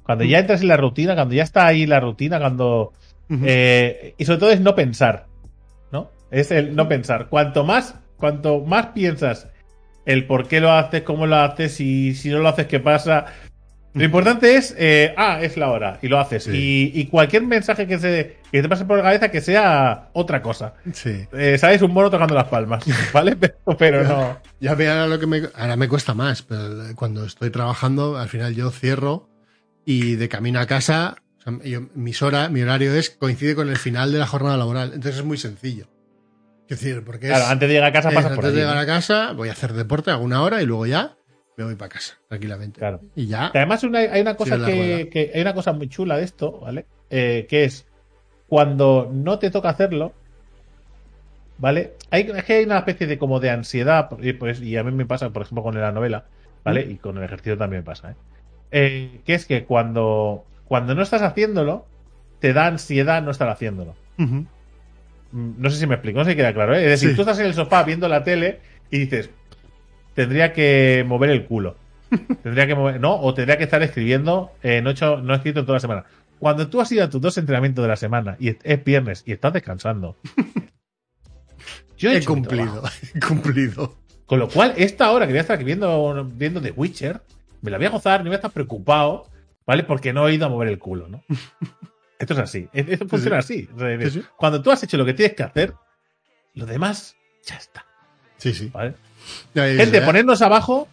[SPEAKER 1] cuando ya entras en la rutina, cuando ya está ahí la rutina, cuando... Eh, y sobre todo es no pensar, ¿no? Es el no pensar. Cuanto más, cuanto más piensas el por qué lo haces, cómo lo haces y si no lo haces, qué pasa. Lo importante es, eh, ah, es la hora y lo haces.
[SPEAKER 2] Sí.
[SPEAKER 1] Y, y cualquier mensaje que, se, que te pase por la cabeza que sea otra cosa.
[SPEAKER 2] Sí.
[SPEAKER 1] Eh, ¿Sabes? Un mono tocando las palmas, ¿vale? Pero, pero no.
[SPEAKER 2] Ya ve ahora lo que me, ahora me cuesta más, pero cuando estoy trabajando, al final yo cierro y de camino a casa, o sea, yo- mis hora, mi horario es coincide con el final de la jornada laboral. Entonces es muy sencillo. Es decir, porque es,
[SPEAKER 1] Claro, antes de llegar a casa
[SPEAKER 2] es,
[SPEAKER 1] pasas por
[SPEAKER 2] antes de llegar
[SPEAKER 1] ¿no?
[SPEAKER 2] a casa, voy a hacer deporte, hago una hora y luego ya me voy para casa, tranquilamente.
[SPEAKER 1] Claro.
[SPEAKER 2] Y ya.
[SPEAKER 1] Además, una- hay una cosa que, hay una cosa muy chula de esto, ¿vale? Eh, que es cuando no te toca hacerlo, ¿vale? Hay, es que hay una especie de como de ansiedad, y, pues, y a mí me pasa, por ejemplo, con la novela, ¿vale? Y con el ejercicio también me pasa, ¿eh? Eh, que es que cuando, cuando no estás haciéndolo, te da ansiedad no estar haciéndolo. Mm, No sé si me explico, no sé si queda claro, ¿eh? Es decir,
[SPEAKER 2] Sí.
[SPEAKER 1] tú estás en el sofá viendo la tele y dices, tendría que mover el culo. tendría que mover, no, o tendría que estar escribiendo, eh, no, he hecho, no he escrito en toda la semana. Cuando tú has ido a tus dos entrenamientos de la semana y es, es viernes y estás descansando, yo he,
[SPEAKER 2] cumplido, he cumplido.
[SPEAKER 1] Con lo cual, esta hora que voy a estar viendo, viendo The Witcher, me la voy a gozar, no voy a estar preocupado, ¿vale? Porque no he ido a mover el culo, ¿no? Esto es así. Es- Esto funciona así.
[SPEAKER 2] Sí.
[SPEAKER 1] Cuando tú has hecho lo que tienes que hacer, lo demás ya está,
[SPEAKER 2] Sí, sí.
[SPEAKER 1] ¿vale? Gente,
[SPEAKER 2] ya.
[SPEAKER 1] ponernos abajo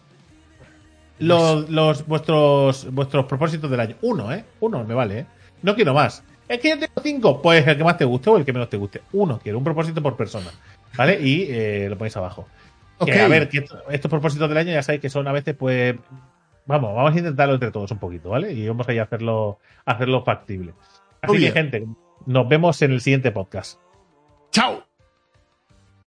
[SPEAKER 1] los, los vuestros vuestros propósitos del año. Uno, ¿eh? Uno me vale, ¿eh? No quiero más. Es que yo tengo cinco. Pues el que más te guste o el que menos te guste. Uno quiero, un propósito por persona. ¿Vale? Y eh, lo ponéis abajo. Que,
[SPEAKER 2] Ok.
[SPEAKER 1] a ver, que estos propósitos del año ya sabéis que son a veces, pues. Vamos, vamos a intentarlo entre todos un poquito, ¿vale? Y vamos a ir a hacerlo, a hacerlo factible. Así
[SPEAKER 2] Muy
[SPEAKER 1] que,
[SPEAKER 2] bien.
[SPEAKER 1] gente, nos vemos en el siguiente podcast.
[SPEAKER 2] ¡Chao!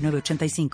[SPEAKER 3] 906985.